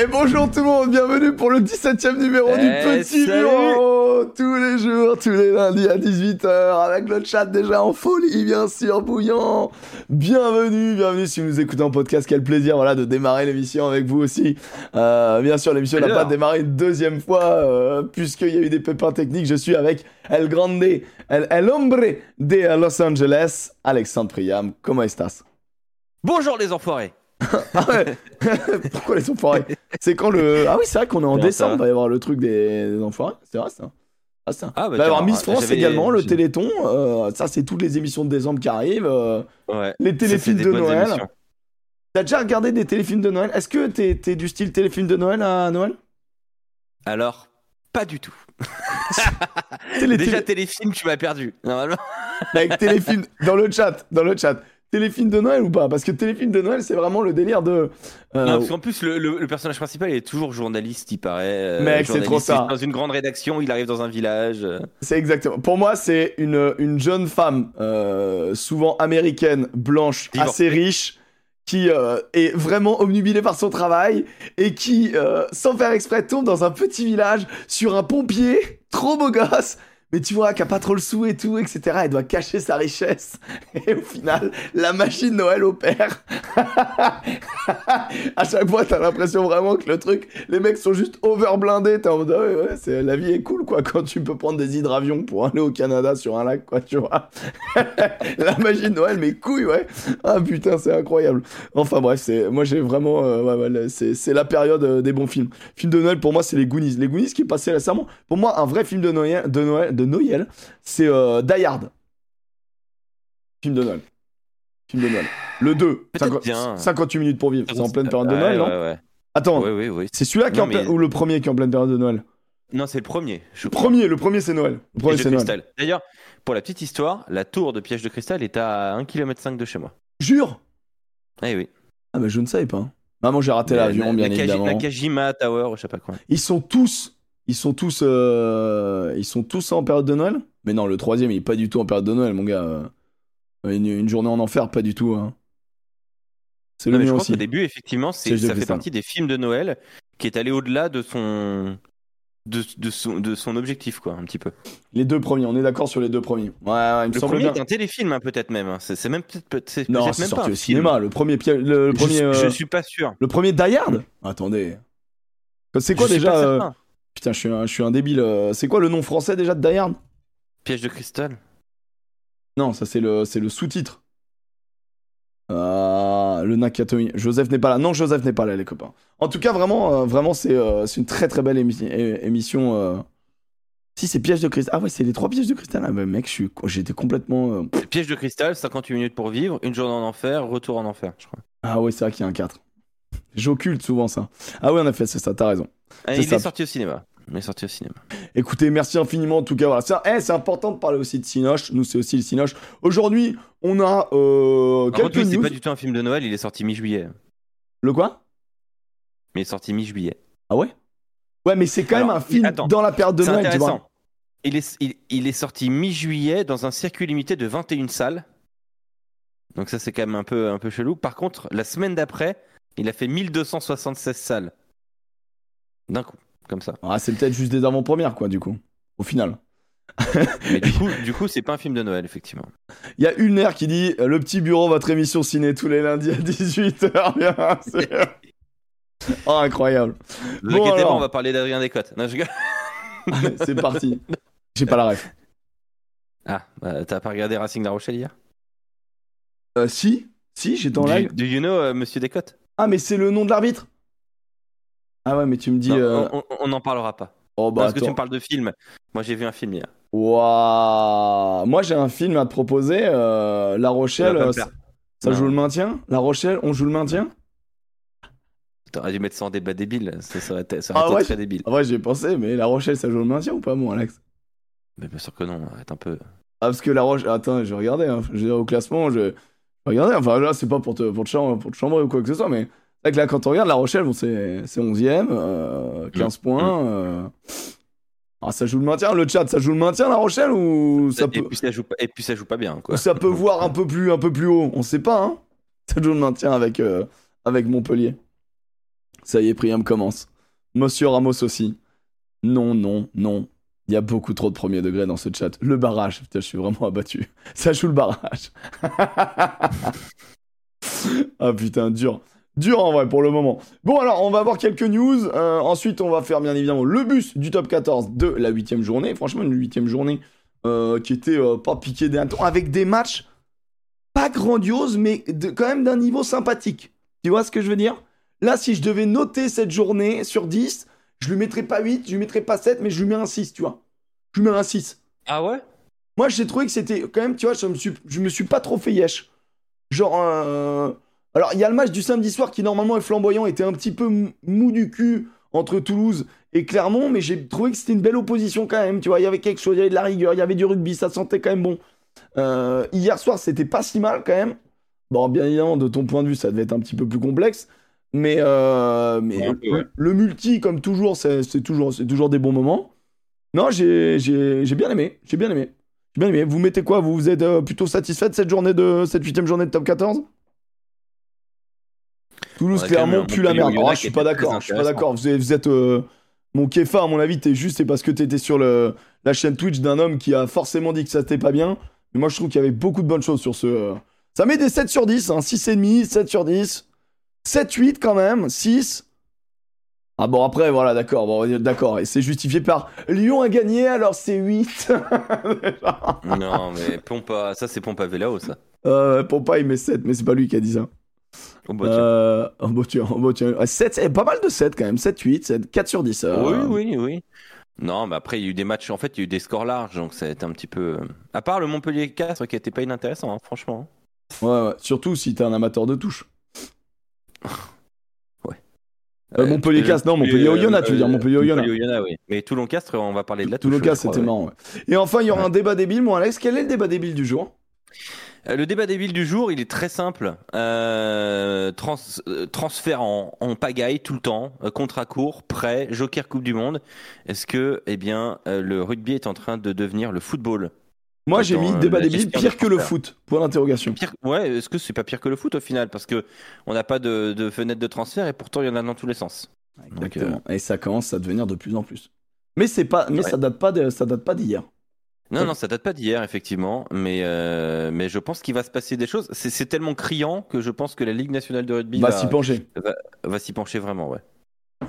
Et bonjour tout le monde, bienvenue pour le 17ème numéro du Eh, Petit salut. Bureau. Tous les jours, tous les lundis à 18h, avec le chat déjà en folie, bien sûr, bouillant. Bienvenue, bienvenue si vous nous écoutez en podcast, quel plaisir voilà, de démarrer l'émission avec vous aussi. Euh, bien sûr, l'émission n'a pas démarré une deuxième fois, euh, puisqu'il y a eu des pépins techniques, je suis avec El Grande, El, El Hombre de Los Angeles, Alexandre Priam, comment estás Bonjour les enfoirés Ah ouais Pourquoi les enfoirés C'est quand le. Ah oui, c'est vrai qu'on est en décembre, il va y avoir le truc des, des enfoirés. C'est vrai ça ah, ça. Ah, bah, il va y avoir Miss France également, le Téléthon. euh, ça, c'est toutes les émissions de décembre qui arrivent. euh, Ouais. les téléfilms de Noël. émissions. T'as déjà regardé des téléfilms de Noël? Est-ce que t'es t'es du style téléfilm de Noël à Noël? Alors, pas du tout. Déjà, télé- téléfilm, tu m'as perdu. Normalement. Avec téléfilm dans le chat, dans le chat. Téléfilm de Noël ou pas? Parce que téléfilm de Noël, c'est vraiment le délire de. euh, Non, parce qu'en plus, le, le- le personnage principal il est toujours journaliste, il paraît. euh, Mec, c'est trop ça. Dans une grande rédaction, il arrive dans un village. euh. C'est exactement. Pour moi, c'est une, une jeune femme, euh, souvent américaine, blanche, Divorcée. assez riche, qui euh, est vraiment omnubilée par son travail et qui, euh, sans faire exprès, tombe dans un petit village sur un pompier, trop beau gosse. Mais tu vois, qui a pas trop le sou et tout, etc. Elle doit cacher sa richesse. Et au final, la machine Noël opère. à chaque fois, t'as l'impression vraiment que le truc, les mecs sont juste overblindés. T'es en mode, ah ouais, ouais, la vie est cool, quoi, quand tu peux prendre des hydravions pour aller au Canada sur un lac, quoi, tu vois. la de Noël, mais couilles, ouais. Ah putain, c'est incroyable. Enfin bref, c'est, moi j'ai vraiment, euh, ouais, ouais, c'est, c'est la période euh, des bons films. Film de Noël, pour moi, c'est les Goonies. Les Goonies qui passé récemment. Pour moi, un vrai film de Noël, de Noël, c'est euh, Die Hard. Film de Noël. Film de Noël. Le 2. Peut-être 50 bien. 58 minutes pour vivre. C'est en pleine période de Ouais, Noël, non ouais, ouais. Attends, c'est celui-là qui est en pleine- mais- ou le premier qui est en pleine période de Noël? Non, c'est le premier. Je Le premier, le premier c'est Noël. Le premier c'est Noël. D'ailleurs, pour la petite histoire, la tour de piège de cristal est à 1 km de chez moi. Jure? Eh oui. Ah bah je ne savais pas. Maman, j'ai raté l'avion, La- bien Nakaji- évidemment. Nakajima Tower, ou je sais pas quoi. Ils sont tous, ils sont tous, euh, ils sont tous en période de Noël. Mais non, le troisième, il est pas du tout en période de Noël, mon gars. Euh, Une, une journée en enfer, pas du tout. hein. C'est Non, le mais je aussi. qu'au début, effectivement, c'est- ça fait partie des films de Noël qui est allé au-delà de son... De, de son, de son objectif, quoi, un petit peu. Les deux premiers, on est d'accord sur les deux premiers. Ouais, ouais, il me Le semble premier bien. est un téléfilm, hein, peut-être même. hein. C'est même peut-être. Non, c'est même pas sorti un au film. cinéma. Le premier, le, le premier, je, euh, suis pas sûr. le premier Die Hard? Attendez. C'est quoi Je déjà pas. Putain, je suis un, je suis un débile. euh, C'est quoi le nom français déjà de Die Hard? Piège de cristal. Non, ça c'est le, c'est le sous-titre. Ah, le Nakatomi. Joseph n'est pas là. Non, Joseph n'est pas là, les copains. En tout cas, vraiment, euh, vraiment, c'est euh, c'est une très très belle émi- é- émission. Si, c'est piège de cristal. Ah ouais, c'est les trois pièges de cristal. Ah bah mec, je suis, j'étais complètement. Piège de cristal, 58 minutes pour vivre, une journée en enfer, retour en enfer, je crois. Ah ouais, c'est vrai qu'il y a un 4. J'occulte souvent ça. Ah ouais, en effet, c'est ça, t'as raison. Ah, il ça. est sorti au cinéma. Il est sorti au cinéma. Écoutez, merci infiniment en tout cas. Voilà, eh, c'est important de parler aussi de Cinoche. Nous, c'est aussi le Cinoche. Aujourd'hui, on a euh, contre, quelques lui, c'est pas du tout un film de Noël, il est sorti mi-juillet. Le quoi? Mais il est sorti mi-juillet. Ah ouais? Ouais, mais c'est quand Alors, même un film attends, dans la période de Noël, tu vois. intéressant. Il est, il, il est sorti mi-juillet dans un circuit limité de 21 salles. Donc ça, c'est quand même un peu, un peu chelou. Par contre, la semaine d'après, il a fait 1276 salles. D'un coup, comme ça. Ah, c'est peut-être juste des avant-premières, quoi, du coup. Au final. Mais du coup, du coup c'est pas un film de Noël, effectivement. Il y a Ulner qui dit euh, Le petit bureau, votre émission ciné tous les lundis à 18h, bien sûr. Oh, incroyable. Ne Bon, alors. on va parler d'Adrien je rigole. c'est parti. J'ai pas la ref. Ah, bah, t'as pas regardé Racing La Rochelle hier? Euh, si Si, j'étais en live. do you know euh, Monsieur Descottes Ah, mais c'est le nom de l'arbitre Ah ouais, mais tu me dis. Non, euh, on- n'en parlera pas. Oh, bah Parce que tu me parles de film. Moi, j'ai vu un film hier. Waouh Moi, j'ai un film à te proposer. euh, la Rochelle, euh, ça joue le maintien? La Rochelle, on joue le maintien? T'aurais dû mettre ça en débat débile. Ça, aurait été, ça aurait Ah été ouais? très débile. En vrai, j'y ai pensé, mais la Rochelle, ça joue le maintien ou pas, mon Alex? Mais bien sûr que non. Arrête un peu. Ah, parce que la Roche. Attends, je vais regarder. Hein. Je vais dire au classement, je. Regarder. Enfin, là, c'est pas pour te, pour, te cham- pour te chambrer ou quoi que ce soit, mais. C'est vrai que là, quand on regarde la Rochelle, bon, c'est c'est 11ème, euh, 15 Mm. points. euh. Ah, ça joue le maintien. Le chat, ça joue le maintien, la Rochelle ou ça et, peut, puis ça joue pas, et puis ça joue pas bien. ou Quoi. ça peut voir un peu, plus, un peu plus haut On sait pas, hein. Ça joue le maintien avec, euh, avec Montpellier. Ça y est, Priam commence. Monsieur Ramos aussi. Non, non, non. Il y a beaucoup trop de premier degré dans ce chat. Le barrage, je suis vraiment abattu. Ça joue le barrage. ah putain, dur. Dur en vrai pour le moment. Bon alors, on va voir quelques news. Euh, ensuite, on va faire bien évidemment le bus du top 14 de la huitième journée. Franchement, une huitième journée euh, qui était euh, pas piquée d'un temps, avec des matchs pas grandioses, mais de, quand même d'un niveau sympathique. Tu vois ce que je veux dire? Là, si je devais noter cette journée sur 10, je lui mettrais pas 8, je lui mettrais pas 7, mais je lui mets un 6, tu vois. Je lui mets un 6. Ah ouais? Moi, j'ai trouvé que c'était quand même, tu vois, je me suis, je me suis pas trop fait yesh. Genre, euh... alors, il y a le match du samedi soir qui, normalement, est flamboyant, était un petit peu mou du cul entre Toulouse et Clermont, mais j'ai trouvé que c'était une belle opposition quand même, tu vois. Il y avait quelque chose, il y avait de la rigueur, il y avait du rugby, ça sentait quand même bon. Euh, hier soir, c'était pas si mal quand même. Bon, bien évidemment, de ton point de vue, ça devait être un petit peu plus complexe. Mais, euh, mais Ouais, ouais. le multi, comme toujours, c'est toujours, toujours des bons moments. Non, j'ai j'ai- j'ai bien aimé. J'ai bien aimé. J'ai bien aimé. Vous mettez quoi? Vous, vous êtes euh, plutôt satisfait de cette journée de cette huitième journée de top 14 Toulouse, Clermont, pue la merde. Oh, je suis pas d'accord. Je suis pas d'accord. Vous êtes, vous êtes euh, mon Kefa, à mon avis, t'es juste, c'est parce que t'étais sur le, la chaîne Twitch d'un homme qui a forcément dit que ça t'était pas bien. Mais moi, je trouve qu'il y avait beaucoup de bonnes choses sur ce. Ça met des 7 sur 10, hein, 6,5, 7 sur 10. 7, 8 quand même, 6. Ah bon, après, voilà, d'accord, bon, dire d'accord. Et c'est justifié par Lyon a gagné, alors c'est 8. Non, mais Pompa, ça c'est Pompa Velao, ça. euh, Pompa, il met 7, mais c'est pas lui qui a dit ça. Oh, bah. Euh, oh, bah, tiens, oh, bah, tiens. Ah, 7, c'est pas mal de 7 quand même. 7, 8, 7, 4 sur 10. euh. Oui, oui, oui. Non, mais après, il y a eu des matchs, en fait, il y a eu des scores larges, donc ça a été un petit peu. euh, À part le Montpellier-Castres qui était pas inintéressant, hein, franchement. Ouais, ouais. Surtout si t'es un amateur de touche. Ouais. Euh, Montpellier-Castres, non, Montpellier-Oyonnax, tu veux dire, Montpellier-Oyonnax. Montpellier-Oyonnax, oui. Mais Toulon-Castres, on va parler de la Tout touche. le cas, je crois, c'était marrant. ouais. Et enfin, il y aura un débat débile. Mon Alex, quel est le débat débile du jour? Euh, Le débat des villes du jour, il est très simple. Euh, trans- euh, transfert en, en pagaille tout le temps, euh, contrat court, prêt, joker Coupe du Monde. Est-ce que, eh bien, euh, le rugby est en train de devenir le football? Moi, j'ai mis euh, débat gestion pire des que le foot. Point d'interrogation. Pire, ouais, est-ce que c'est pas pire que le foot au final? Parce que on n'a pas de, de fenêtre de transfert et pourtant il y en a dans tous les sens. Donc, Exactement. Et ça commence à devenir de plus en plus. Mais c'est pas, mais Ouais. ça date pas de, ça date pas d'hier. Non, Ouais. non, ça date pas d'hier, effectivement, mais, euh, mais je pense qu'il va se passer des choses. C'est tellement criant que je pense que la Ligue nationale de rugby Va va, s'y pencher. va s'y pencher vraiment, ouais.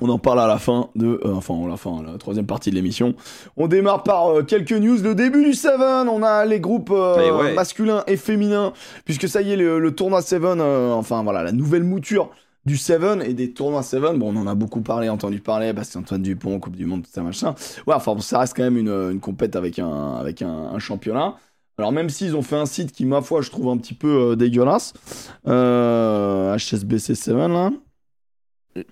On en parle à la fin de, euh, enfin, à la fin, la troisième partie de l'émission. On démarre par euh, quelques news. Le début du Seven. On a les groupes euh, ouais. masculins et féminins, puisque ça y est, le, le tournoi Seven. euh, enfin voilà, la nouvelle mouture du Seven et des tournois Seven. Bon, on en a beaucoup parlé, entendu parler. Bastien-Antoine Dupont, Coupe du Monde, tout ça machin. Ouais, enfin, bon, ça reste quand même une, une compète avec un, avec un, un championnat. Alors même s'ils ont fait un site qui, ma foi, je trouve un petit peu euh, dégueulasse, euh, HSBC7 là,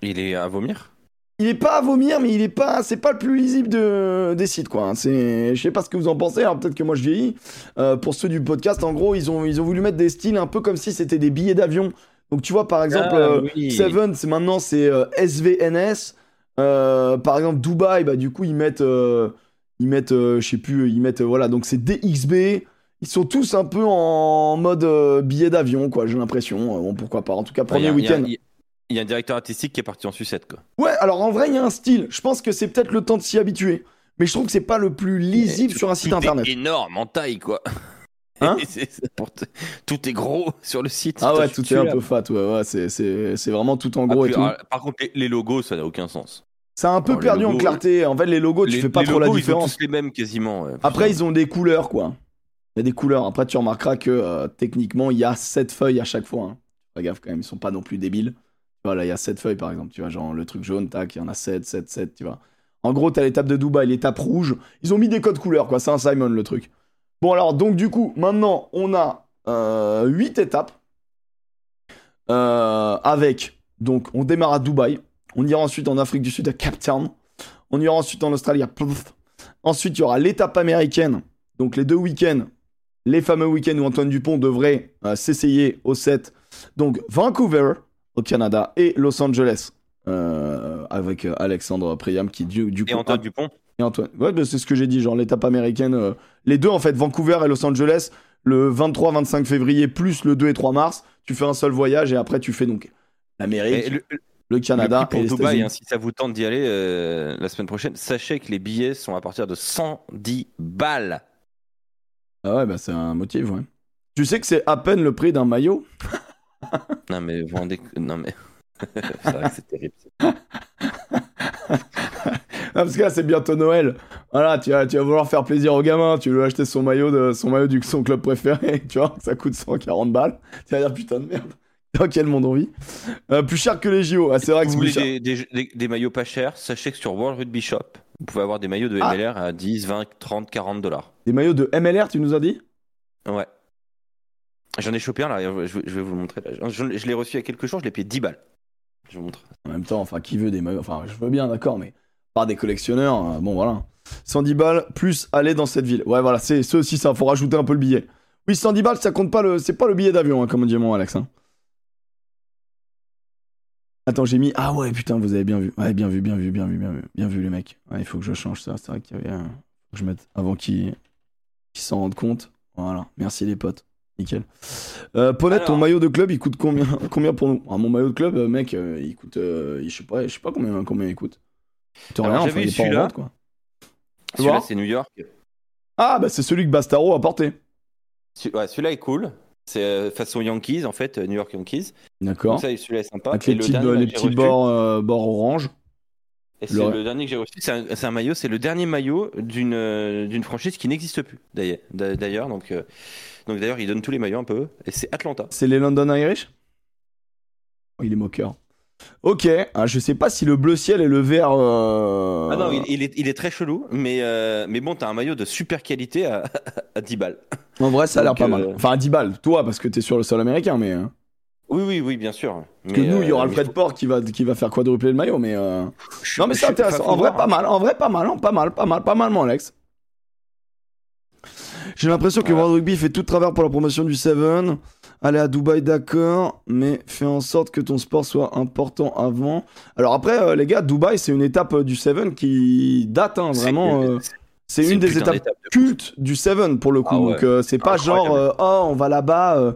Il est à vomir? Il est pas à vomir, mais il est pas, c'est pas le plus lisible de, des sites, quoi. hein. C'est, je sais pas ce que vous en pensez. Alors peut-être que moi je vieillis. Euh, pour ceux du podcast, en gros, ils ont, ils ont voulu mettre des styles un peu comme si c'était des billets d'avion. Donc tu vois, par exemple, Ah, euh, oui. Seven, c'est maintenant c'est euh, SVNS. Euh, par exemple, Dubaï, bah du coup ils mettent, ils mettent, je sais plus, ils mettent, voilà, donc c'est DXB. Ils sont tous un peu en mode billet d'avion, quoi. J'ai l'impression. Bon, pourquoi pas. En tout cas, premier y a- week-end. Il y, a- il y a un directeur artistique qui est parti en sucette, quoi. Ouais, alors en vrai, il y a un style. Je pense que c'est peut-être le temps de s'y habituer. Mais je trouve que c'est pas le plus lisible sur un site internet. énorme en taille, quoi. Hein pour Tout est gros sur le site. Ah ouais, tout est un là. peu fat. Ouais, ouais, c'est, vraiment tout en Ah, gros et tout. ah, par contre, les, les logos, ça n'a aucun sens. Ça a un peu alors, perdu en clarté. En fait, les logos, tu les, fais pas les trop logos, la ils ont différence. tous les mêmes quasiment. ouais. Après, ils ont des couleurs, quoi. Il y a des couleurs. Après, tu remarqueras que euh, techniquement, il y a 7 feuilles à chaque fois. Hein. Fais gaffe quand même, ils sont pas non plus débiles. Voilà, il y a 7 feuilles par exemple. Tu vois, genre le truc jaune, tac, il y en a 7, 7, 7, tu vois. En gros, t'as l'étape de Dubaï, l'étape rouge. Ils ont mis des codes couleurs, quoi. C'est un Simon le truc. Bon, alors, donc, du coup, maintenant, on a 8 étapes. Euh, avec, donc, on démarre à Dubaï. On ira ensuite en Afrique du Sud à Cape Town. On ira ensuite en Australie. Ensuite, il y aura l'étape américaine. Donc, les deux week-ends. Les fameux week-ends où Antoine Dupont devrait euh, s'essayer au 7. Donc, Vancouver au Canada et Los Angeles euh, avec euh, Alexandre Priam qui du, du coup Et Antoine Dupont et Antoine. Ouais, bah, c'est ce que j'ai dit, genre l'étape américaine. euh, les deux, en fait, Vancouver et Los Angeles, le 23-25 février, plus le 2 et 3 mars, tu fais un seul voyage et après tu fais donc l'Amérique. le, le Canada Le et les Dubaï, hein, si ça vous tente d'y aller euh, la semaine prochaine, sachez que les billets sont à partir de 110 balles. Ah ouais, bah c'est un motif, ouais. Tu sais que c'est à peine le prix d'un maillot? Non mais rendez... Non mais... c'est vrai que c'est terrible. Ah, parce que là, c'est bientôt Noël. Voilà, tu vas, tu vas vouloir faire plaisir au gamin. Tu veux acheter son maillot de son maillot du son club préféré. Tu vois, ça coûte 140 balles. Tu vas dire putain de merde. Dans quel monde on vit? Euh, Plus cher que les JO. Ah, c'est vrai que vous voulez cher. des, des- des- des maillots pas chers, sachez que sur World Rugby Shop, vous pouvez avoir des maillots de Ah. MLR à 10, 20, 30, 40 dollars. Des maillots de MLR, tu nous as dit? Ouais. J'en ai chopé un là, je vais, vous le montrer. Je, l'ai reçu il y a quelques jours, je l'ai payé 10 balles. Je vous montre. En même temps, enfin, qui veut des maillots? Enfin, je veux bien, d'accord, mais par des collectionneurs, euh, bon voilà. 110 balles plus aller dans cette ville. Ouais, voilà, c'est ça aussi, ça, faut rajouter un peu le billet. Oui, 110 balles, ça compte pas le. C'est pas le billet d'avion, hein, comme dit mon Alex. hein. Attends, j'ai mis. Ah ouais, putain, vous avez bien vu. Ouais, bien vu, bien vu, bien vu, bien vu. Bien vu, les mecs. Il faut que je change ça. C'est vrai qu'il y avait. un- Faut que je mette avant qu'ils qu'ils s'en rendent compte. Voilà, merci les potes. Nickel. Euh, Ponette, ton maillot de club, il coûte combien, combien pour nous? Ah, Mon maillot de club, euh, mec, euh, il coûte. euh, je sais pas, je sais pas combien, combien il coûte. Alors, rien, enfin, il celui-là. quoi. Celui-là, c'est New York. Ah, bah c'est celui que Bastaro a porté. Ouais, celui-là est cool. C'est euh, façon Yankees, en fait, New York Yankees. D'accord. Celui-là est sympa. Avec Et les le petits, dernier, les petits bords, bords orange. et c'est le- dernier que j'ai reçu. C'est un, maillot, c'est le dernier maillot d'une franchise qui n'existe plus, d'ailleurs. D'a- D'ailleurs, donc, donc d'ailleurs, ils donnent tous les maillots un peu. Et c'est Atlanta. C'est les London Irish? Oh, il est moqueur. Ok, ah, je sais pas si le bleu ciel et le vert. euh, Ah non, il, il est, il est très chelou, mais, euh, mais bon, t'as un maillot de super qualité à, à 10 balles. En vrai, ça a l'air pas euh, mal. Enfin, à 10 balles, toi, parce que t'es sur le sol américain, mais. euh, Oui, oui, oui, bien sûr. Parce que nous, il y aura euh, le mais Fred Port qui va, qui va faire quadrupler le maillot, mais. euh, Non, mais c'est intéressant. faut En vrai, voir, pas hein. mal. En vrai, pas mal. hein, Pas mal, pas mal, pas mal, pas mal, mon Alex. J'ai l'impression que. World Rugby fait tout de travers pour la promotion du Seven. Aller à Dubaï, d'accord, mais fais en sorte que ton sport soit important avant. Alors après, euh, les gars, Dubaï, c'est une étape euh, du Seven qui date, hein, C'est- vraiment. euh, c'est une des étapes de ouf. culte du Seven pour le coup. Ah ouais. Donc c'est pas Incroyable. genre oh on va là-bas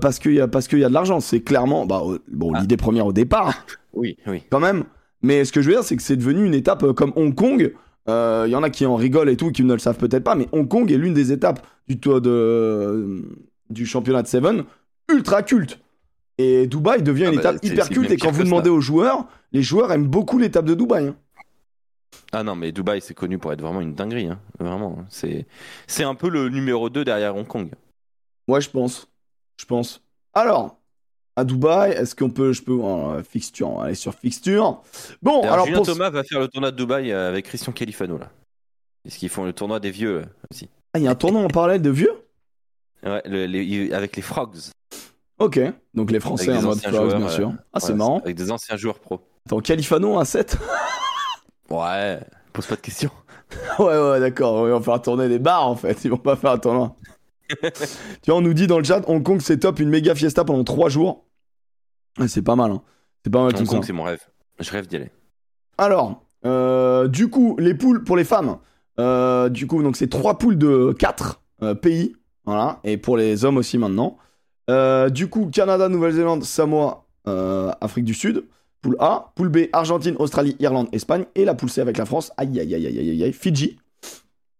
parce qu'il y a parce y a de l'argent. C'est clairement bah bon Ah. l'idée première au départ Oui, oui. quand même. Mais ce que je veux dire c'est que c'est devenu une étape comme Hong Kong. Il y en a qui en rigolent et tout qui ne le savent peut-être pas, mais Hong Kong est l'une des étapes du tour de du championnat de Seven ultra culte. Et Dubaï devient Ah une bah, étape hyper culte. Et quand vous demandez aux joueurs, les joueurs aiment beaucoup l'étape de Dubaï. hein. Ah non, mais Dubaï, c'est connu pour être vraiment une dinguerie. hein. Vraiment. C'est c'est un peu le numéro 2 derrière Hong Kong. Ouais, je pense. Je pense. Alors, à Dubaï, est-ce qu'on peut. Je peux. euh, fixture, on va aller sur fixture. Bon, D'ailleurs, alors Julien pour. Thomas va faire le tournoi de Dubaï euh, avec Christian Califano là. Est-ce qu'ils font le tournoi des vieux euh, aussi Ah, il y a un tournoi en parallèle de vieux? Ouais, le- les- avec les Frogs. Ok. Donc les Français en mode Frogs, joueurs, bien euh, sûr. Ah, c'est Ouais, marrant. Avec des anciens joueurs pro. Attends, Califano, un 7 Ouais, pose pas de questions. Ouais, ouais, d'accord. Ils vont faire tourner des bars en fait. Ils vont pas faire un tournoi. tu vois, on nous dit dans le chat Hong Kong, c'est top, une méga fiesta pendant 3 jours. C'est pas mal. Hein. C'est pas mal tout Hong. Kong, c'est mon rêve. Je rêve d'y aller. Alors, euh, du coup, les poules pour les femmes. Euh, du coup, donc c'est trois poules de 4 pays. Voilà. Et pour les hommes aussi maintenant. Euh, du coup, Canada, Nouvelle-Zélande, Samoa, euh, Afrique du Sud. Poule A. Poule B, Argentine, Australie, Irlande, Espagne. Et la poule C avec la France. Aïe, aïe, aïe, aïe, aïe, aïe. Fidji.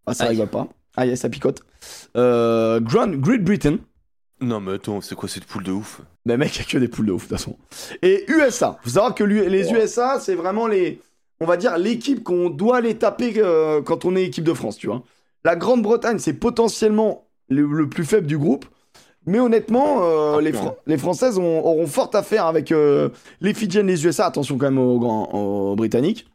Ah, ça Aïe. rigole pas. Aïe, ça picote. Euh, Grand, Great Britain. Non, mais attends, c'est quoi cette poule de ouf? Mais mec, il y a que des poules de ouf, de toute façon. Et USA. Faut savoir que les USA, c'est vraiment les. On va dire l'équipe qu'on doit les taper euh, quand on est équipe de France, tu vois. La Grande-Bretagne, c'est potentiellement le, le plus faible du groupe. Mais honnêtement, euh, Ah, les, les Françaises ont- auront fort à faire avec les Fidjiennes, les USA. Attention quand même aux, grands- aux Britanniques.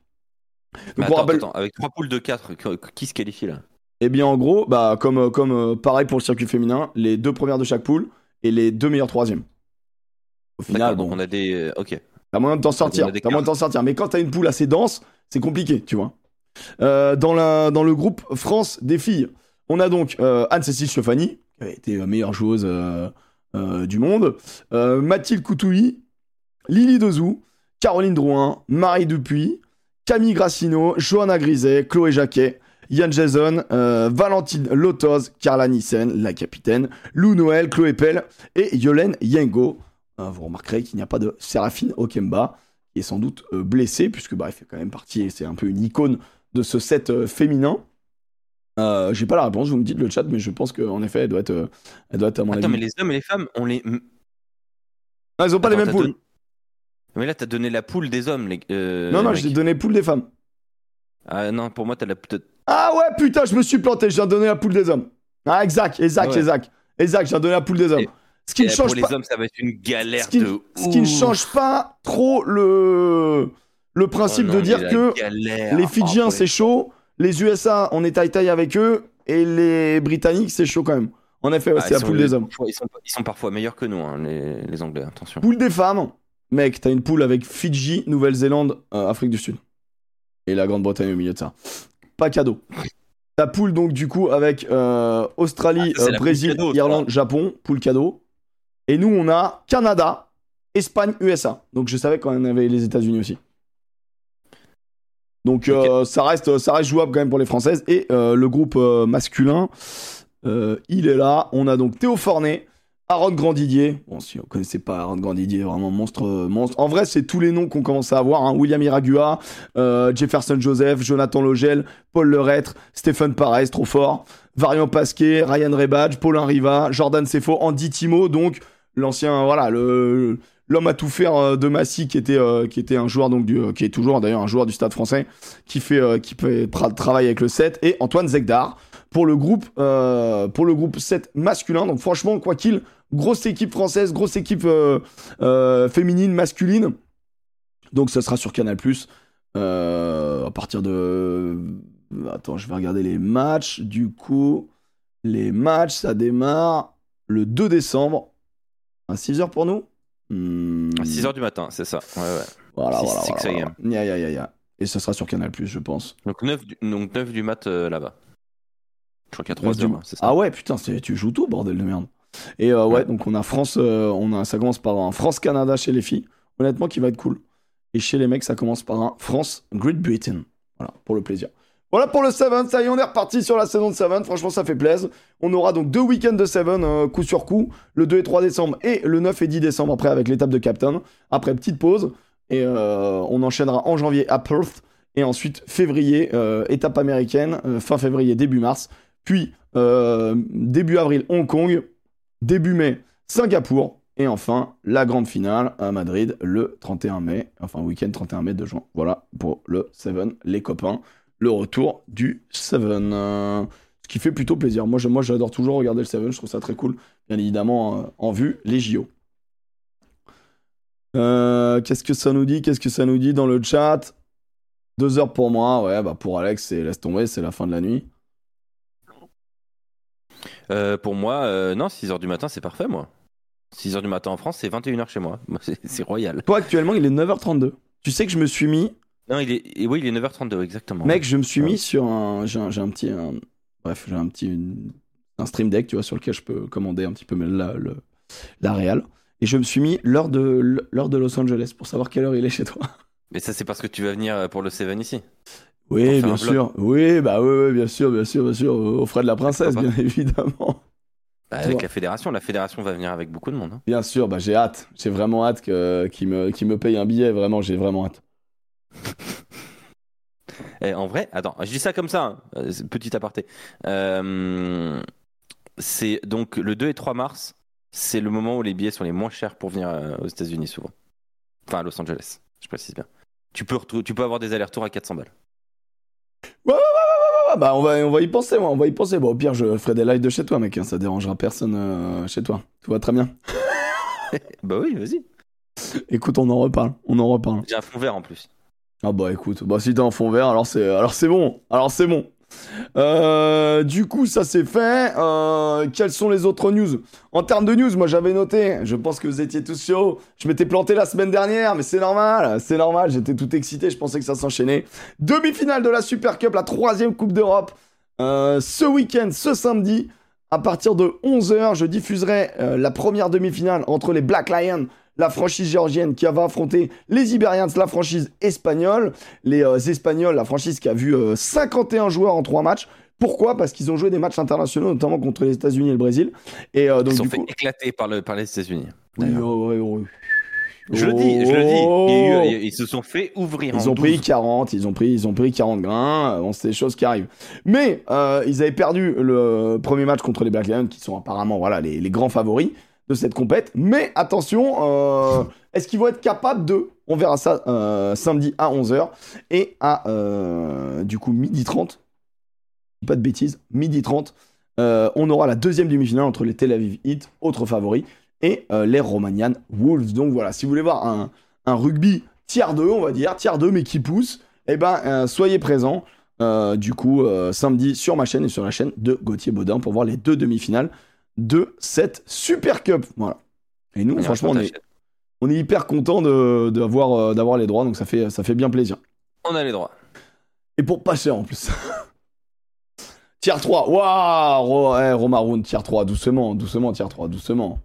Donc, on attends, rappelle- attends, avec trois poules de 4, qui se qualifie là? Eh bien, en gros, bah, comme, euh, comme euh, pareil pour le circuit féminin, les deux premières de chaque poule et les deux meilleurs troisièmes. Au final, bon. donc on a des. euh, Ok. T'as moyen de t'en sortir. a des T'as moyen de t'en sortir. Mais quand t'as une poule assez dense, c'est compliqué, tu vois. Euh, dans, la, dans le groupe France des filles, on a donc euh, Anne-Cécile Stefani, qui a été meilleure joueuse euh, du monde, Mathilde Coutouilly, Lily Dozou, Caroline Drouin, Marie Dupuis, Camille Grassino, Johanna Griset, Chloé Jacquet, Yann Jason, euh, Valentine Lotoz, Carla Nissen, la capitaine, Lou Noël, Chloé Pell et Yolène Yengo. Euh, vous remarquerez qu'il n'y a pas de Séraphine Okemba, qui est sans doute euh, blessé, puisque bah, il fait quand même partie, c'est un peu une icône de ce set féminin. J'ai pas la réponse, vous me dites le chat, mais je pense qu'en effet, elle doit être, elle doit être à mon Attends, avis. mais les hommes et les femmes, on les. Ah, ils ont pas les mêmes poules. Mais là, t'as donné la poule des hommes. Les... non, non, j'ai donné poule des femmes. Ah non, pour moi, t'as la. Ah ouais, putain, je me suis planté, j'ai donné la poule des hommes. Ah, exact, exact, Ah ouais. exact. Exact, j'ai donné la poule des hommes. Et- Ce qui Et ne pour change les pas. hommes, ça va être une galère ce qui, de. ce qui ne change pas trop le, le principe Oh de dire que galère. les Fidjiens pour c'est chaud, les USA on est taille-taille avec eux, et les Britanniques c'est chaud quand même. En effet, Ah, c'est la poule des hommes. Ils sont, ils sont parfois meilleurs que nous, hein, les, les Anglais, attention. Poule des femmes, mec, t'as une poule avec Fidji, Nouvelle-Zélande, euh, Afrique du Sud. Et la Grande-Bretagne au milieu de ça. Pas cadeau. Ta poule donc du coup avec euh, Australie, Ah, euh, la Brésil, cadeau. Irlande, Japon, poule cadeau. Et nous on a Canada, Espagne, USA. Donc je savais qu'on avait les États-Unis aussi. Donc euh, ça, reste, ça reste jouable quand même pour les Françaises. Et le groupe masculin, il est là. On a donc Théo Fornet, Aaron Grandidier. Bon, si vous connaissez pas Aaron Grandidier, vraiment monstre, euh, monstre. En vrai, c'est tous les noms qu'on commence à avoir. hein. William Iragua, euh, Jefferson Joseph, Jonathan Logel, Paul Leretre, Stéphane Parès, trop fort. Variant Pasquet, Ryan Rebadge, Paulin Riva, Jordan Sefo, Andy Timo, donc l'ancien, voilà, le l'homme à tout faire euh, de Massy qui était qui était un joueur donc du qui est toujours d'ailleurs un joueur du Stade Français qui fait euh, qui avec le 7 et Antoine Zegdar pour le groupe euh, pour le groupe 7 masculin donc franchement quoi qu'il grosse équipe française grosse équipe euh, euh, féminine masculine donc ça sera sur Canal euh, à partir de attends je vais regarder les matchs du coup les matchs ça démarre le 2 décembre à 6h pour nous? Hmm. À 6h du matin, c'est ça. Ouais, ouais. Voilà, 6, voilà, 6 voilà, AM. voilà. Ya, ya, ya. Et ce sera sur Canal+, je pense. Donc 9 du, donc 9 du mat euh, là-bas. Je crois qu'il y a 3 Neuf du- heures, c'est ça. Ah ouais, putain, tu joues tout, bordel de merde. Et euh, ouais, Ouais. donc on a France, euh, on a, ça commence par un France-Canada chez les filles, honnêtement, qui va être cool. Et chez les mecs, ça commence par un France-Great Britain. Voilà, pour le plaisir. Voilà pour le 7, ça y est, on est reparti sur la saison de 7, franchement ça fait plaisir. On aura donc deux week-ends de 7 euh, coup sur coup, le 2 et 3 décembre et le 9 et 10 décembre après avec l'étape de Captain. Après, petite pause, et on enchaînera en janvier à Perth, et ensuite février, étape américaine, fin février, début mars, puis euh, début avril Hong Kong, début mai Singapour, et enfin la grande finale à Madrid le 31 mai, enfin week-end 31 mai de juin. Voilà pour le 7, les copains, le retour du 7. euh, ce qui fait plutôt plaisir. Moi, j'adore toujours regarder le 7, je trouve ça très cool, bien évidemment euh, en vue les JO. Qu'est-ce que ça nous dit? Qu'est-ce que ça nous dit dans le chat? Deux heures pour moi, ouais, bah pour Alex, c'est laisse tomber, c'est la fin de la nuit. Euh, pour moi, euh, non, 6h du matin, c'est parfait, moi. 6h du matin en France, c'est 21h chez moi. C'est royal. Toi, actuellement, il est 9h32. Tu sais que je me suis mis, Non, il est, oui, il est 9h32, exactement. mec, je me suis Ouais. mis sur un. J'ai un, petit. un- bref, j'ai un petit. une- un stream deck, tu vois, sur lequel je peux commander un petit peu la, le- la réal. Et je me suis mis l'heure de, l'heure de Los Angeles pour savoir quelle heure il est chez toi. Mais ça, c'est parce que tu vas venir euh, pour le 7 ici. Oui, bien sûr. Oui, bah oui, oui, bien sûr, bien sûr, bien sûr. Aux frais de la princesse, bien évidemment. Bah, avec la fédération, la fédération va venir avec beaucoup de monde. hein. Bien sûr, bah j'ai hâte. J'ai vraiment hâte que- qu'il me, qu'il me paye un billet. Vraiment, j'ai vraiment hâte. Et en vrai, attends, je dis ça comme ça, hein, euh, petit aparté. Euh, c'est donc le 2 et 3 mars, c'est le moment où les billets sont les moins chers pour venir euh, aux États-Unis souvent. Enfin, à Los Angeles, je précise bien. Tu peux, tu peux avoir des allers-retours à 400 balles. Ah, bah on va, on va y penser, moi, on va y penser. Bon, au pire, je ferai des lives de chez toi, mec. hein, Ça dérangera personne euh, chez toi. Tout va très bien. Bah oui, vas-y. Écoute, on en reparle. On en reparle. J'ai un fond vert en plus. Ah bah écoute, bah si t'es en fond vert, alors c'est, alors c'est bon. Alors c'est bon. Euh, du coup, ça c'est fait. Euh, quelles sont les autres news? En termes de news, moi j'avais noté. Je pense que vous étiez tous chauds. Je m'étais planté la semaine dernière, mais c'est normal. C'est normal. J'étais tout excité. Je pensais que ça s'enchaînait. Demi-finale de la Super Cup, la troisième Coupe d'Europe. Euh, ce week-end, ce samedi, à partir de 11h, je diffuserai la première demi-finale entre les Black Lions, la franchise géorgienne qui va affronter les Iberians, la franchise espagnole. Les euh, Espagnols, la franchise qui a vu euh, 51 joueurs en 3 matchs. Pourquoi? Parce qu'ils ont joué des matchs internationaux, notamment contre les États-Unis et le Brésil. Et euh, donc, Ils sont du fait coup. éclater par, le, par les États-Unis. Oui, ouais, ouais. Je le dis, je le dis. Il y a eu- ils se sont fait ouvrir. Ils en ont pris 12. 40, ils ont pris, ils ont pris 40 grains. euh, Bon, c'est des choses qui arrivent. Mais euh, ils avaient perdu le premier match contre les Black Lions, qui sont apparemment voilà les, les grands favoris de cette compète. Mais attention, euh, est-ce qu'ils vont être capables de On verra ça euh, samedi à 11h et à euh, du coup midi 30. Pas de bêtises, midi 30. euh, on aura la deuxième demi-finale entre les Tel Aviv Heat, autres favoris, et les Romanian Wolves. Donc voilà, si vous voulez voir un, rugby tiers 2, on va dire, tiers 2 mais qui pousse, eh ben soyez présents du coup samedi sur ma chaîne et sur la chaîne de Gauthier Baudin pour voir les deux demi-finales de cette Super Cup. Voilà. Et nous, franchement, on est, on est hyper content de- d'avoir euh, d'avoir les droits, donc ça fait, ça fait bien plaisir. On a les droits. Et pour pas cher en plus. tier 3, waouh Ro- eh, Romaroun, tier 3, doucement, doucement, tier 3, doucement.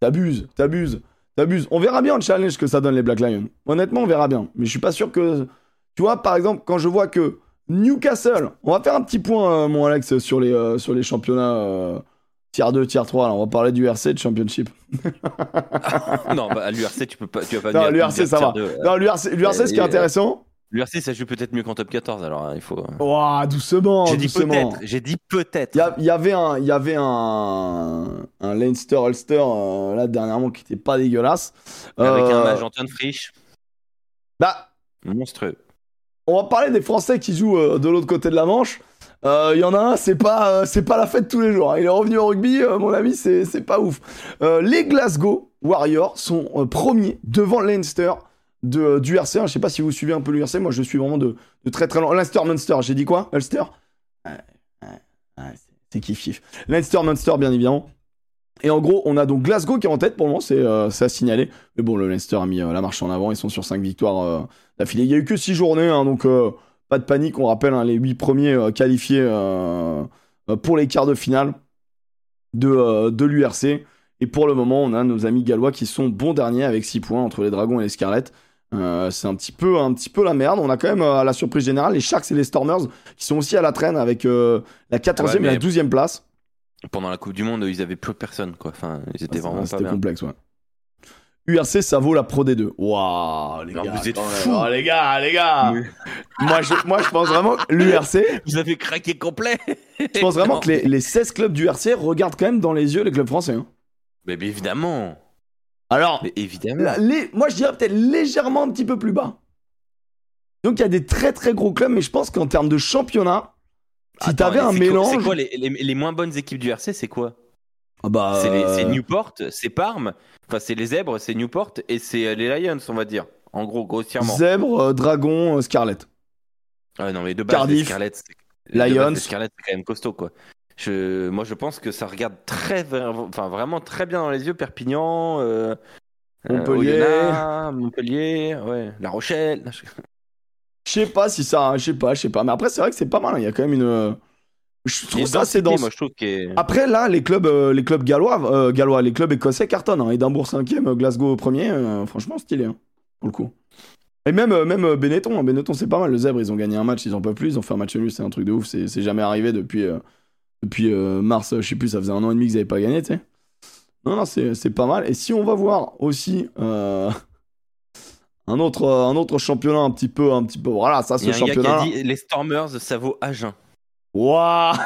T'abuses, t'abuses, t'abuses. On verra bien le challenge que ça donne les Black Lions. Honnêtement, on verra bien. Mais je suis pas sûr que. Tu vois, par exemple, quand je vois que Newcastle, on va faire un petit point, euh, mon Alex, sur les, euh, sur les championnats euh, tier 2, tier 3. Là, on va parler du RC de Championship. non, bah, à l'URC, tu peux pas. Tu vas pas Non, l'URC, ça va. euh. Non, l'URC, l'URC, ce qui est euh, intéressant. L'URC, ça joue peut-être mieux qu'en top 14, alors hein, il faut. Waouh, doucement, J'ai dit peut-être. J'ai dit peut-être. Il y, avait un, il y avait un, un Leinster Ulster euh, là dernièrement qui était pas dégueulasse. Avec un Euh, mage Antoine Frisch, Bah, monstrueux. on va parler des Français qui jouent euh, de l'autre côté de la Manche. Euh, Il y en a un, c'est pas, euh, pas la fête tous les jours. hein. Il est revenu au rugby, euh, mon ami, c'est pas ouf. Euh, les Glasgow Warriors sont euh, premiers devant Leinster de, euh, du RC. Je sais pas si vous suivez un peu l'URC. Moi, je suis vraiment de, de très très loin. Leinster Munster, j'ai dit quoi? Ulster c'est- C'est kiff kiff. Leinster Munster, bien évidemment. Et en gros, on a donc Glasgow qui est en tête pour le moment, c'est euh, à signaler. Mais bon, le Leinster a mis euh, la marche en avant, ils sont sur 5 victoires euh, d'affilée. Il y a eu que 6 journées, hein, donc euh, pas de panique. On rappelle hein, les 8 premiers euh, qualifiés euh, pour les quarts de finale de, euh, de l'URC. Et pour le moment, on a nos amis gallois qui sont bons derniers avec 6 points entre les Dragons et les Scarlets. Euh, c'est un petit, peu, un petit peu la merde. On a quand même, euh, à la surprise générale, les Sharks et les Stormers qui sont aussi à la traîne avec euh, la 14e Ouais, et la mais- 12e place. Pendant la Coupe du Monde, ils avaient plus personne, quoi. Enfin, ils étaient Ah, vraiment C'était complexe, ouais. URC, ça vaut la Pro D2. Waouh, les Non, gars. vous êtes fous. Oh, les gars, les gars. moi, je, moi, je pense vraiment que l'URC, Vous avez craqué complet. je pense vraiment Non. que les, les 16 clubs du RC regardent quand même dans les yeux les clubs français. hein. Mais, mais évidemment. Alors, Mais évidemment. là, les- moi, je dirais peut-être légèrement un petit peu plus bas. Donc, il y a des très très gros clubs, mais je pense qu'en termes de championnat, si t'avais un mélange. C'est quoi les, les- les moins bonnes équipes du RC C'est quoi? Bah, C'est euh, Newport, c'est Parme, enfin c'est les Zèbres, c'est Newport et c'est euh, les Lions, on va dire. En gros, grossièrement. Zèbre, euh, Dragon, Scarlet. Ah non, mais de base, Cardiff, base, Lions. les Scarlets, c'est quand même costaud, quoi. Je, moi, je pense que ça regarde très, enfin vraiment très bien dans les yeux. Perpignan, euh, Montpellier. Oyonnax, Montpellier, ouais, La Rochelle. Je sais pas si ça. Je sais pas, je sais pas. Mais après, c'est vrai que c'est pas mal. hein. Il y a quand même une. Je trouve ça assez dense. Moi, je trouve que Après, là, les clubs, euh, les clubs gallois, euh, gallois, les clubs écossais cartonnent. Hein. Édimbourg 5ème, Glasgow 1er. euh, franchement, stylé, hein, pour le coup. Et même, même Benetton, hein. Benetton, c'est pas mal. Le Zèbre, ils ont gagné un match, ils en peuvent plus. Ils ont fait un match nul, c'est un truc de ouf. C'est jamais arrivé depuis, depuis mars, je sais plus, ça faisait un an et demi qu'ils avaient pas gagné, tu sais. Non, non, c'est pas mal. Et si on va voir aussi un, autre, un autre championnat un petit peu, un petit peu. Voilà, ça, ce championnat. dit les Stormers, ça vaut Agen. Waouh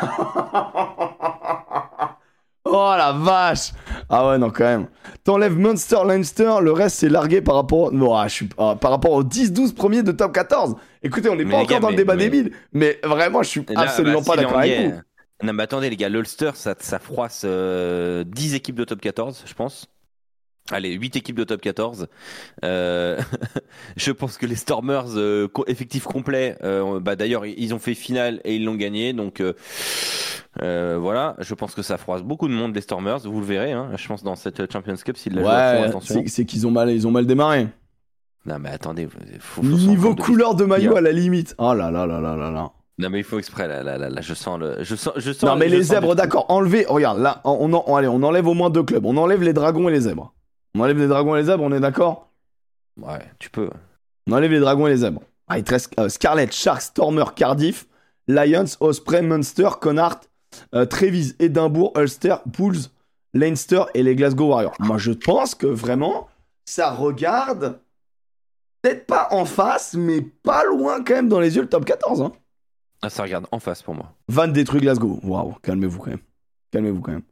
Oh la vache Ah ouais, non, quand même. T'enlèves Munster, Leinster, le reste c'est largué par rapport, non, ah, je suis... ah, par rapport aux 10-12 premiers de top 14. Écoutez, on n'est pas encore gars, dans le débat mais- débile, mais vraiment, je suis Là, absolument bah, pas si d'accord avec est- vous. Non, mais attendez, les gars, l'Ulster, ça, ça froisse euh, 10 équipes de top 14, je pense. Allez, 8 équipes de top 14. Euh, je pense que les Stormers, euh, effectif complet, euh, bah, d'ailleurs, ils ont fait finale et ils l'ont gagné. Donc euh, euh, voilà, je pense que ça froisse beaucoup de monde, les Stormers. Vous le verrez, hein, je pense, dans cette Champions Cup, s'ils la jouent à fond, Ouais, attention. c'est qu'ils ont mal, ils ont mal démarré. Non, mais attendez, faut, faut Niveau de- couleur de maillot à la limite. Oh là là là là là là. Non, mais il faut exprès, là, là, là, là, je sens le. Je sens, je sens, Non mais les zèbres, d'accord, enlevez, regarde, là, on, on, en- allez, on enlève au moins deux clubs. On enlève les dragons et les zèbres. On enlève les dragons et les zèbres, on est d'accord? Ouais, tu peux. On enlève les dragons et les zèbres. Ah, il te reste euh, Scarlet, Sharks, Stormer, Cardiff, Lions, Osprey, Munster, Connacht, euh, Trévise, Édimbourg, Ulster, Bulls, Leinster et les Glasgow Warriors. Moi, je pense que vraiment, ça regarde peut-être pas en face, mais pas loin quand même dans les yeux le top 14. Hein. Ah, ça regarde en face pour moi. Van détruit Glasgow. Waouh, calmez-vous quand même. Calmez-vous quand même.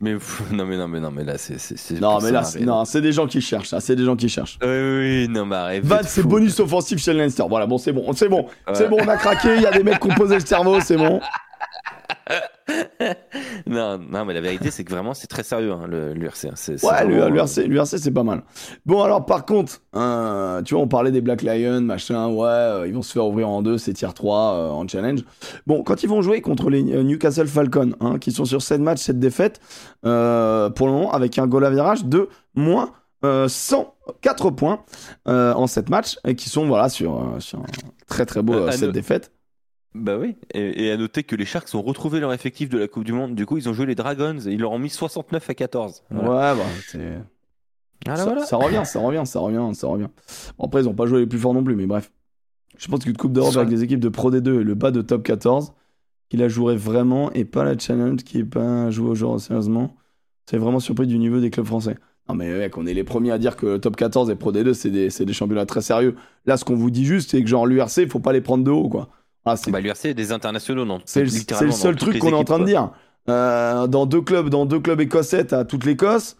Mais pff, non, mais non, mais non, mais là, c'est. c'est- c'est Non, mais là, c'est- arrête. non, c'est des gens qui cherchent, ça. C'est des gens qui cherchent. Oui, oui, non, mais arrête. Van, c'est bonus offensif chez Leinster. Voilà, bon, c'est bon, c'est bon, c'est bon, on a craqué. Il y a des mecs qui ont posé le cerveau, c'est bon. non, non, mais la vérité, c'est que vraiment, c'est très sérieux, hein, l'URC. hein. Ouais, l'URC, c'est pas mal. Bon, alors, par contre, euh, tu vois, on parlait des Black Lions, machin, ouais, euh, ils vont se faire ouvrir en deux, c'est tier 3 euh, en challenge. Bon, quand ils vont jouer contre les Newcastle Falcons, hein, qui sont sur 7 matchs, 7 défaites, euh, pour le moment, avec un goal à virage de moins euh, 104 points en 7 matchs, et qui sont, voilà, sur, sur un très très beau Euh, euh, à 7 no- défaites. Bah oui, et, et à noter que les Sharks ont retrouvé leur effectif de la Coupe du Monde. Du coup, ils ont joué les Dragons et ils leur ont mis 69 à 14. Voilà. Ouais, bah, c'est. Voilà, ça, voilà. ça revient, ça revient, ça revient, ça revient. Bon, après, ils ont pas joué les plus forts non plus, mais bref. Je pense qu'une Coupe d'Europe avec des équipes de Pro D2 et le bas de top 14, qui la jouerait vraiment et pas la Challenge qui est pas jouée au jour sérieusement. C'est vraiment surpris du niveau des clubs français. Non, mais mec, on est les premiers à dire que le top 14 et Pro D2, c'est des, des championnats très sérieux. Là, ce qu'on vous dit juste, c'est que genre l'URC, faut pas les prendre de haut, quoi. Ah, c'est Bah, l'URC, des internationaux, non c'est le, seul truc qu'on est en train de dire. Euh, dans deux clubs, dans deux clubs écossais, t'as toute l'Écosse.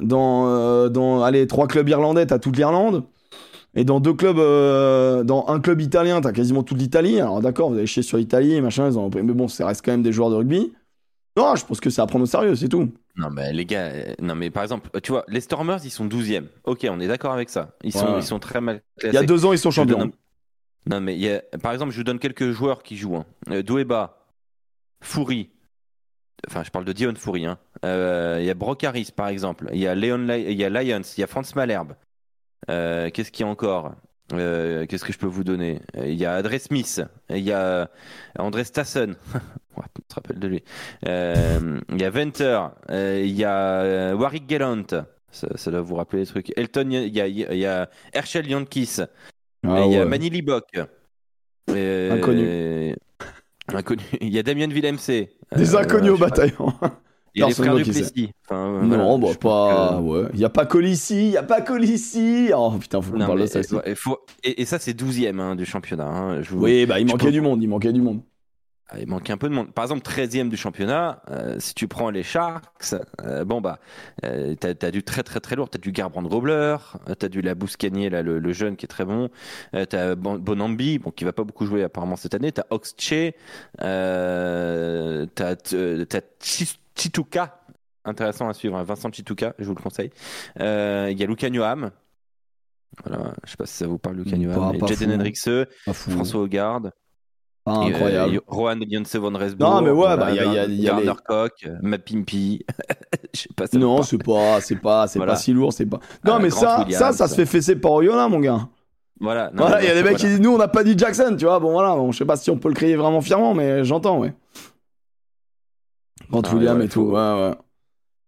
Dans, euh, dans allez, trois clubs irlandais, t'as toute l'Irlande. Et dans deux clubs, euh, dans un club italien, t'as quasiment toute l'Italie. Alors d'accord, vous avez chier sur l'Italie, machin, ils ont... mais bon, ça reste quand même des joueurs de rugby. Non, je pense que c'est à prendre au sérieux, c'est tout. Non, mais les gars, euh, non, mais par exemple, tu vois, les Stormers, ils sont 12e. Ok, on est d'accord avec ça. Ils sont, ils sont très mal Il y a classés. deux ans, ils sont champions. Non, mais y a... par exemple, je vous donne quelques joueurs qui jouent. Hein. Euh, Doueba, Foury. Enfin, je parle de Dion hein. Euh, Il y a Brocaris, par exemple. Il y a Léon, il y a Lyons. Il y a Franz Malherbe. Euh, Qu'est-ce qu'il y a encore Euh, Qu'est-ce que je peux vous donner Euh, Il y a Adré Smith. Il y a André Stassen. Ouais, tu te rappelles de lui. Euh, il y a Venter. Euh, Il y a euh, Warwick Gallant. Ça, doit vous rappeler les trucs. Elton, il y a, il y a Herschel Yankis. Ah Et il y a. Manili Bock. Euh, Inconnu. Inconnu. Il y a Damien Villemc. Des Euh, inconnus au bataillon. Il y a les frères du. Plessis. Enfin, non, voilà, bah pas. que- Ouais. Il y a pas Colissi, il y a pas Colissi. Oh putain, faut qu'on parle de ça. il faut- et, et ça, c'est 12ème hein, du championnat. hein. Je vous- Oui, bah il manquait peux- du monde, il manquait du monde. Ah, Il manque un peu de monde. Par exemple, 13e du championnat, euh, si tu prends les Sharks, euh, bon bah, euh, t'as as du très très très lourd. T'as du Garbrand Grobler, euh, t'as du Labouscanier, là, le, le jeune qui est très bon. Euh, t'as Bon- Bonambi, bon, qui va pas beaucoup jouer apparemment cette année. T'as Oxche, euh, t'as Chituka, intéressant à suivre, hein, Vincent Chituka, je vous le conseille. Euh, Il y a Luca Newham. Voilà, je sais pas si ça vous parle, Luca Pas- Newham. Jaden. Hendrickse, Pas fou. François Hogarde. Pas Et, incroyable. euh, Rohan von Resbourg. Non, mais ouais, voilà, bah, y a- y a- y a les- Koch, Mapimpi. Je sais pas. ça Non, c'est pas, c'est pas, c'est Voilà. pas si lourd, c'est pas. Non, Ah, mais ça, Williams. ça, ça se fait fesser par Oyonnax, mon gars. Voilà. non, Voilà, il y a des voilà. mecs qui disent, nous, on n'a pas dit Jackson, tu vois. Bon, voilà, bon, je sais pas si on peut le crier vraiment fièrement, mais j'entends, ouais. Grant Ah, ouais, et tout, ouais, ouais.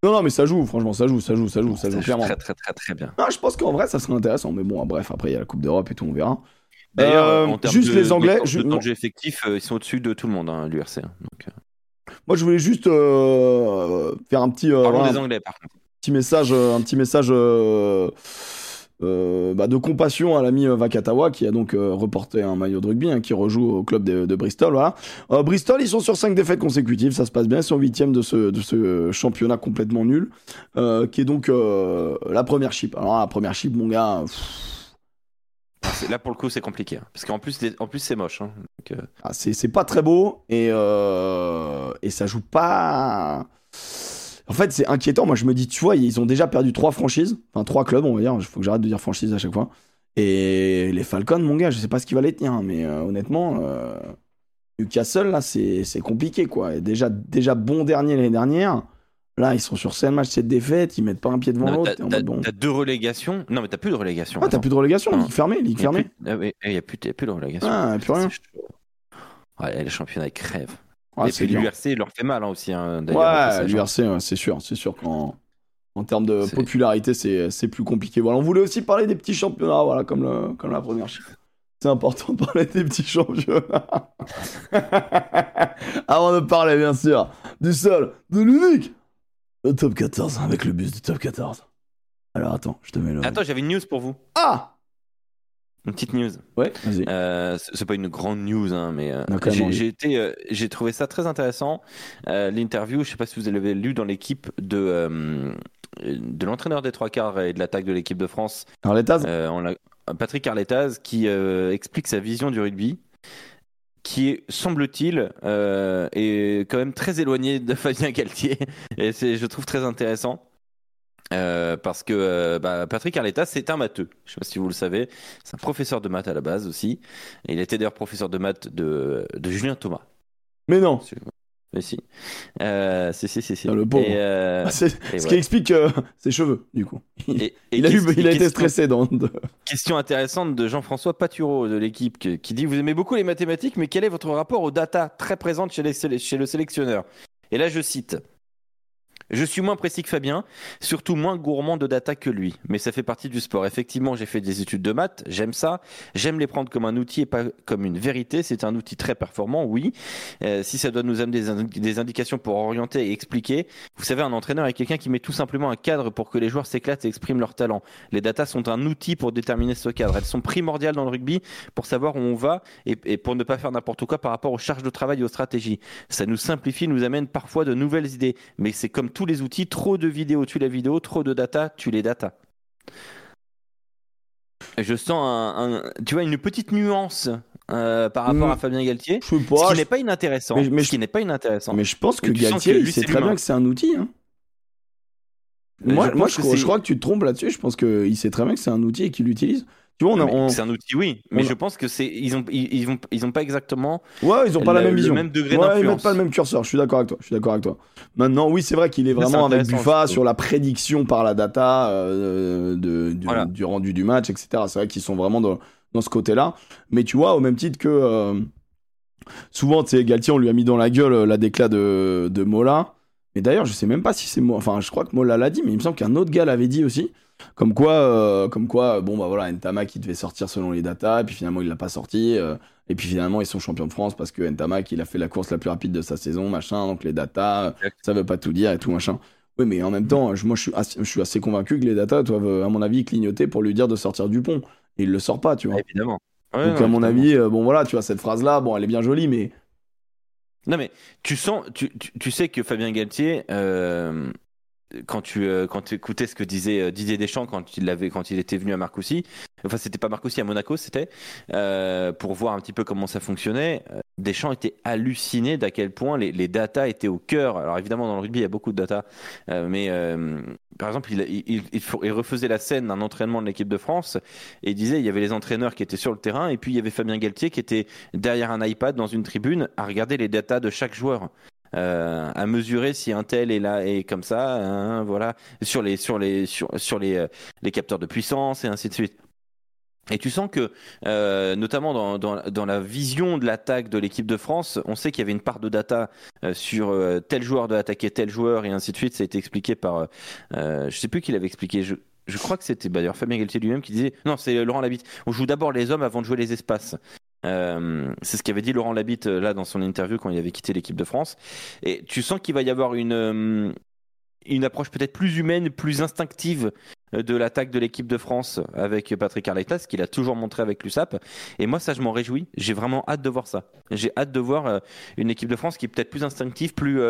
Non, non, mais ça joue, franchement, ça joue, ça joue, ça joue, ça Ça joue joue clairement. très très très très bien. Non, je pense qu'en vrai, ça serait intéressant, mais bon, bref, après, il y a la Coupe d'Europe et tout, on verra. D'ailleurs, Euh, en termes juste de- les Anglais, de je- temps de jeu effectif, euh, ils sont au-dessus de tout le monde, hein, l'URC. hein. Donc, euh, Moi, je voulais juste euh, faire un petit, euh, Parlons des Anglais par contre. petit message, un petit message bah, de compassion à l'ami Vakatawa qui a donc reporté un maillot de rugby, hein, qui rejoue au club de, de Bristol. Voilà. Bristol, ils sont sur 5 défaites consécutives, ça se passe bien, ils sont huitièmes de ce, de ce championnat complètement nul, qui est donc la première chip. Alors la première chip, mon gars, pff, Là pour le coup, c'est compliqué. hein. Parce qu'en plus, en plus c'est moche. hein. Euh, ah, c'est pas très beau et, euh, et ça joue pas. En fait, c'est inquiétant. Moi, je me dis, tu vois, ils ont déjà perdu trois franchises, enfin trois clubs, on va dire. Il faut que j'arrête de dire franchise à chaque fois. Et les Falcons, mon gars, je sais pas ce qui va les tenir, hein, mais euh, honnêtement, Newcastle, là, c'est c'est compliqué, quoi. Déjà, déjà bon dernier l'année dernière. Là, ils sont sur 7 matchs, 7 défaites, ils mettent pas un pied devant l'autre. t'as- bon. deux relégations. Non, mais t'as plus de relégation. Ah, t'as plus de relégation, ligue fermée, ligue fermée. ah il y a plus, de relégation. Ah, plus rien. Ouais, les championnats ils crèvent. Ah, et puis l'URC leur fait mal hein, aussi. hein, Ouais, l'URC, ouais, c'est sûr, c'est sûr qu'en en termes de popularité, c'est c'est plus compliqué. Voilà, on voulait aussi parler des petits championnats, voilà, comme, le, comme la première chiffre. C'est important de parler des petits championnats. Avant de parler, bien sûr, du seul, de l'unique, le top 14, avec le bus du top 14. Alors attends, je te mets le. Attends, j'avais une news pour vous. Ah Une petite news. Ouais, vas-y. Euh, c'est pas une grande news, hein, mais euh, j'ai été, euh, j'ai trouvé ça très intéressant. L'interview, je sais pas si vous l'avez lu dans l'équipe de de l'entraîneur des trois quarts et de l'attaque de l'équipe de France, Arletaz Patrick Arletaz, qui explique sa vision du rugby, qui est, semble-t-il, euh, est quand même très éloigné de Fabien Galtier, et c'est, je trouve très intéressant. Euh, parce que euh, bah, Patrick Arletaz, c'est un matheux. Je sais pas si vous le savez. C'est un professeur de maths à la base aussi. Et il était d'ailleurs professeur de maths de, de Julien Thomas. Mais non Mais si. Euh, si, si, si, si. Ah, le pauvre. Et, euh, Ah, et Ce ouais. qui explique euh, ses cheveux, du coup. et- et Il a, eu, il a été question- stressé dans. de- Question intéressante de Jean-François Patureau de l'équipe qui, dit Vous aimez beaucoup les mathématiques, mais quel est votre rapport aux data très présentes chez, les séle- chez le sélectionneur? Et là, je cite Je suis moins précis que Fabien, surtout moins gourmand de data que lui, mais ça fait partie du sport. Effectivement, j'ai fait des études de maths, j'aime ça, j'aime les prendre comme un outil et pas comme une vérité. C'est un outil très performant, oui. Euh, si ça doit nous amener des, indi- des indications pour orienter et expliquer, vous savez, un entraîneur est quelqu'un qui met tout simplement un cadre pour que les joueurs s'éclatent et expriment leur talent. Les datas sont un outil pour déterminer ce cadre. Elles sont primordiales dans le rugby pour savoir où on va et, et pour ne pas faire n'importe quoi par rapport aux charges de travail et aux stratégies. Ça nous simplifie, nous amène parfois de nouvelles idées. Mais c'est comme tous les outils, trop de vidéos tue la vidéo, trop de data tue les data. Je sens un, un- tu vois, une petite nuance euh, par rapport Mm. à Fabien Galtier. Je Ce qui je- n'est pas inintéressant. Mais- mais ce qui n'est pas inintéressant. Mais je pense que tu Galtier, que il lui, c'est très bien que c'est un outil. hein. Moi, je moi je, crois, je crois que tu te trompes là-dessus. Je pense qu'il sait très bien que c'est un outil et qu'il l'utilise. Tu vois, on C'est un outil, oui, mais on je pense que c'est ils ont ils, ils ont ils ont pas exactement Ouais, ils ont pas la le- même le vision. même degré ouais, ils mettent pas le même curseur. Je suis d'accord avec toi. Je suis d'accord avec toi. Maintenant, oui, c'est vrai qu'il est vraiment avec Buffa sur la prédiction par la data euh, de, du, Voilà. du rendu du match, etc. C'est vrai qu'ils sont vraiment dans, dans ce côté-là. Mais tu vois, au même titre que euh, souvent, tu sais, Galtier, on lui a mis dans la gueule euh, la déclat de, de Mola. Et d'ailleurs, je sais même pas si c'est moi. Enfin, je crois que Mola l'a dit, mais il me semble qu'un autre gars l'avait dit aussi. Comme quoi, euh, comme quoi, bon bah voilà, Ntama qui devait sortir selon les datas, et puis finalement il l'a pas sorti. euh, et puis finalement ils sont champions de France parce que Ntamak il a fait la course la plus rapide de sa saison, machin. Donc les datas, euh, ça veut pas tout dire et tout machin. Oui, mais en même temps, je- moi je suis, assez, je suis assez convaincu que les datas doivent, euh, à mon avis, clignoter pour lui dire de sortir du pont. Et il le sort pas, tu vois. évidemment. Ouais, Donc non, à mon évidemment. avis, euh, bon voilà, tu vois cette phrase là, bon elle est bien jolie, mais Non mais tu sens, tu, tu, tu sais que Fabien Galtier, euh, quand tu euh, quand tu écoutais ce que disait euh, Didier Deschamps quand il était venu à Marcoussis, enfin c'était pas Marcoussis à Monaco c'était euh, pour voir un petit peu comment ça fonctionnait. Deschamps était halluciné d'à quel point les, les datas étaient au cœur. Alors évidemment dans le rugby il y a beaucoup de data, mais par exemple il, refaisait la scène d'un entraînement de l'équipe de France et il disait il y avait les entraîneurs qui étaient sur le terrain et puis il y avait Fabien Galtier qui était derrière un iPad dans une tribune à regarder les datas de chaque joueur. Euh, à mesurer si un tel est là et comme ça, hein, voilà, sur les sur les sur, les euh, les capteurs de puissance et ainsi de suite. Et tu sens que, euh, notamment dans, dans, la vision de l'attaque de l'équipe de France, on sait qu'il y avait une part de data sur tel joueur doit attaquer tel joueur et ainsi de suite. Ça a été expliqué par, je sais plus qui l'avait expliqué. Je, je crois que c'était bah, d'ailleurs Fabien Galtier lui-même qui disait, non, c'est Laurent Labitte. On joue d'abord les hommes avant de jouer les espaces. Euh, c'est ce qu'avait dit Laurent Labitte euh, là dans son interview quand il avait quitté l'équipe de France. Et tu sens qu'il va y avoir une, euh, une approche peut-être plus humaine, plus instinctive de l'attaque de l'équipe de France avec Patrick Arletta, ce qu'il a toujours montré avec l'USAP. Et moi, ça, je m'en réjouis. J'ai vraiment hâte de voir ça. J'ai hâte de voir une équipe de France qui est peut-être plus instinctive, plus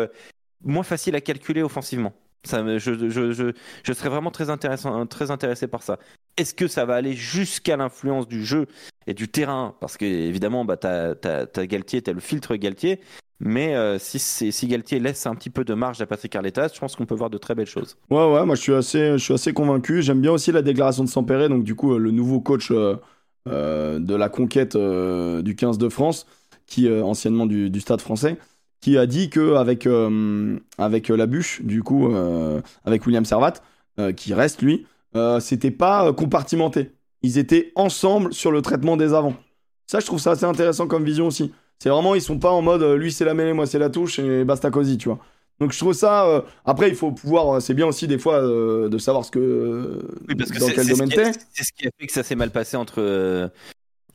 moins facile à calculer offensivement. Je, je serais vraiment très, intéressant, très intéressé par ça. Est-ce que ça va aller jusqu'à l'influence du jeu et du terrain? Parce que évidemment, bah, t'as as, Galtier, t'as le filtre Galtier. Mais euh, si, si Galtier laisse un petit peu de marge à Patrick Arletta, je pense qu'on peut voir de très belles choses. Ouais, ouais, moi je suis assez, je suis assez convaincu. J'aime bien aussi la déclaration de Sampéré, donc du coup, euh, le nouveau coach euh, de la conquête du 15 de France, qui anciennement du, du Stade français, qui a dit que avec, avec la bûche, du coup, avec William Servat, qui reste lui, euh, c'était pas euh, compartimenté. Ils étaient ensemble sur le traitement des avants. Ça, je trouve ça assez intéressant comme vision aussi. C'est vraiment, ils sont pas en mode euh, lui c'est la mêlée, moi c'est la touche et basta cosy, tu vois. Donc je trouve ça. euh, Après, il faut pouvoir. C'est bien aussi des fois euh, de savoir ce que. Oui, parce que dans quel domaine c'est ce qui a fait que ça s'est mal passé entre,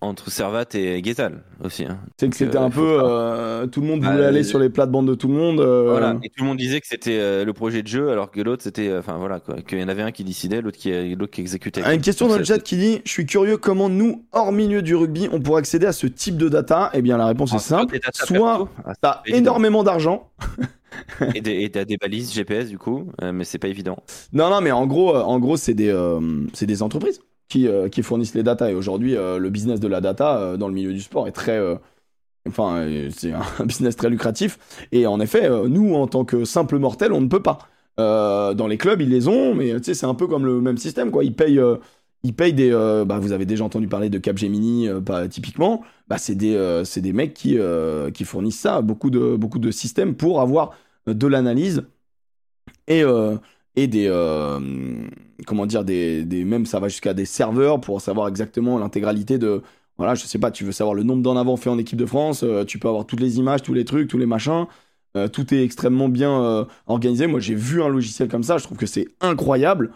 entre Servat et Gezal aussi. Hein. C'est que c'était un peu. Euh, tout le monde voulait bah, aller sur les plates-bandes de tout le monde. Euh. Voilà, et tout le monde disait que c'était euh, le projet de jeu, alors que l'autre, c'était. Enfin voilà, quoi. Qu'il y en avait un qui décidait, l'autre qui, qui exécutait. Ah, une question dans le chat qui dit Je suis curieux, comment nous, hors milieu du rugby, on pourrait accéder à ce type de data? Eh bien, la réponse est ah, simple. Soit ah, t'as énormément d'argent. et, des, t'as des balises GPS, du coup, mais c'est pas évident. Non, non, mais en gros, en gros c'est des, c'est des entreprises qui, euh, qui fournissent les datas. Et aujourd'hui, euh, le business de la data euh, dans le milieu du sport est très. Enfin, c'est un business très lucratif. Et en effet, nous, en tant que simple mortel, on ne peut pas. dans les clubs, ils les ont, mais tu sais, c'est un peu comme le même système, quoi. Ils payent, ils payent des. bah, vous avez déjà entendu parler de Capgemini, pas typiquement. Bah, c'est des, c'est des mecs qui, qui fournissent ça, beaucoup de, beaucoup de systèmes pour avoir de l'analyse et, et des euh, comment dire des, des même ça va jusqu'à des serveurs pour savoir exactement l'intégralité de voilà je sais pas tu veux savoir le nombre d'en avant fait en équipe de France euh, tu peux avoir toutes les images tous les trucs tous les machins. Euh, tout est extrêmement bien organisé. Moi j'ai vu un logiciel comme ça je trouve que c'est incroyable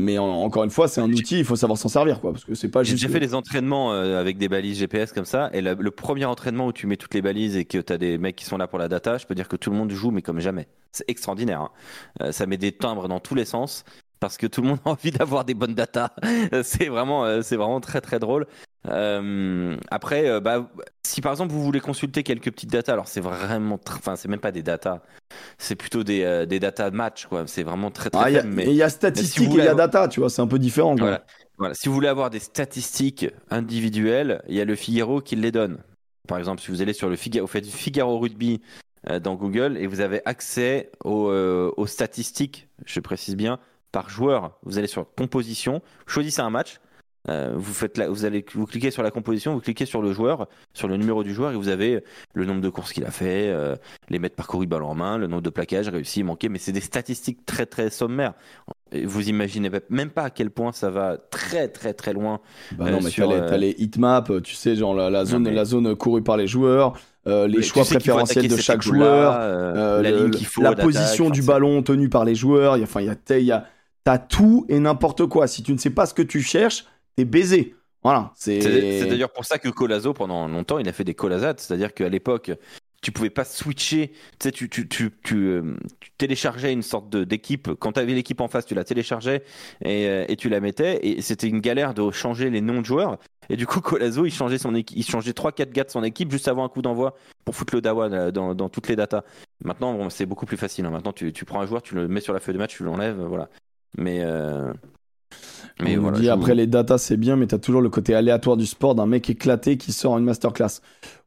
mais encore une fois, c'est un outil, il faut savoir s'en servir, quoi, parce que c'est pas J'ai fait des entraînements avec des balises GPS comme ça, et le premier entraînement où tu mets toutes les balises et que tu as des mecs qui sont là pour la data, je peux dire que tout le monde joue, mais comme jamais. C'est extraordinaire. Hein. Euh, ça met des timbres dans tous les sens parce que tout le monde a envie d'avoir des bonnes datas. c'est vraiment, euh, c'est vraiment très très drôle. Euh, après, bah, si par exemple vous voulez consulter quelques petites datas, alors c'est vraiment, enfin c'est même pas des datas, c'est plutôt des, des datas de match, quoi. C'est vraiment très très. Ah, il y a statistiques et il y a data, tu vois, c'est un peu différent. Voilà. voilà. Si vous voulez avoir des statistiques individuelles, il y a le Figaro qui les donne. Par exemple, si vous allez sur le Figaro, vous faites du Figaro Rugby euh, dans Google et vous avez accès euh, aux, statistiques, je précise bien, par joueur. Vous allez sur composition, choisissez un match, euh, vous faites vous allez vous cliquez sur la composition, vous cliquez sur le joueur, sur le numéro du joueur et vous avez le nombre de courses qu'il a fait, les mètres parcourus balle en main, le nombre de plaquages réussis, manqués, mais c'est des statistiques très très sommaires. Vous imaginez même pas à quel point ça va très très très loin. Bah non, mais t'as les, heatmaps, tu sais, genre la, zone, la zone courue par les joueurs, euh, les choix préférentiels de chaque joueur, euh, euh, la, position du ballon tenue par les joueurs. Enfin, il y a, t'as tout et n'importe quoi. Si tu ne sais pas ce que tu cherches, t'es baisé. Voilà. C'est d'ailleurs pour ça que Colazo, pendant longtemps, il a fait des colasades. C'est-à-dire qu'à l'époque, tu pouvais pas switcher. Tu tu, tu, tu, téléchargeais une sorte d'équipe. Quand tu avais l'équipe en face, tu la téléchargeais et, et tu la mettais. Et c'était une galère de changer les noms de joueurs. Et du coup, Colazo, il changeait son il changeait 3-4 gars de son équipe juste avant un coup d'envoi pour foutre le Dawa euh, dans, toutes les datas. Maintenant, c'est beaucoup plus facile. Hein. Maintenant, tu, tu, prends un joueur, tu le mets sur la feuille de match, tu l'enlèves, voilà. Mais. Euh... Mais On dit après les datas c'est bien, mais tu as toujours le côté aléatoire du sport d'un mec éclaté qui sort une masterclass.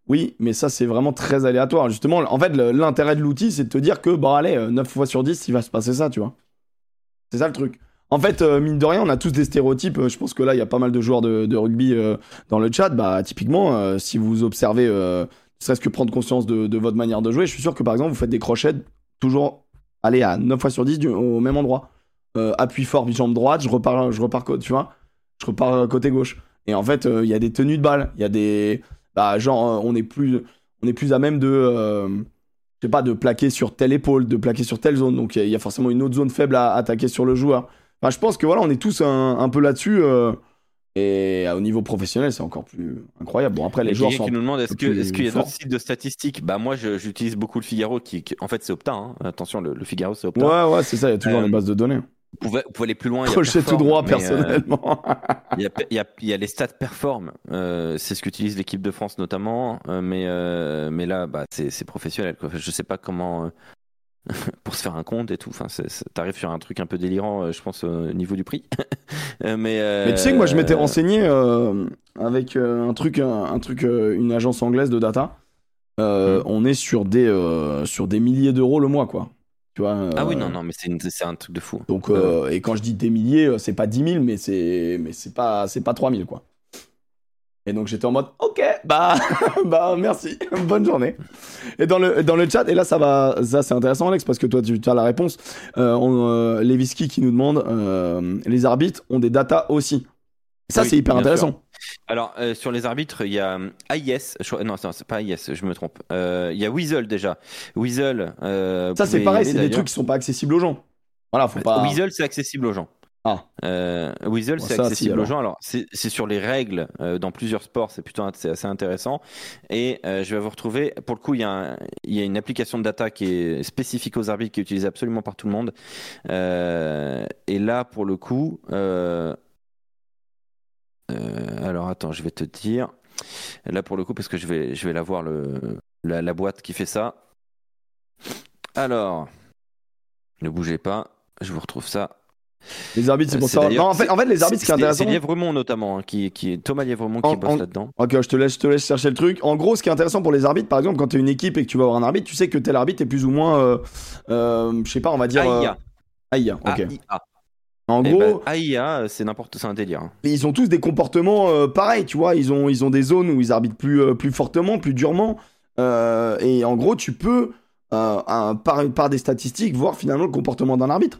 Oui, mais ça c'est vraiment très aléatoire. Justement, en fait, l'intérêt de l'outil c'est de te dire que, bon allez, 9 euh, fois sur 10, il va se passer ça, tu vois. C'est ça le truc. En fait, euh, mine de rien, on a tous des stéréotypes. Je pense que là, il y a pas mal de joueurs de, rugby euh, dans le chat. Bah, typiquement, euh, si vous observez, ne serait-ce que prendre conscience de, votre manière de jouer, je suis sûr que par exemple, vous faites des crochets toujours, allez, à 9 fois sur 10 au même endroit. Appui fort, jambe droite, je repars, je repars, tu vois, je repars côté gauche. Et en fait, il y a des tenues de balle. Il y a des. Bah, genre, on est plus, on est plus à même de je sais pas, de plaquer sur telle épaule, de plaquer sur telle zone. Donc il y, a forcément une autre zone faible à attaquer sur le joueur je pense que voilà, on est tous un, peu là-dessus. Euh, et au niveau professionnel, c'est encore plus incroyable. Bon, après, les joueurs sont. qui nous demande est-ce qu'il y a d'autres sites de statistiques? Bah, moi, j'utilise beaucoup le Figaro, qui, en fait, c'est Opta. Hein. Attention, le, Figaro, c'est Opta. Ouais, ouais, c'est ça, il y a toujours une base de données. Vous pouvez, aller plus loin. Crochet tout droit, euh, personnellement. Il y, a, les stats perform. Euh, c'est ce qu'utilise l'équipe de France, notamment. mais, mais là, bah, c'est professionnel. Quoi. Je sais pas comment pour se faire un compte et tout. Enfin, t'arrives sur un truc un peu délirant, euh, je pense, au niveau du prix. Euh, mais, mais tu sais que moi, je m'étais euh, renseigné avec un truc, un, truc, une agence anglaise de data. Hmm. On est sur des, sur des milliers d'euros le mois, quoi. Tu vois, ah oui, non, non, mais c'est un truc de fou. Donc, et quand je dis des milliers, c'est pas 10 000, mais c'est mais c'est pas, pas 3 000, quoi. Et donc j'étais en mode ok bah bah merci bonne journée. Et dans le dans le chat et là ça va ça c'est intéressant Alex parce que toi tu, as la réponse. Euh, on, euh, Leviski qui nous demande euh, les arbitres ont des datas aussi. Ça c'est hyper intéressant. Alors euh, sur les arbitres il y a AIS non c'est pas AIS je me trompe il y a Weasel déjà Weasel. ça c'est pareil c'est des trucs qui sont pas accessibles aux gens. Voilà faut pas. Weasel c'est accessible aux gens. Ah. Euh, Weasel, Bon, c'est si, accessible aux gens. Alors, c'est sur les règles euh, dans plusieurs sports, c'est plutôt c'est assez intéressant. Et euh, je vais vous retrouver, pour le coup, il y, a un- il y a une application de data qui est spécifique aux arbitres, qui est utilisée absolument par tout le monde. Euh, et là, pour le coup, euh, alors attends, je vais te dire. Là, pour le coup, parce que je vais, je vais la voir, le, la, la boîte qui fait ça. Alors, ne bougez pas, je vous retrouve ça. Les arbitres, c'est pour ça. Non, en fait, en fait, les arbitres, C'est- intéressant. C'est Lièvremont notamment, hein, qui, qui Thomas Lièvremont En- qui bosse en- là-dedans. Ok, je te laisse, je te laisse chercher le truc. En gros, ce qui est intéressant pour les arbitres, par exemple, quand tu es une équipe et que tu vas avoir un arbitre, tu sais que tel arbitre est plus ou moins, euh, euh, je sais pas, on va dire. euh. AIA, ok. En Eh gros, ben, AIA, c'est n'importe, c'est un délire. hein. ils ont tous des comportements euh, pareils, tu vois. Ils ont, ils ont des zones où ils arbitrent plus, euh, plus fortement, plus durement. Euh, et en gros, tu peux, euh, un- par, par des statistiques, voir finalement le comportement d'un arbitre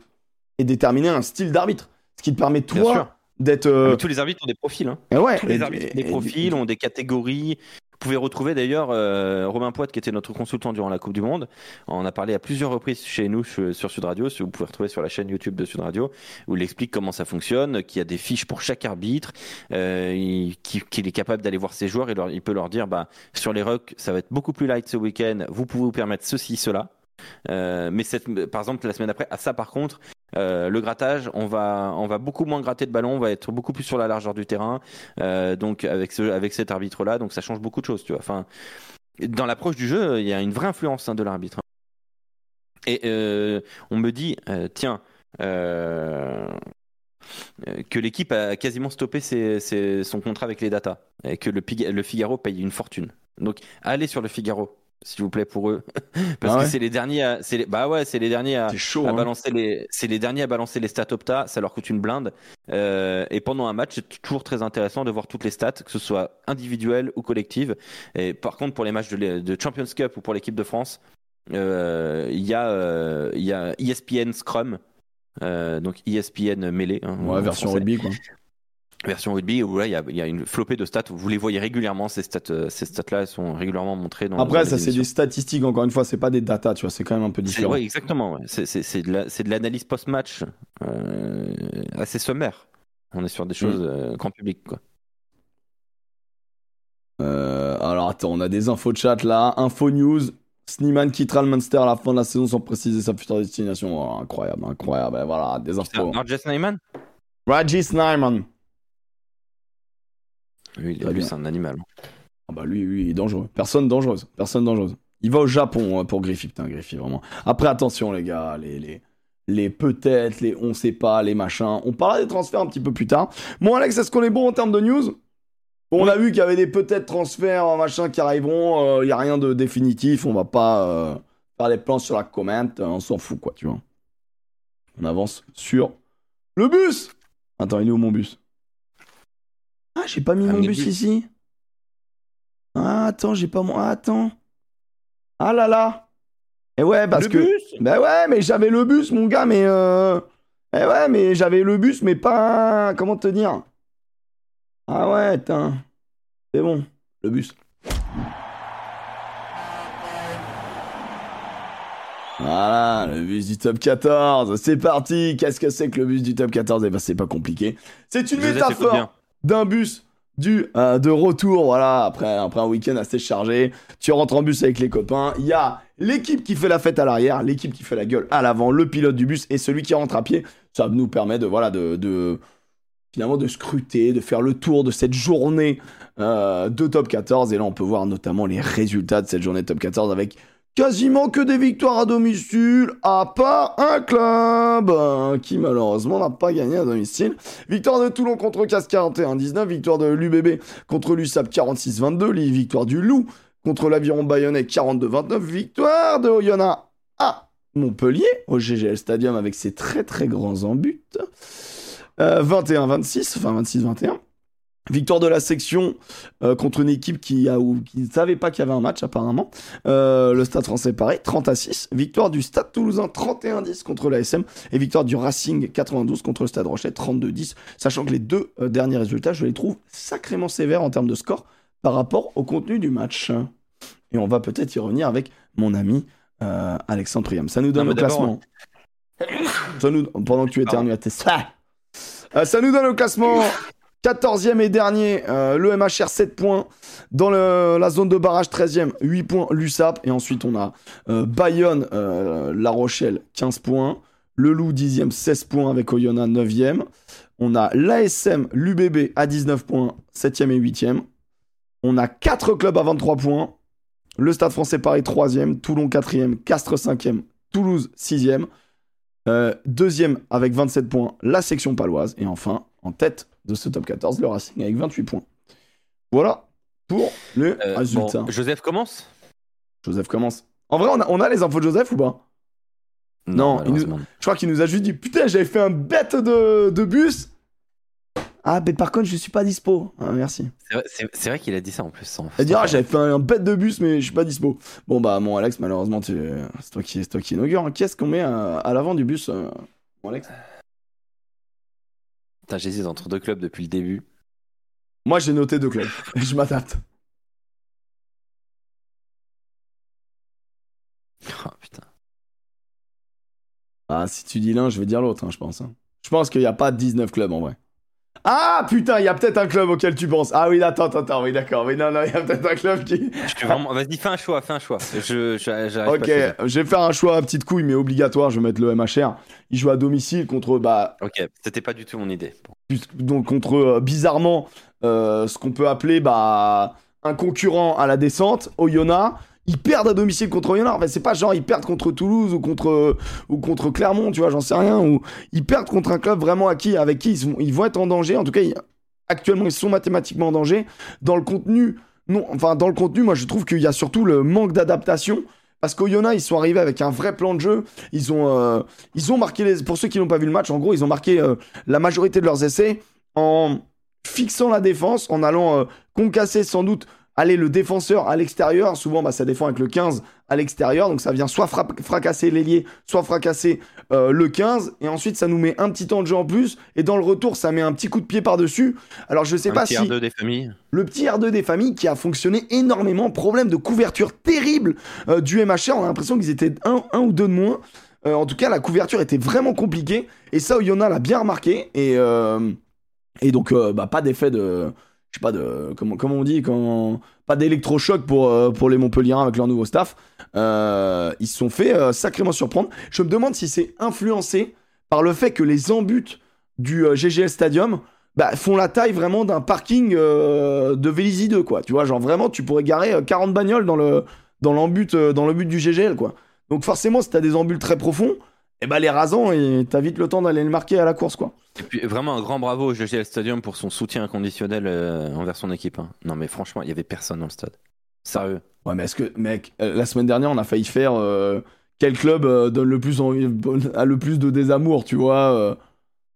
et déterminer un style d'arbitre. Ce qui te permet, toi, d'être. Ah, euh, tous les arbitres ont des profils. hein. eh ouais, Tous les et- arbitres ont et- des profils, ont des catégories. Pouvez retrouver d'ailleurs euh, Romain Poit, qui était notre consultant durant la Coupe du Monde. On a parlé à plusieurs reprises chez nous sur Sud Radio, vous pouvez retrouver sur la chaîne YouTube de Sud Radio, où il explique comment ça fonctionne, qu'il y a des fiches pour chaque arbitre, euh, il- qu'il est capable d'aller voir ses joueurs et il peut leur dire bah, sur les rocks, ça va être beaucoup plus light ce week-end, vous pouvez vous permettre ceci, cela. Euh, mais par exemple, la semaine après, à ça par contre, euh, le grattage, on va, on va beaucoup moins gratter de ballon, on va être beaucoup plus sur la largeur du terrain. Euh, donc avec avec cet arbitre-là, donc ça change beaucoup de choses, tu vois. Enfin, dans l'approche du jeu, il y a une vraie influence hein, de l'arbitre. Et on me dit, tiens. que l'équipe a quasiment stoppé son contrat avec les data et que le, le Figaro paye une fortune. Donc allez sur le Figaro, s'il vous plaît pour eux, parce Ah ouais que c'est les derniers. À, c'est les- bah ouais, c'est les derniers à, C'est chaud, à hein. balancer les. C'est les derniers à balancer les stats opta. Ça leur coûte une blinde. Euh, et pendant un match, c'est toujours très intéressant de voir toutes les stats, que ce soit individuelles ou collectives. Et par contre, pour les matchs de, de Champions Cup ou pour l'équipe de France, euh, il y a euh, il y a ESPN Scrum. donc ESPN mêlée, hein, Ouais, version français. rugby, quoi. Version rugby où là il y a, il y a une flopée de stats. Vous les voyez régulièrement ces stats, euh, ces stats-là elles sont régulièrement montrées dans. Après, dans ça, c'est des statistiques, encore une fois, c'est pas des data, tu vois, c'est quand même un peu différent. ouais, exactement. ouais. C'est- de la- l'analyse post-match euh, assez sommaire. On est sur des choses euh, grand public. Quoi. Euh, alors, attends, on a des infos de chat là. Info news. Sneeman quittera le Munster à la fin de la saison sans préciser sa future destination. Oh, incroyable, incroyable. Voilà, des infos. Marges Nyman Raji Snyman. Lui, lui, c'est un animal. Ah bah lui, lui, il est dangereux. Personne dangereuse. Personne dangereuse. Il va au Japon hein, pour Griffith. Putain, Griffith, vraiment. Après, attention, les gars. Les, les, les peut-être, les on sait pas, les machins. On parlera des transferts un petit peu plus tard. Bon, Alex, est-ce qu'on est bon en termes de news? On a vu qu'il y avait des peut-être transferts, machin, qui arriveront. Il y a rien de définitif. On va pas euh, faire des plans sur la comment. On s'en fout, quoi, tu vois. On avance sur le bus. Attends, il est où mon bus? Ah, j'ai pas mis Ah, mon bus bus. ici. Ah, attends, j'ai pas mon. Ah, attends. Ah là là. Et ouais, parce Le que. bus? Bah ouais, mais j'avais le bus, mon gars, mais. Euh... Eh ouais, mais j'avais le bus, mais pas. Comment te dire? Ah ouais, putain. C'est bon, le bus. Voilà, le bus du top 14. C'est parti. Qu'est-ce que c'est que le bus du top 14 Eh ben, c'est pas compliqué. C'est une métaphore. D'un bus du euh, de retour voilà après un week-end assez chargé. Tu rentres en bus avec les copains. Il y a l'équipe qui fait la fête à l'arrière l'équipe qui fait la gueule à l'avant le pilote du bus et celui qui rentre à pied. Ça nous permet de voilà de, de finalement de scruter de faire le tour de cette journée euh, de top 14 et là on peut voir notamment les résultats de cette journée de top 14 avec quasiment que des victoires à domicile, à part un club euh, qui malheureusement n'a pas gagné à domicile. Victoire de Toulon contre Casse 41-19, victoire de l'UBB contre l'USAP 46-22, les victoire du Loup contre l'Aviron Bayonnais 42-29, victoire de Oyonnax à Montpellier au GGL Stadium avec ses très très grands embuts. Euh, 21-26, enfin 26-21. Victoire de la section euh, contre une équipe qui a ou qui ne savait pas qu'il y avait un match apparemment. Euh, le Stade Français pareil, 30 à 6. Victoire du Stade Toulousain 31-10 contre l'ASM et victoire du Racing 92 contre le Stade Rochelet 32-10. Sachant que les deux euh, derniers résultats, je les trouve sacrément sévères en termes de score par rapport au contenu du match. Et on va peut-être y revenir avec mon ami Alexandre Priam. Ça nous donne Non, le classement. Ça nous... Pendant que tu éternues à tes... Ça nous donne au classement 14e et dernier, euh, le MHR 7 points. Dans la zone de barrage 13e, 8 points l'USAP. Et ensuite, on a euh, Bayonne, euh, La Rochelle, 15 points. Le Loup, 10e, 16 points avec Oyonnax, 9e. On a l'ASM, l'UBB à 19 points, 7e et 8e. On a 4 clubs à 23 points. Le Stade français Paris, 3e. Toulon, 4e. Castres, 5e. Toulouse, 6e. Euh, deuxième avec 27 points, la section paloise. Et enfin, en tête de ce top 14, le Racing avec 28 points. Voilà pour le Euh, résultat. bon, Joseph commence? Joseph commence. En vrai, on a, on a les infos de Joseph ou pas? Non, il nous-. Je crois qu'il nous a juste dit Putain, j'avais fait un bête de, de bus. Ah, mais par contre, je suis pas dispo. Ah, merci. C'est vrai- qu'il a dit ça en plus. sans- Elle dit sans Ah, j'avais fait un, un bête de bus, mais je suis pas dispo. Bon, bah, mon Alex, malheureusement, tu... c'est toi qui, toi qui inaugure. hein. Qui est-ce qu'on met à, à l'avant du bus, euh, mon Alex? J'hésite entre deux clubs depuis le début. Moi, j'ai noté deux clubs. je m'adapte. Oh, putain. Ah, si tu dis l'un, je vais dire l'autre, hein, je pense. hein. Je pense qu'il n'y a pas 19 clubs en vrai. Ah putain, il y a peut-être un club auquel tu penses. Ah oui, attends, attends, attends, oui, d'accord. Oui, non, non, il y a peut-être un club qui. Vraiment... Vas-y, fais un choix, fais un choix. Je, je- j'arrive pas à Ok, je vais faire un choix à petite couille, mais obligatoire. Je vais mettre le MHR. Il joue à domicile contre, bah, Ok, c'était pas du tout mon idée. Donc contre euh, bizarrement euh, ce qu'on peut appeler bah, un concurrent à la descente, Oyonnax. Ils perdent à domicile contre Oyonnax. Enfin, c'est pas genre ils perdent contre Toulouse ou contre ou contre Clermont, tu vois, j'en sais rien. Ou ils perdent contre un club vraiment à qui, avec qui ils, vont être en danger. En tout cas, actuellement, ils sont mathématiquement en danger. Dans le contenu, non, enfin dans le contenu, moi je trouve qu'il y a surtout le manque d'adaptation. Parce qu'Oyonnax, ils sont arrivés avec un vrai plan de jeu. Ils ont, euh, ils ont marqué les. Pour ceux qui n'ont pas vu le match, en gros, ils ont marqué euh, la majorité de leurs essais en fixant la défense, en allant euh, concasser sans doute aller le défenseur à l'extérieur. Souvent, bah, ça défend avec le 15 à l'extérieur. Donc ça vient soit fracasser l'ailier, soit fracasser euh, le 15. Et ensuite, ça nous met un petit temps de jeu en plus. Et dans le retour, ça met un petit coup de pied par-dessus. Alors je sais Un pas petit si R2 des familles. le petit R2 des familles qui a fonctionné énormément. Problème de couverture terrible euh, du MHR. On a l'impression qu'ils étaient un, un ou deux de moins. Euh, en tout cas, la couverture était vraiment compliquée. Et ça, Oyonnax l'a bien remarqué. Et, euh, et donc, bah, pas d'effet de. Je sais pas de. Comment, on dit Pas d'électrochoc pour, euh, pour les Montpelliérains avec leur nouveau staff. Euh, ils se sont fait euh, sacrément surprendre. Je me demande si c'est influencé par le fait que les embutes du GGL Stadium bah, font la taille vraiment d'un parking de Vélizy 2, quoi. Tu vois, genre vraiment, tu pourrais garer euh, 40 bagnoles dans le, dans l'embut, dans le but du GGL, quoi. Donc forcément, si t'as des embuts très profonds, et bah les rasants, et t'as vite le temps d'aller le marquer à la course, quoi. Et puis vraiment un grand bravo au GGL Stadium pour son soutien inconditionnel euh, envers son équipe. hein. Non mais franchement, il y avait personne dans le stade. Sérieux. Ouais, mais est-ce que, mec, euh, la semaine dernière, on a failli faire euh, quel club euh, donne le plus envie, a le plus de désamour, tu vois euh.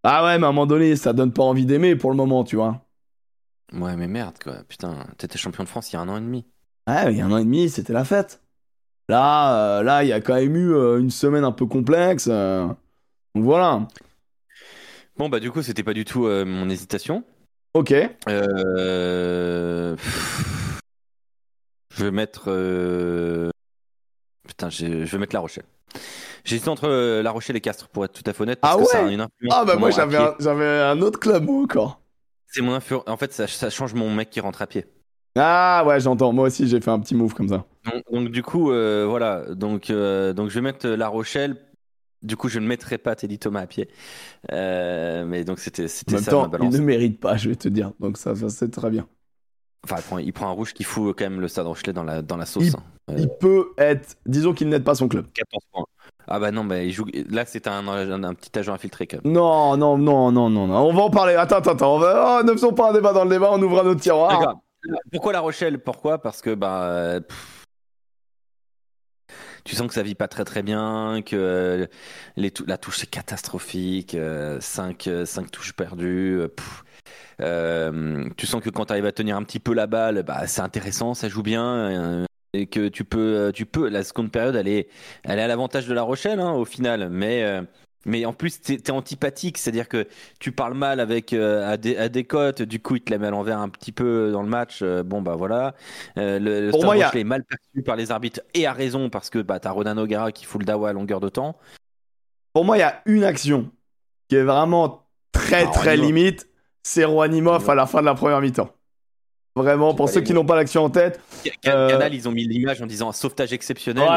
Ah ouais, mais à un moment donné, ça donne pas envie d'aimer pour le moment, tu vois. Ouais mais merde quoi. Putain, t'étais champion de France il y a un an et demi. Ouais, il y a un an et demi, c'était la fête. Là, euh, là, il y a quand même eu euh, une semaine un peu complexe. euh. Donc voilà. Bon bah du coup c'était pas du tout euh, mon hésitation. Ok. Euh... Je vais mettre. euh, Putain, j'ai- je vais mettre La Rochelle. J'hésite entre euh, La Rochelle et Castres pour être tout à fait honnête. Parce Ah que ça a ouais une influence Ah bah sur moi mon j'avais un, j'avais un autre club moi encore. C'est mon influence. En fait, ça, ça change mon mec qui rentre à pied. Ah ouais j'entends. Moi aussi j'ai fait un petit move comme ça. Donc, donc, du coup, euh, voilà. Donc, euh, donc je vais mettre La Rochelle. Du coup, je ne mettrai pas Teddy Thomas à pied. Euh, mais donc c'était En c'était même ça ma temps il balance. ne mérite pas je vais te dire. Donc ça, ça, c'est très bien. Enfin, il prend, il prend un rouge qui fout quand même le Stade Rochelet dans la dans la sauce. Il- hein. Euh, Il peut être. Disons qu'il n'aide pas son club. 14 points. Ah bah non, bah, il joue. Là, c'est un, un, un petit agent infiltré quand même. Non non non non non non. On va en parler. Attends attends attends. On va... oh, ne faisons pas un débat dans le débat. On ouvre notre tiroir. D'accord. Pourquoi La Rochelle? Pourquoi? Parce que bah, euh, pff, tu sens que ça vit pas très très bien, que euh, la touche est catastrophique, 5 touches perdues. euh, pff. Euh, tu sens que quand tu arrives à tenir un petit peu la balle, bah, c'est intéressant, ça joue bien. euh, et que tu peux, euh, tu peux, la seconde période, elle est, elle est à l'avantage de La Rochelle hein, au final. Mais, euh, mais en plus, t'es es antipathique, c'est-à-dire que tu parles mal avec euh, à, des, à des cotes, du coup, il te la met à l'envers un petit peu dans le match. euh, bon, bah voilà. Euh, le Pour moi, il y a- est mal perçu par les arbitres et à raison parce que bah, t'as Ronan O'Gara qui fout le dawa à longueur de temps. Pour moi il y a une action qui est vraiment très très Ah, très limite, c'est Rouanimov à la fin de la première mi-temps. Vraiment, pour ceux qui n'ont pas l'action en tête, Euh, Canal, ils ont mis l'image en disant sauvetage exceptionnel.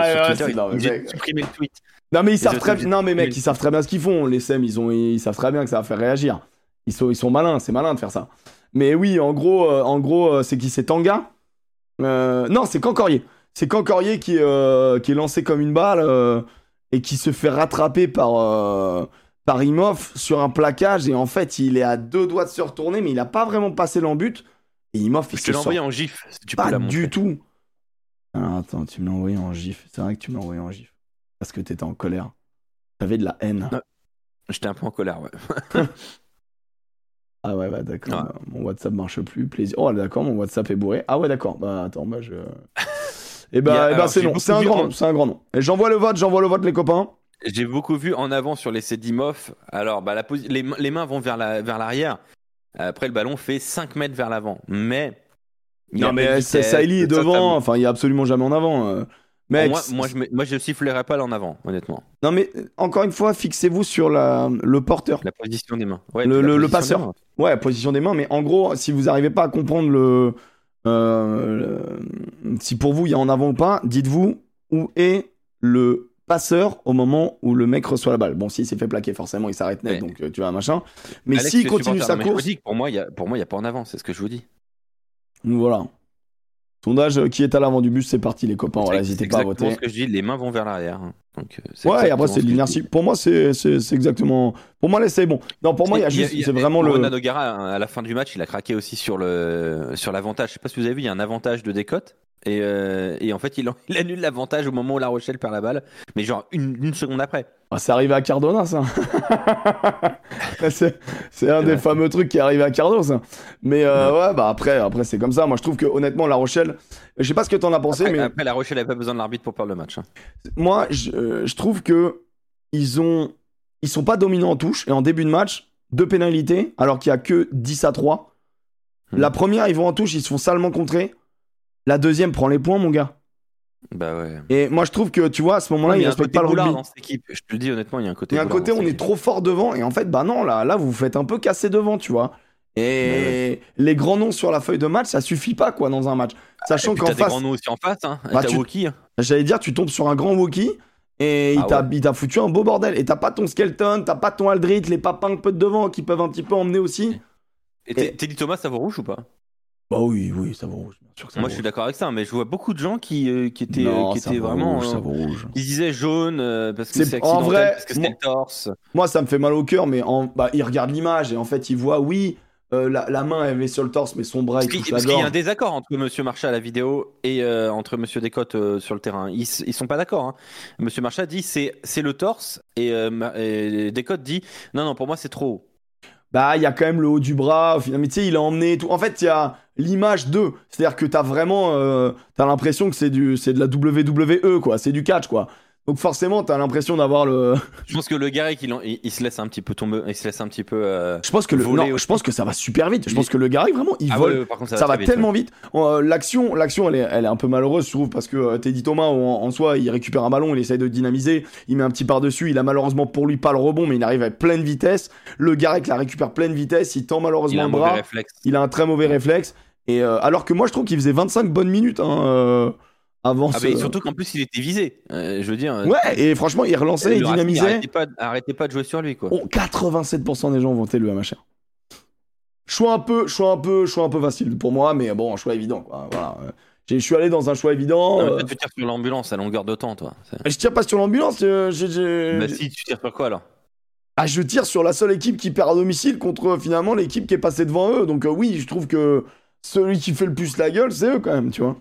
Ils supprimer le tweet. Non mais ils savent très non mais mec ils- savent très bien ce qu'ils font. Les SEM ils ont ils savent très bien que ça va faire réagir. Ils sont ils sont malins c'est malin de faire ça. Mais oui en gros euh, en gros euh, c'est qui? C'est Tanga? Euh, non c'est Cancorier c'est Cancorier qui euh, qui est lancé comme une balle euh, et qui se fait rattraper par euh, par Imhoff sur un plaquage et en fait il est à deux doigts de se retourner mais il a pas vraiment passé l'embut et il Je te l'ai envoyé en gif, si tu peux pas la du tout Alors, attends tu me l'as envoyé en gif c'est vrai que tu me l'as envoyé en gif parce que t'étais en colère t'avais de la haine Non. J'étais un peu en colère, ouais. Ah ouais, bah d'accord. Ouais. bah, mon WhatsApp marche plus. Plaisir. Oh, d'accord, mon WhatsApp est bourré. Ah ouais, d'accord. Bah attends, bah je. Eh bah, a- eh bah, c'est non. C'est un grand en- nom. C'est un grand nom. Et j'envoie le vote, j'envoie le vote, les copains. J'ai beaucoup vu en avant sur les Sedimov. Alors, bah, la posi- les, mains- les mains vont vers la- vers l'arrière. Après, le ballon fait 5 mètres vers l'avant. Mais. non, mais Saïli est devant. Enfin, il y a absolument jamais en avant. euh. Mec, moi, moi, je, me- moi, je sifflerais pas en avant, honnêtement. non mais euh, encore une fois, fixez-vous sur la, le porteur. La position des mains. Ouais, Le- le- le passeur. Ouais, position des mains, mais en gros, si vous n'arrivez pas à comprendre le, euh, le- si pour vous il y a en avant ou pas, dites-vous où est le passeur au moment où le mec reçoit la balle. Bon, s'il s'est fait plaquer, forcément, il s'arrête net, Ouais. donc euh, tu vois, machin. Mais s'il continue sa course, pour moi, il y a, pas en avant, c'est ce que je vous dis. voilà. Sondage euh, qui est à l'avant du bus, c'est parti, les copains. Voilà, n'hésitez pas à voter. ce que je dis, les mains vont vers l'arrière. hein. Donc, euh, Ouais, et après, ce c'est l'inertie. Pour moi, c'est exactement. Pour moi, c'est bon. Non, pour moi, il y a juste. C'est vraiment le. Nogara, à la fin du match, il a craqué aussi sur le sur l'avantage. Je sais pas si vous avez vu, il y a un avantage de décote. Et, euh, et en fait, il, en- il annule l'avantage au moment où La Rochelle perd la balle, mais genre une, une seconde après. Ah, c'est arrivé à Cardona, ça. c'est c'est un des Ouais. fameux trucs qui est arrivé à Cardo, ça. Mais euh, ouais, bah après, après c'est comme ça. Moi, je trouve que honnêtement, La Rochelle, je sais pas ce que t'en as pensé, Après, mais après, La Rochelle avait pas besoin de l'arbitre pour perdre le match. hein. moi, je, euh, je trouve que ils ont, ils sont pas dominants en touche et en début de match, deux pénalités, alors qu'il y a que 10 à 3. Hmm. La première, ils vont en touche, ils se font salement contrer. La deuxième prend les points, mon gars. Bah ouais. Et moi, je trouve que tu vois, à ce moment-là, il côté pas le rugby. dans cette équipe. Je te le dis honnêtement, il y a un côté. Il y a un côté, dans on est trop fort devant, et en fait, bah non, là, là, vous vous faites un peu casser devant, tu vois. Et les grands noms sur la feuille de match, ça suffit pas, quoi, dans un match. Sachant Et qu'en t'as des face, grands noms aussi en face. Hein. Bah, tu- Woki, hein. j'allais dire, tu tombes sur un grand Wookie, et il Ah ouais. il t'a foutu un beau bordel. Et t'as pas ton Skelton, t'as pas ton Aldrit, les papins un peu de devant qui peuvent un petit peu emmener aussi. Et T- Teddy Thomas, ça vaut rouge ou pas? Bah oui, oui, ça vaut rouge, bien sûr que ça Moi, je suis rouge. d'accord avec ça, mais je vois beaucoup de gens qui, euh, qui étaient, Non, qui étaient vraiment. rouge, euh, ça vaut rouge. Ils disaient jaune euh, parce que C'est- c'est en accidentel, vrai, parce que c'était moi- le torse. Moi, ça me fait mal au cœur, mais en, bah, il regarde l'image, et en fait, il voit, oui, euh, la, la main, elle est sur le torse, mais son bras, Parce il qu'il touche parce qu'il y a un gorge. désaccord entre Monsieur Marchal à la vidéo et euh, entre Monsieur Descotes euh, sur le terrain. Ils, s- ils sont pas d'accord. Hein. Monsieur Marchal dit c'est c'est le torse et, euh, Ma- et Descotes dit non non pour moi c'est trop haut. Bah, il y a quand même le haut du bras, mais tu sais, il a emmené tout. En fait, il y a l'image d'eux. C'est-à-dire que t'as vraiment. euh, t'as l'impression que c'est du, c'est de la WWE, quoi. C'est du catch, quoi. Donc, forcément, t'as l'impression d'avoir le. Je pense que le Garec il, en- il, il se laisse un petit peu tomber, il se laisse un petit peu. euh, Je pense que le. Voler Non, aussi. je pense que ça va super vite. Je pense que le Garrick, vraiment, il ah vole. ouais, par contre, ça, ça va vite, tellement vite. Euh, l'action, l'action, elle est, elle est un peu malheureuse, je trouve, parce que euh, Teddy Thomas, en, en soi, il récupère un ballon, il essaye de dynamiser, il met un petit par dessus, il a malheureusement pour lui pas le rebond, mais il arrive à pleine vitesse. Le Garrick la récupère pleine vitesse, il tend malheureusement Il a un le bras. réflexe. Il a un très mauvais réflexe. Et alors que moi, je trouve qu'il faisait 25 bonnes minutes hein, avant Ah ce- surtout qu'en plus il était visé. Euh, je veux dire. Ouais, et franchement, il relançait, il dynamisait. Arrêtez pas, arrêtez pas de jouer sur lui quoi. Oh, 87% des gens ont voté le MHR. Choix un peu, choix un peu, choix un peu facile pour moi, mais bon, un choix évident. Quoi. Voilà. Euh, Je suis allé dans un choix évident. Euh, tu tires sur l'ambulance à longueur de temps toi. Je tire pas sur l'ambulance. euh, j'ai- j'ai- Bah si tu tires sur quoi alors? Ah, je tire sur la seule équipe qui perd à domicile contre euh, finalement l'équipe qui est passée devant eux. Donc euh, oui, je trouve que celui qui fait le plus la gueule, c'est eux quand même, tu vois.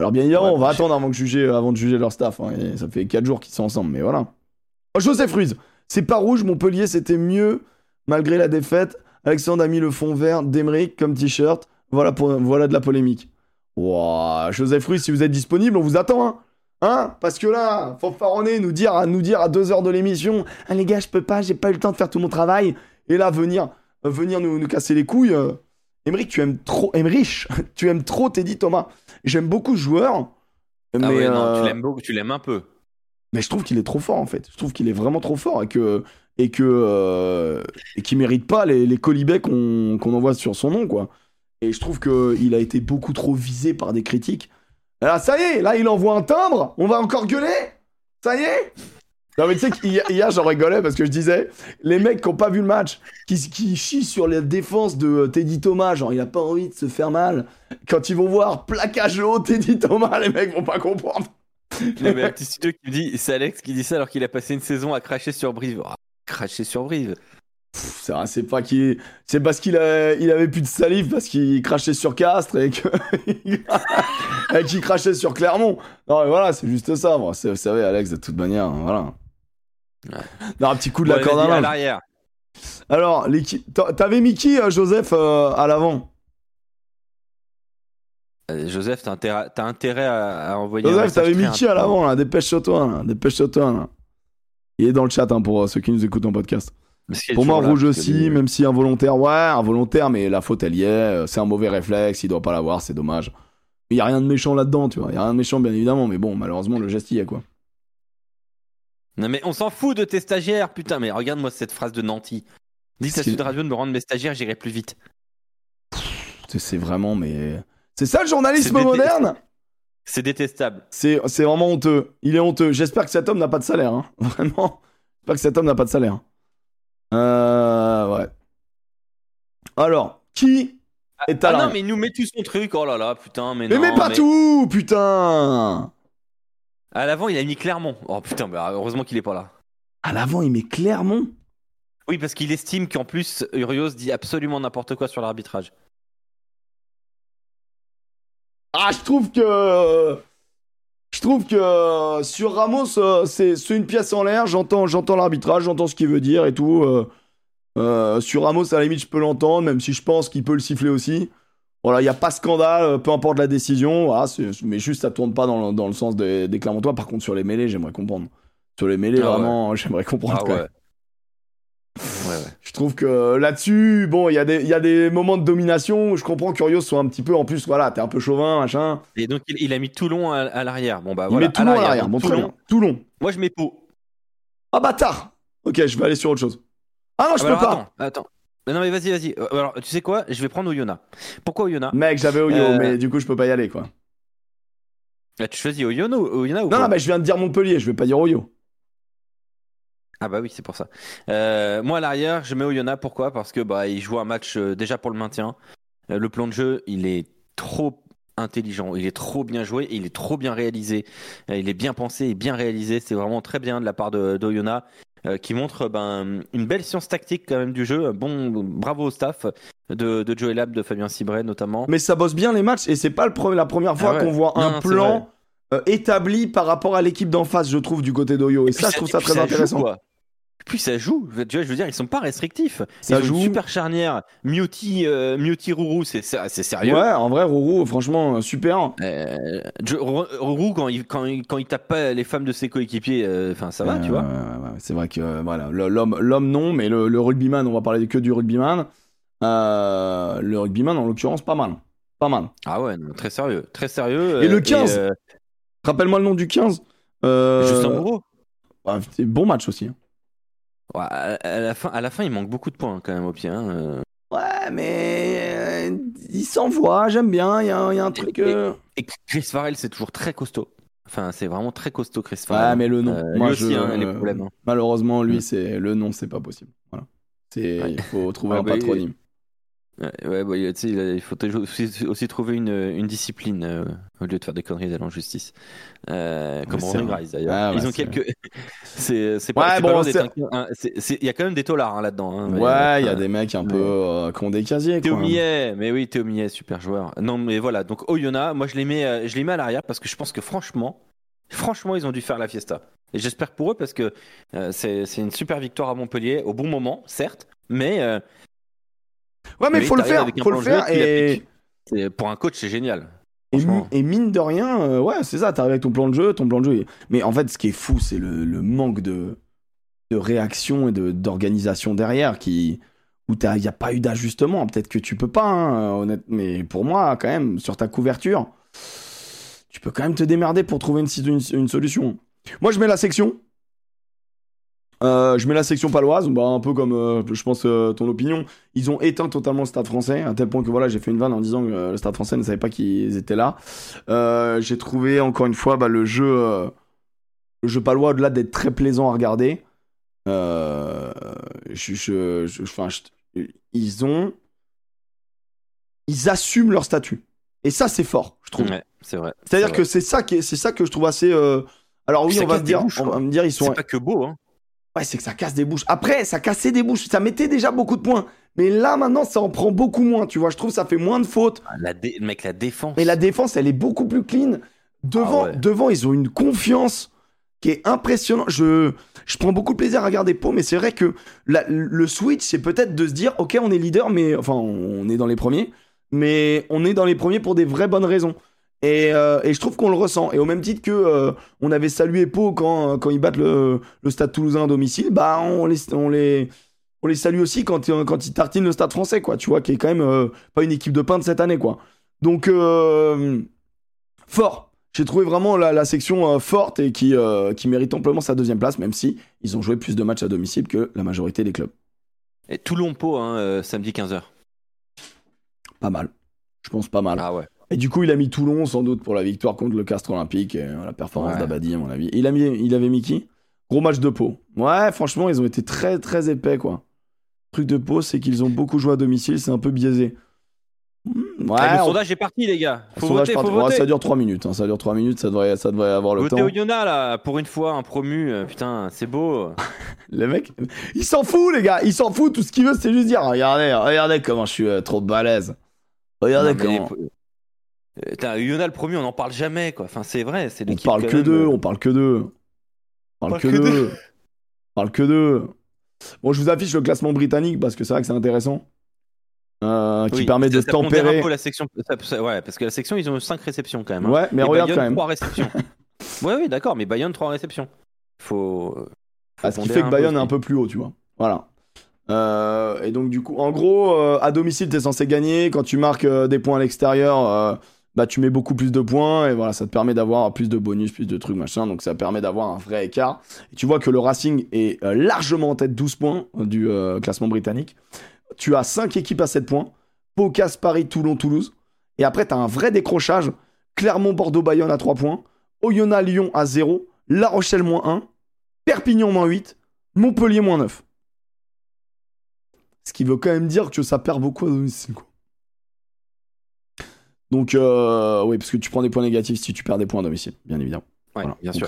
Alors bien évidemment, Ouais, on va bah, attendre avant, que juger, avant de juger leur staff. hein, et ça fait 4 jours qu'ils sont ensemble, mais voilà. Oh, Joseph Ruiz, c'est pas rouge, Montpellier, c'était mieux malgré la défaite. Alexandre a mis le fond vert d'Emeric comme t-shirt. Voilà, pour, voilà de la polémique. Ouah, Joseph Ruiz, si vous êtes disponible, on vous attend, hein Hein? Parce que là, fanfaronner, nous dire, à nous dire à deux heures de l'émission, ah les gars, je peux pas, j'ai pas eu le temps de faire tout mon travail. Et là, venir, euh, venir nous, nous casser les couilles. Euh... Emeric, tu aimes trop, Emmerich, tu aimes trop Teddy Thomas. J'aime beaucoup ce joueur. Mais, Ah ouais, non, euh, tu l'aimes beaucoup, tu l'aimes un peu. mais je trouve qu'il est trop fort en fait. Je trouve qu'il est vraiment trop fort et que et que euh, et qui mérite pas les, les colibets qu'on envoie sur son nom, quoi. Et je trouve que il a été beaucoup trop visé par des critiques. Alors ça y est, là il envoie un timbre, on va encore gueuler Ça y est Non mais tu sais qu'hier hier, j'en rigolais parce que je disais, les mecs qui ont pas vu le match, qui, qui chient sur la défense de Teddy Thomas, genre il a pas envie de se faire mal, quand ils vont voir plaquage haut Teddy Thomas, les mecs vont pas comprendre. Non, mais un petit studio qui me dit, c'est Alex qui dit ça alors qu'il a passé une saison à cracher sur Brive. Ah, cracher sur Brive. C'est pas qu'il, c'est parce qu'il a- il avait plus de salive parce qu'il crachait sur Castres et qu'il crachait sur Clermont. Non, mais voilà, c'est juste ça. Vous savez, Alex, de toute manière, hein, voilà. Non, un petit coup de Bon, la corde à l'arrière. Alors, l'équipe, t'avais mis qui, euh, Joseph, euh, à l'avant Euh, Joseph, t'as intérêt, à, à envoyer Joseph, t'avais mis qui à l'avant là Dépêche-toi, là. Dépêche-toi, là. Il est dans le chat hein, pour euh, ceux qui nous écoutent en podcast. Pour moi, rouge aussi, même si involontaire, ouais, involontaire, mais la faute elle y est. C'est un mauvais réflexe, il doit pas l'avoir, c'est dommage. Il y a rien de méchant là-dedans, tu vois. Il y a rien de méchant, bien évidemment, mais bon, malheureusement, le geste y est, quoi. Non mais on s'en fout de tes stagiaires, putain, mais regarde-moi cette phrase de Nanty. Dites à Sud Radio de me rendre mes stagiaires, j'irai plus vite. C'est- vraiment, mais. C'est ça le journalisme moderne? C'est détestable. C'est vraiment honteux. Il est honteux. J'espère que cet homme n'a pas de salaire, hein. Vraiment. J'espère que cet homme n'a pas de salaire. Euh. Ouais. Alors, qui est à Ah la- non, mais il nous met tout son truc, oh là là, putain, mais, Mais non. mets pas tout, putain À l'avant, il a mis Clermont. Oh putain, bah, heureusement qu'il est pas là. À l'avant, il met Clermont? Oui, parce qu'il estime qu'en plus, Urios dit absolument n'importe quoi sur l'arbitrage. Ah, je trouve que. Je trouve que euh, sur Ramos, euh, c'est une pièce en l'air. J'entends j'entends l'arbitrage, j'entends ce qu'il veut dire et tout. euh, sur Ramos, à la limite, je peux l'entendre, même si je pense qu'il peut le siffler aussi. Voilà, il n'y a pas scandale, euh, peu importe la décision. Voilà, c'est- mais juste, ça tourne pas dans le, dans le sens des, des Clermontois. Par contre, sur les mêlés, j'aimerais comprendre. Sur les mêlés, Ah ouais. vraiment, j'aimerais comprendre. Ah ouais. Ouais, ouais. Je trouve que là-dessus, bon, il y, a des- il y a des moments de domination où je comprends qu'Urios soit un petit peu, en plus, voilà, t'es un peu chauvin, machin. Et donc, il, il a mis Toulon à, à l'arrière. Bon, bah Il voilà. met Toulon à l'arrière. Bon, très Toulon. bien. Toulon. Moi, je mets Pau. Ah, bâtard Ok, je vais aller sur autre chose. Ah non, je Ah, peux bah, pas alors, Attends, attends. Non, mais vas-y, vas-y. Euh, Alors, tu sais quoi? Je vais prendre Oyonnax. Pourquoi Oyonnax? Mec, j'avais Oyo, Euh, mais du coup, je peux pas y aller, quoi. Ah, Tu choisis Oyonnax ou Oyonnax ou Non, non, mais je viens de dire Montpellier, je vais pas dire Oyo. Ah bah oui, c'est pour ça. Euh, moi à l'arrière, je mets Oyonnax. Pourquoi? Parce que bah il joue un match euh, déjà pour le maintien. Le plan de jeu, il est trop intelligent, il est trop bien joué, il est trop bien réalisé. Il est bien pensé et bien réalisé. C'est vraiment très bien de la part de d'Oyonnax. Euh, qui montre ben, une belle science tactique quand même du jeu. Bon, bravo au staff de, de Joey Lab, de Fabien Cibret notamment. Mais ça bosse bien les matchs et c'est pas le pre- la première fois Ah ouais. qu'on voit Non, un non, plan euh, établi par rapport à l'équipe d'en face, je trouve, du côté d'Oyo. Et, ça, je trouve ça très intéressant. Puis ça joue, tu vois, je veux dire, ils sont pas restrictifs. Ça ils ont joue. une super charnière. Miotti, euh, Rourou, c'est c'est sérieux. Ouais, en vrai, Rourou, franchement, euh, super. Euh, Rourou, quand il, quand, il, quand il tape pas les femmes de ses coéquipiers, euh, enfin ça va, tu vois. C'est vrai que voilà, l'homme, l'homme non, mais le, le rugbyman, on va parler que du rugbyman. Le rugbyman, en l'occurrence, pas mal. Pas mal. Ah ouais, non, très sérieux, très sérieux. Et le euh, 15? euh, Rappelle-moi le nom du 15. Euh, Justin ouais, c'est bon match aussi. hein. Ouais, à, la fin, à la fin, il manque beaucoup de points quand même au pied. hein, euh. Ouais, mais euh, il s'envoie, j'aime bien. Il y, a il y a un truc. euh, Et Chris Farrell, c'est toujours très costaud. Enfin, c'est vraiment très costaud, Chris Ouais, Farrell. mais le nom. Euh, Moi, lui aussi, je- hein, les problèmes. hein. Malheureusement, lui, c'est le nom, c'est pas possible. Voilà. C'est, Ouais. il faut trouver Ah un bah, patronyme. Ouais, ouais, bah, il faut aussi, aussi trouver une, une discipline euh, au lieu de faire des conneries d'aller en justice. Euh, comme Ouais, vrai. Grice d'ailleurs. Ah, ouais, Ils ont quelques. c'est Ouais, pas, c'est bon, Il y a quand même des tolards hein, là-dedans. hein, Ouais, il y a enfin, des mecs un peu ouais. euh, qui ont des casiers. Théo. Millet, mais oui, Théo Millet, super joueur. Non, mais voilà, donc Oyonnax, moi je les mets, euh, je les mets à l'arrière parce que je pense que franchement, franchement, ils ont dû faire la fiesta. Et j'espère pour eux parce que euh, c'est c'est une super victoire à Montpellier, au bon moment, certes, mais euh, Ouais, mais oui, faut le faire. Faut le faire. Et, pour un coach, c'est génial. et, mine de rien, euh, ouais, c'est ça. T'arrives avec ton plan de jeu, ton plan de jeu. Mais en fait, ce qui est fou, c'est le, le manque de, de réaction et de, d'organisation derrière qui. Où il n'y a pas eu d'ajustement. Peut-être que tu peux pas, hein, honnête. Mais pour moi, quand même, sur ta couverture, tu peux quand même te démerder pour trouver une, une solution. Moi, je mets la section. Euh, je mets la section paloise, bah, un peu comme euh, je pense euh, ton opinion. Ils ont éteint totalement le stade français, à tel point que voilà, j'ai fait une vanne en disant que le stade français ne savait pas qu'ils étaient là. j'ai trouvé encore une fois bah, le jeu, le jeu palois, au-delà d'être très plaisant à regarder, je, je, je, ils ont, ils assument leur statut. Et ça, c'est fort, je trouve. c'est vrai. C'est-à-dire que c'est ça qui, c'est ça que je trouve assez. Alors oui, on va, dire, on va me dire, ils sont. C'est pas que beau, hein. Ouais, c'est que ça casse des bouches. Après, ça cassait des bouches. Ça mettait déjà beaucoup de points. Mais là, maintenant, ça en prend beaucoup moins. Tu vois, je trouve que ça fait moins de fautes. Ah, la Mec, la défense. Et la défense, elle est beaucoup plus clean. Devant, ah devant ils ont une confiance qui est impressionnante. Je, je prends beaucoup de plaisir à regarder Pau, mais c'est vrai que le switch, c'est peut-être de se dire, ok, on est leader, mais enfin, on est dans les premiers, mais on est dans les premiers pour des vraies bonnes raisons. Euh, et, je trouve qu'on le ressent. Et au même titre que euh, on avait salué Pau quand, quand ils battent le, le, Stade Toulousain à domicile, bah on les, on les, on les salue aussi quand, quand ils tartinent le Stade Français, quoi. Tu vois, qui est quand même euh, pas une équipe de peintre cette année, quoi. Donc fort. J'ai trouvé vraiment la, la section forte et qui, qui mérite amplement sa deuxième place, même si ils ont joué plus de matchs à domicile que la majorité des clubs. Et Toulon-Pau, hein, samedi 15h. Pas mal. Je pense pas mal. Ah ouais. Et du coup, il a mis Toulon sans doute pour la victoire contre le Castre Olympique, et la performance d'Abadi à mon avis. Il, a mis, il avait mis qui? Gros match de Pau. Ouais, franchement, ils ont été très très épais quoi. Le truc de Pau, c'est qu'ils ont beaucoup joué à domicile, c'est un peu biaisé. Hmm, ouais, le sondage est parti, les gars. Faut voter, faut voter. ça dure 3 minutes. Hein. Ça dure 3 minutes, ça devrait, ça devrait avoir le temps. Votez Yona, là, pour une fois, un promu. Euh, putain, c'est beau. le mec, il s'en fout, les gars. Il s'en fout. Tout ce qu'il veut, c'est juste dire Regardez, regardez comment je suis euh, trop balèze. Regardez comment. Yona le premier, on n'en parle jamais, quoi. Enfin, c'est vrai, c'est On parle que d'eux, on parle que d'eux. On parle que d'eux. On parle que d'eux. Bon, je vous affiche le classement britannique parce que c'est vrai que c'est intéressant. Euh, qui permet de tempérer. Un peu la section... ouais, parce que la section, ils ont 5 réceptions quand même. Hein. Ouais, mais regarde quand même. 3 réceptions. ouais, oui, d'accord, mais Bayonne 3 réceptions. Faut. Ah, ce qui fait que Bayonne est un peu plus haut, tu vois. Voilà. Euh, et donc, du coup, en gros, euh, à domicile, t'es censé gagner. Quand tu marques des points à l'extérieur, bah tu mets beaucoup plus de points et voilà, ça te permet d'avoir plus de bonus, plus de trucs machin, donc ça permet d'avoir un vrai écart. Et tu vois que le Racing est euh, largement en tête 12 points euh, du euh, classement britannique. Tu as 5 équipes à 7 points, Pocas, Paris, Toulon, Toulouse. Et après, tu as un vrai décrochage, Clermont, Bordeaux, Bayonne à 3 points, Oyonnax, Lyon à 0, La Rochelle moins 1, Perpignan moins 8, Montpellier moins 9. Ce qui veut quand même dire que ça perd beaucoup à domicile. Quoi. Donc, euh, oui, parce que tu prends des points négatifs si tu perds des points à domicile, bien évidemment. Ouais, bien sûr.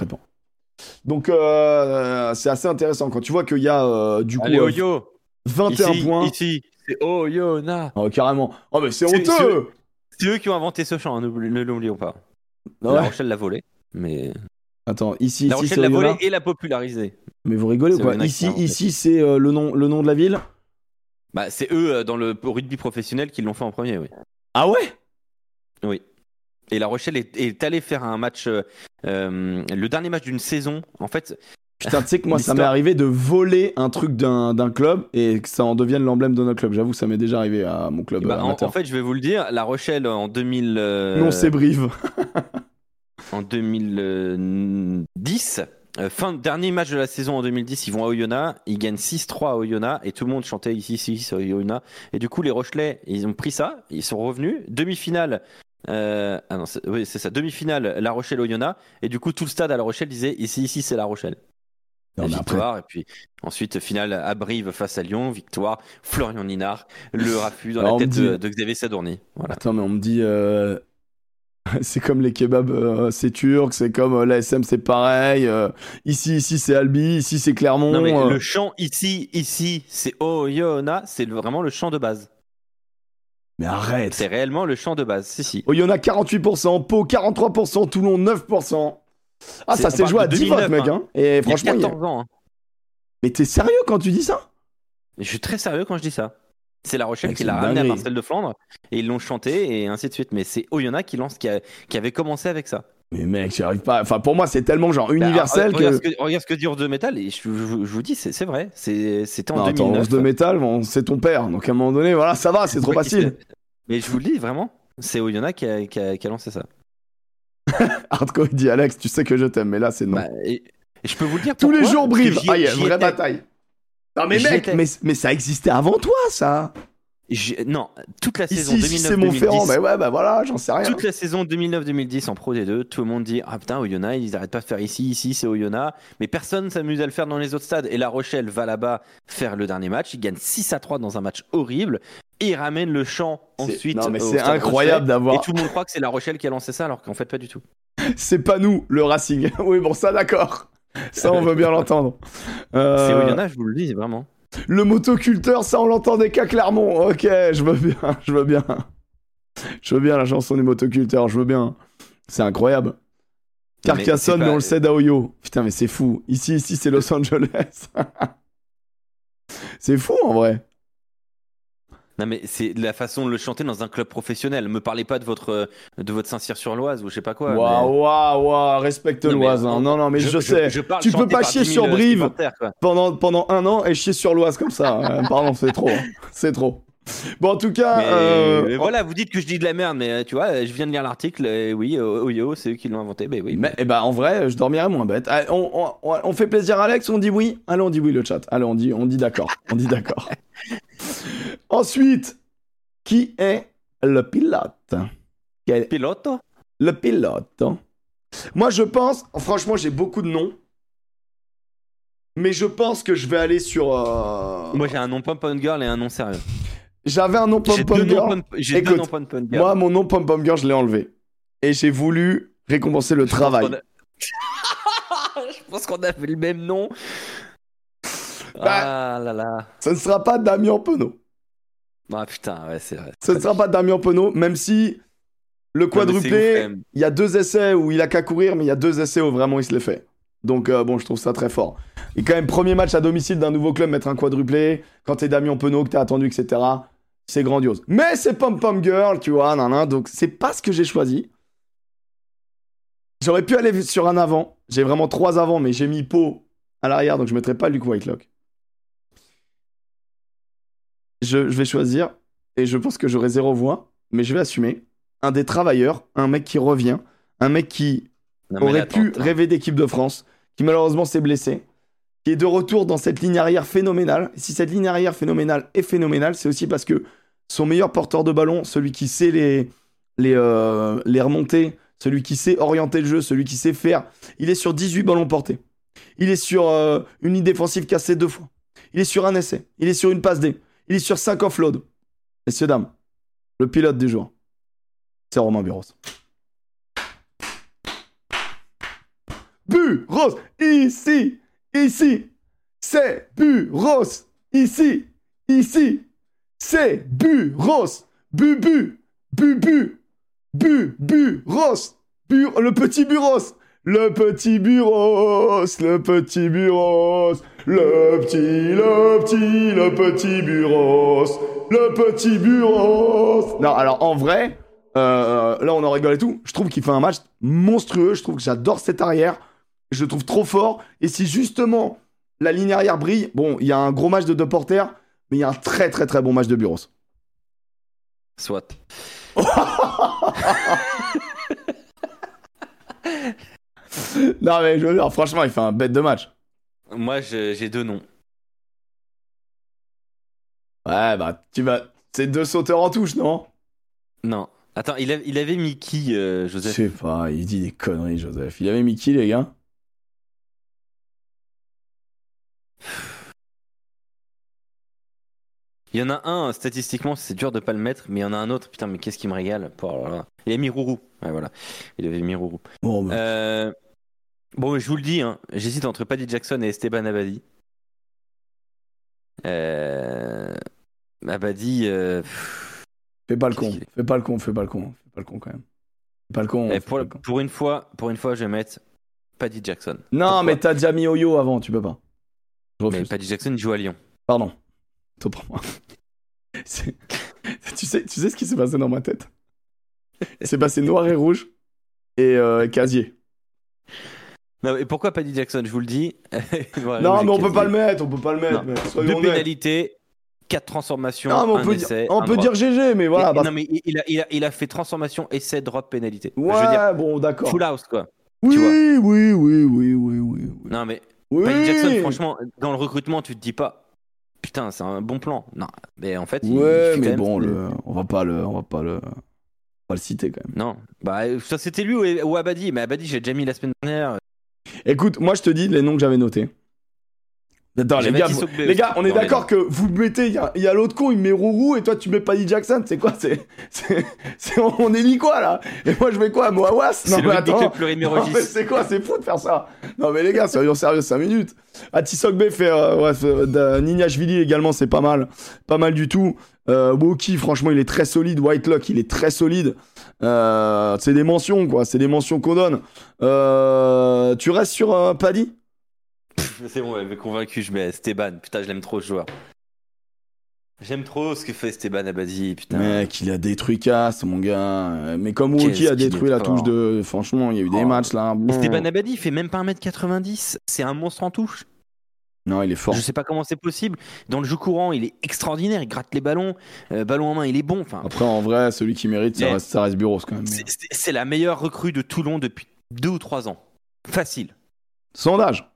Donc, euh, c'est assez intéressant quand tu vois qu'il y a euh, du coup. Allez, Oyo 21 points. Ici, c'est Oyona. Oh, carrément. Oh, mais c'est honteux C'est eux qui ont inventé ce chant, hein, ne l'oublions pas. La Rochelle l'a volé, mais. Attends, ici, La Rochelle l'a volé et l'a popularisé. Mais vous rigolez ou quoi? Ici, ici c'est le, nom, le nom de la ville? Bah, c'est eux dans le rugby professionnel qui l'ont fait en premier, oui. Ah ouais? Oui. Et La Rochelle est, allé faire un match, euh, euh, le dernier match d'une saison. En fait, Putain, tu sais que moi, ça m'est arrivé de voler un truc d'un club et que ça en devienne l'emblème de notre club. J'avoue, ça m'est déjà arrivé à mon club. Bah, en, fait, je vais vous le dire, La Rochelle en 2000. Euh, non, c'est Brive. en 2010, fin dernier match de la saison en 2010, ils vont à Oyonnax, ils gagnent 6-3 à Oyonnax et tout le monde chantait ici, ici, à Oyonnax. Et du coup, les Rochelais, ils ont pris ça, ils sont revenus. Demi-finale, euh, ah non, oui, c'est ça. Demi-finale, La Rochelle-Oyonnax. Et du coup, tout le stade à La Rochelle disait ici, ici, c'est La Rochelle. victoire. Et puis ensuite, finale à Brive face à Lyon. Victoire. Florian Ninard, le raffut dans la tête de, Xavier Sadorni. Voilà. Attends, mais on me dit. Euh, c'est comme les kebabs, euh, c'est turc, c'est comme la l'ASM, c'est pareil. ici, ici, c'est Albi, ici, c'est Clermont. Non, mais le chant ici, ici, c'est Oyonnax, c'est vraiment le chant de base. Mais arrête C'est réellement le champ de base, si, si. Oh, il y en a 48%, Pau 43%, Toulon 9%. Ah, ça s'est joué à 10 votes, mec. Hein. hein. Et franchement, il y a 14 ans. Hein. Mais t'es sérieux quand tu dis ça? Je suis très sérieux quand je dis ça. C'est La Rochelle qui l'a ramené à Marcel de Flandre et ils l'ont chanté et ainsi de suite. Mais c'est Oyonnax qui, lance, qui, qui avait commencé avec ça. Mais mec, j'y arrive pas. Enfin, pour moi, c'est tellement genre bah, universel que... Regarde ce que. Regarde ce que dit de Metal, et je, vous dis, c'est vrai. C'était en non, 2009. Attends, de Metal, bon, c'est ton père. Donc à un moment donné, voilà, ça va, c'est trop facile. Mais je vous le dis vraiment, c'est Oyonnax qui a, qui, a, lancé ça. Hardcore dit Alex, tu sais que je t'aime, mais là c'est non. Bah, et, Et je peux vous le dire Tous les jours Brive. j'y- Ah, vraie bataille. Non, mais mec, mais ça existait avant toi, ça. Non, toute la saison Ici, ici c'est Montferrand. 2009-2010. Mais ouais, bah voilà, j'en sais rien. Toute la saison 2009-2010 en Pro D2, tout le monde dit Ah putain, Oyonnax, ils arrêtent pas de faire ici, ici, c'est Oyonnax. Mais personne s'amuse à le faire dans les autres stades. Et La Rochelle va là-bas faire le dernier match. Ils gagnent 6 à 3 dans un match horrible. Et ils ramènent le champ ensuite. non, mais c'est incroyable d'avoir- Et tout le monde croit que c'est La Rochelle qui a lancé ça, alors qu'en fait, pas du tout. C'est pas nous, le Racing. oui, bon, ça, d'accord. Ça, on veut bien l'entendre. Euh, C'est Oyonnax, je vous le dis, vraiment. Le motoculteur, ça, on l'entendait qu'à Clermont. Ok, je veux bien, je veux bien. Je veux bien la chanson des motoculteurs, je veux bien. C'est incroyable. Mais Carcassonne, mais, on le cède à Oyo. Putain, mais c'est fou. Ici, ici, c'est Los Angeles. c'est fou, en vrai. Non, mais c'est la façon de le chanter dans un club professionnel. Me parlez pas de votre, de votre Saint-Cyr-sur-Loise ou je sais pas quoi. Waouh, mais- waouh, waouh, respecte mais l'Oise. hein. on- Non, non, mais je, sais. parle Tu peux pas chier 10 000 sur Brive. pendant, pendant un an et chier sur l'Oise comme ça. Euh, pardon, c'est trop. hein. C'est trop. Bon, en tout cas. Mais, euh, mais voilà, vous dites que je dis de la merde, mais euh, tu vois, je viens de lire l'article, et oui, euh, Oyo, c'est eux qui l'ont inventé, ben oui. Mais eh ben, en vrai, je dormirais moins bête. Ah, On, on- on fait plaisir à Alex, on dit oui Allez, on dit oui le chat. Allez, on dit, on dit d'accord. On dit d'accord. Ensuite, qui est le pilote? Quel- Pilote Le pilote? Moi, je pense, franchement, j'ai beaucoup de noms. Mais je pense que je vais aller sur. euh, Moi j'ai un nom pom-pom girl et un nom sérieux. J'avais un nom pom-pom girl. j'ai deux noms pom-pom girl. Moi, mon nom pom-pom girl, je l'ai enlevé. Et j'ai voulu récompenser le travail. Je pense qu'on a- Je pense qu'on a fait le même nom. Bah. Ah là là. Ce ne sera pas Damien Penaud. Ah putain, ouais, c'est vrai. Ce ne sera pas Damien Penaud, même si le quadruplé, il y a deux essais où il a qu'à courir, mais il y a deux essais où vraiment il se les fait. Donc euh, bon, je trouve ça très fort. Et quand même, premier match à domicile d'un nouveau club, mettre un quadruplé, quand t'es Damien Penaud, que t'es attendu, etc., c'est grandiose. Mais c'est Pom Pom Girl, tu vois, nan, nan, donc c'est pas ce que j'ai choisi. J'aurais pu aller sur un avant. J'ai vraiment trois avant, mais j'ai mis Pau à l'arrière, donc je mettrai pas Luke Whitelock. Je, je vais choisir, et je pense que j'aurai zéro voix, mais je vais assumer. Un des travailleurs, un mec qui revient, un mec qui Non, aurait pu attends, rêver d'équipe de France, qui malheureusement s'est blessé, qui est de retour dans cette ligne arrière phénoménale. Si cette ligne arrière phénoménale est phénoménale, c'est aussi parce que son meilleur porteur de ballon, celui qui sait les, les, euh, les remonter, celui qui sait orienter le jeu, celui qui sait faire, il est sur 18 ballons portés. Il est sur euh, une ligne défensive cassée deux fois. Il est sur un essai. Il est sur une passe D. Il est sur 5 offloads. Messieurs, dames, le pilote du jour, c'est Romain Buros. Buros, ici, ici, c'est Buros, ici, ici, c'est Buros, Bubu, Bubu, Bu, Buros, Bu, le petit Buros, le petit Buros, le petit Buros, le petit, le petit, le petit Buros, le petit Buros. Non, alors en vrai, euh, là on en rigole et tout, je trouve qu'il fait un match monstrueux, je trouve que j'adore cet arrière, je le trouve trop fort, et si justement la ligne arrière brille, bon, il y a un gros match de deux porteurs, mais il y a un très très très bon match de Buros. Soit. Non mais je veux dire, franchement, il fait un bête de match. Moi je- j'ai deux noms. Ouais, bah tu vas... C'est deux sauteurs en touche, non? Non. Attends, il, a- il avait mis qui, euh, Je Joseph sais pas, il dit des conneries, Joseph. Il avait mis qui, les gars? Il y en a un, statistiquement, c'est dur de pas le mettre, mais il y en a un autre, putain, mais qu'est-ce qui me régale? Oh là là. Il a mis Rourou. Ouais, voilà. Il avait mis Rourou. Bon, bah, Euh, Bon, je vous le dis, hein, j'hésite entre Paddy Jackson et Esteban Abadi. Euh... Abadi, euh, fais pas le con, fais pas le con, fais pas le con, fais pas le con quand même. Fais pas le con. pour, le une fois, pour une fois, je vais mettre Paddy Jackson. Non, Pourquoi mais t'as déjà mis Oyo avant, tu peux pas. Mais. Paddy Jackson joue à Lyon. Pardon. Toi pour moi. Tu, sais, tu sais ce qui s'est passé dans ma tête? C'est passé noir et rouge et euh, casier. Non, et pourquoi Paddy Jackson Je vous le dis. Voilà, non, mais on peut pas le mettre, on peut pas le mettre. Mais Deux pénalités, quatre transformations, Non, mais on un peut, essai, dire, on peut dire GG, mais voilà. Et- parce- Non, mais il a, il, a, il a fait transformation, essai, drop, pénalité. Ouais, Je veux dire, bon, d'accord. full house, quoi. Oui, oui, oui, oui, oui, oui. Non, mais Oui. Paddy Jackson, franchement, dans le recrutement, tu te dis pas, putain, c'est un bon plan. Non, mais en fait, il- mais quand même- bon, le... on va pas le, on va pas le, on va le citer quand même. Non, bah ça c'était lui ou, ou Abadi, mais Abadi j'ai déjà mis la semaine dernière. Écoute, moi je te dis les noms que j'avais notés. Attends, les gars, Bleu les gars, on est d'accord que vous mettez, il y a, l'autre con, il met Rourou et toi tu mets Paddy Jackson, c'est quoi C'est, on élit quoi là Et moi je mets quoi Moawas. Non, mais c'est quoi C'est fou de faire ça. Non mais les gars, soyons sérieux 5 minutes. Atisok B fait euh, fait, euh, Nignashvili également, c'est pas mal. Pas mal du tout. Euh, Woki, franchement, il est très solide. Whitelock, il est très solide. Euh, c'est des mentions, quoi. C'est des mentions qu'on donne. Euh, tu restes sur euh, Paddy? C'est bon, ouais, mais convaincu, je mets Esteban. Putain, je l'aime trop ce joueur. J'aime trop ce que fait Esteban Abadi, putain. Mec, il a détruit Cass, mon gars. Mais comme Woki a détruit la touche de. Franchement, il y a eu des Oh. matchs là. Esteban Abadi, il fait même pas 1m90. C'est un monstre en touche. Non, il est fort. Je sais pas comment c'est possible. Dans le jeu courant, il est extraordinaire. Il gratte les ballons. Euh, ballon en main, il est bon. Enfin, Après, en vrai, celui qui mérite, ça reste, ça reste quand même. c'est- la meilleure recrue de Toulon depuis deux ou trois ans. Facile. Sondage.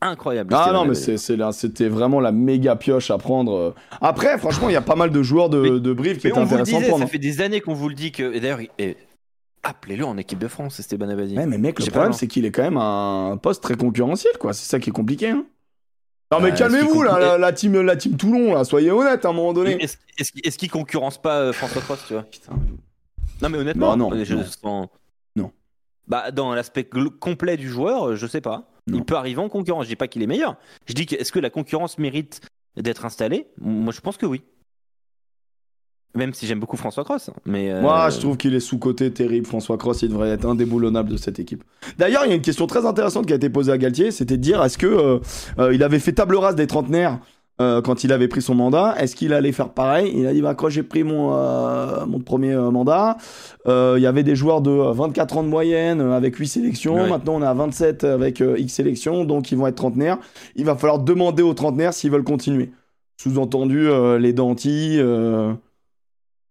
Incroyable. Ah non, mais c'était vraiment la méga pioche à prendre. Après, franchement, il y a pas mal de joueurs de, Mais- de Brive qui étaient intéressants à disait, prendre. ça fait des années qu'on vous le dit que. D'ailleurs, appelez-le en équipe de France, Esteban Abadi. Ouais, mais mec, le problème, c'est qu'il est quand même un poste très concurrentiel, quoi. C'est ça qui est compliqué. Hein. Non, mais Bah, calmez-vous, là, est la, la team, la team Toulon, là. Soyez honnête à un moment donné. Est-ce qu'il est-ce qu'il concurrence pas euh, François Cross, tu vois? Putain. Non, mais honnêtement, Bah, non, je non. sens- Non. Bah, dans l'aspect complet du joueur, je sais pas. Non. Il peut arriver en concurrence. Je dis pas qu'il est meilleur. Je dis que est-ce que la concurrence mérite d'être installée? Moi, je pense que oui. Même si j'aime beaucoup François Cross. hein, Mais euh, Moi, je trouve qu'il est sous-côté terrible. François Cross, il devrait être indéboulonnable de cette équipe. D'ailleurs, il y a une question très intéressante qui a été posée à Galtier, c'était de dire est-ce que euh, euh, il avait fait table rase des trentenaires quand il avait pris son mandat? Est-ce qu'il allait faire pareil? Il a dit bah quand j'ai pris mon mon premier mandat, il y avait des joueurs de euh, 24 ans de moyenne avec 8 sélections. Ouais. Maintenant, on est à 27 avec X sélections, donc ils vont être trentenaires. Il va falloir demander aux trentenaires s'ils veulent continuer. Sous-entendu les Danti.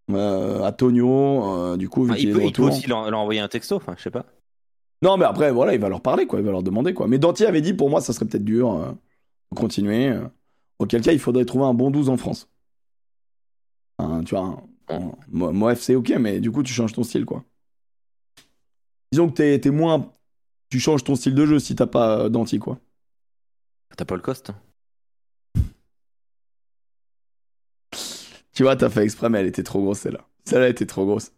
Euh, euh, Antonio, euh, du coup, vu qu'il il, est peut, de il peut aussi leur, leur envoyer un texto. Enfin, je sais pas. Non, mais après, voilà, il va leur parler, quoi. Il va leur demander, quoi. Mais Danti avait dit, pour moi, ça serait peut-être dur euh, de continuer. auquel cas, il faudrait trouver un bon 12 en France. Un- tu vois, un- moi, moi, FC, ok, mais du coup, tu changes ton style, quoi. Disons que t'es, t'es moins. Tu changes ton style de jeu si t'as pas euh, Danti, quoi. T'as pas le cost. Tu vois, t'as fait exprès, mais elle était trop grosse, celle-là. Celle-là était trop grosse.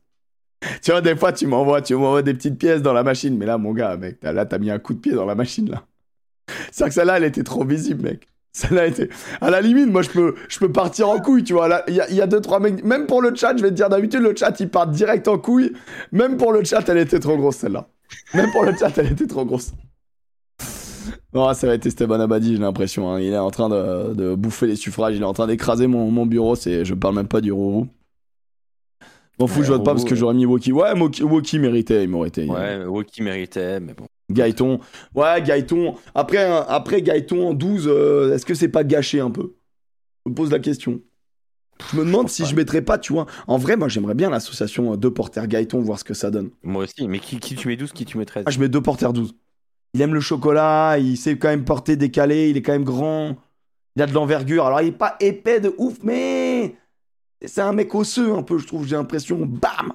Tu vois, des fois, tu m'envoies, tu m'envoies des petites pièces dans la machine, mais là, mon gars, mec, là, t'as mis un coup de pied dans la machine, là. C'est-à-dire que celle-là, elle était trop visible, mec. Celle-là était. À la limite, moi, je peux, je peux partir en couille, tu vois. Il y y a deux, trois mecs. Même pour le chat, je vais te dire, d'habitude, le chat, il part direct en couille. Même pour le chat, elle était trop grosse, celle-là. Même pour le chat, elle était trop grosse. Non, ça va être Esteban Abadi, j'ai l'impression. hein. Il est en train de, de bouffer les suffrages, il est en train d'écraser mon, mon bureau. C'est, je parle même pas du Rourou. M'en fous, Ouais, je vote pas parce que j'aurais mis Woki. Ouais, Woki, méritait, il m'aurait été. Ouais, Woki méritait, mais bon. Gaëton. Ouais, Gaëton. Après, après Gaëton en 12, euh, est-ce que c'est pas gâché un peu? Je me pose la question. Je me demande si je mettrais pas, tu vois. En vrai, moi, j'aimerais bien l'association euh, deux porteurs Gaëton, voir ce que ça donne. Moi aussi. Mais qui, qui tu mets 12, qui tu mets 13 Ah, je mets deux porteurs 12. Il aime le chocolat, il sait quand même porter décalé, il est quand même grand. Il a de l'envergure. Alors, il est pas épais de ouf, mais c'est un mec osseux un peu, je trouve. J'ai l'impression, bam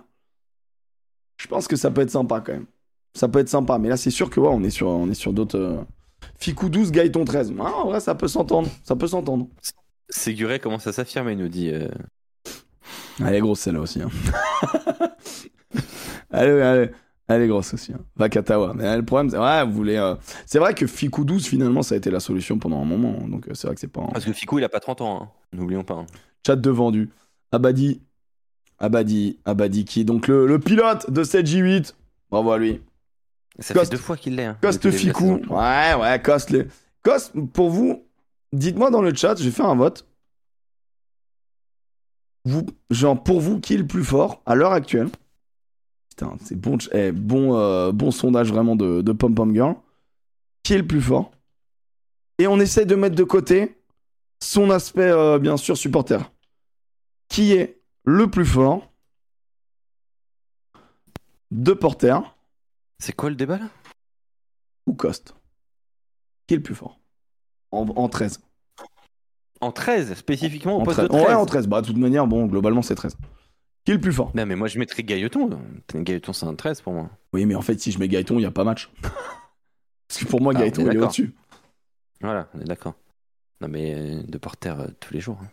Je pense que ça peut être sympa quand même. Ça peut être sympa, mais là, c'est sûr que ouais, on est sur, on est sur d'autres. euh, Ficou 12, Gaëton 13. Ah, en vrai, ça peut s'entendre. Ça peut s'entendre. Séguré commence à s'affirmer, nous dit. euh, Elle est grosse celle-là aussi. Hein. elle, est- elle, est- grosse aussi. Hein. Vakatawa. Mais le problème, c'est ouais, vous voulez. euh, C'est vrai que Fiku 12, finalement, ça a été la solution pendant un moment. hein. Donc euh, c'est vrai que c'est pas. un Parce que Fico, il a pas 30 ans. hein. N'oublions pas. hein. Chat de vendu. Abadi. Abadi. Abadi qui est donc le, le pilote de cette J8. Bravo à lui. Ça fait deux fois qu'il l'est. hein, Coste saison. Ouais, ouais, Coste. Les... Coste, pour vous, dites-moi dans le chat, je vais faire un vote. Vous, genre, pour vous, qui est le plus fort à l'heure actuelle? Putain, c'est bon, eh, bon, euh, bon sondage vraiment de, de Pom Pom Girl. Qui est le plus fort Et on essaie de mettre de côté son aspect, euh, bien sûr, supporter. Qui est le plus fort de Porter C'est quoi le débat là? Ou Coste Qui est le plus fort? En, en 13. En 13, spécifiquement au En poste 13. de 13. Ouais, en 13. Bah, de toute manière, bon, globalement, c'est 13. Qui est le plus fort Non, mais moi je mettrais Gailleton. Gailleton, c'est un 13 pour moi. Oui, mais en fait, si je mets Gaëton, il n'y a pas match. Parce que pour moi, Ah, on Gaëton, est il est au-dessus. Voilà, on est d'accord. Non, mais euh, de porter euh, tous les jours. hein.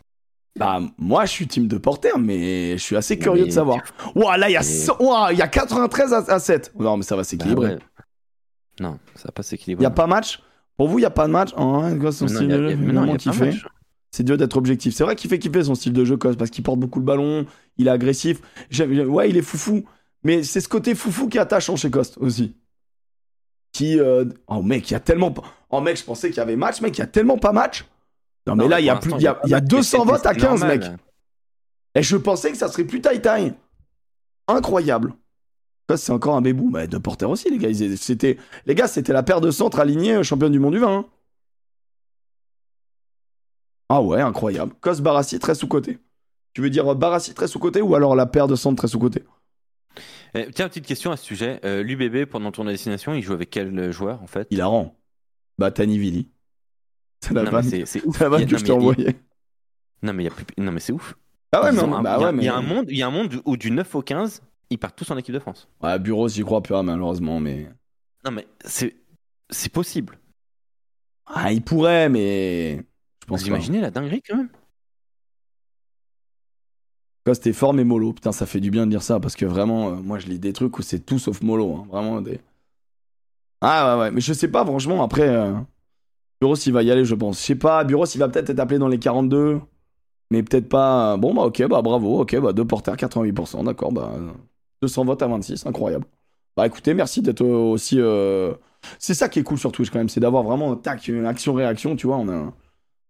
Bah, moi, je suis team de Porter, mais je suis assez curieux mais- de savoir. Ouah, là, il y, a Mais- ouah, il y a 93 à, à 7. Non, mais ça va s'équilibrer. Bah ouais. Non, ça va pas Il s'équilibrer. n'y a pas match? Pour vous, il n'y a pas de match? En un, quoi, son Non, il y a- il non, il y a pas match. C'est dur d'être objectif. C'est vrai qu'il fait kiffer son style de jeu, Cos, parce qu'il porte beaucoup le ballon, il est agressif. Ouais, il est foufou. Mais c'est ce côté foufou qui est attachant chez Coste aussi. Qui. euh, Oh, mec, il y a tellement. pas- Oh, mec, je pensais qu'il y avait match, mec, il y a tellement pas match. Non, mais là, il y a plus. y a, y a match, mais 200 c'est- votes à c'est 15, normal. mec. Et je pensais que ça serait plus taille-taille. Incroyable. Coste, c'est encore un bébou. Mais de Porter aussi, les gars. C'était... Les gars, c'était la paire de centres alignés, championne du monde du vin. hein. Ah ouais, incroyable. Cos Barassi très sous-côté. Tu veux dire euh, Barassi très sous-côté ou alors la paire de centres très sous-côté? Eh, tiens, petite question à ce sujet. Euh, L'UBB, pendant ton destination, il joue avec quel joueur en fait? Il a rend. Bah, Tani Vili. C'est la vanne, que non, je mais t'ai envoyée. Non, mais plus... non, mais c'est ouf. Ah ouais, mais, bah il y a- ouais, mais... il y a un monde, il y a un monde où du 9 au 15, ils partent tous en équipe de France. Ouais, Bureau, j'y crois plus, ah, malheureusement, mais... Non, mais c'est c'est possible. Ah, il pourrait, mais... Je pense Vous pas. imaginez la dinguerie quand même? T'es fort, mais mollo. Putain, ça fait du bien de dire ça, parce que vraiment, euh, moi, je lis des trucs où c'est tout sauf mollo. hein. Vraiment, des... Ah ouais, ouais, mais je sais pas, franchement, après... Euh... Bureau, s'il va y aller, je pense. Je sais pas, Bureau, s'il va peut-être être appelé dans les 42... Mais peut-être pas. Bon, bah, ok, bah, bravo, ok, bah, deux porteurs, 88%, d'accord, bah, 200 votes à 26, incroyable. Bah, écoutez, merci d'être aussi. euh, C'est ça qui est cool sur Twitch quand même, c'est d'avoir vraiment, tac, une action-réaction, tu vois, on a.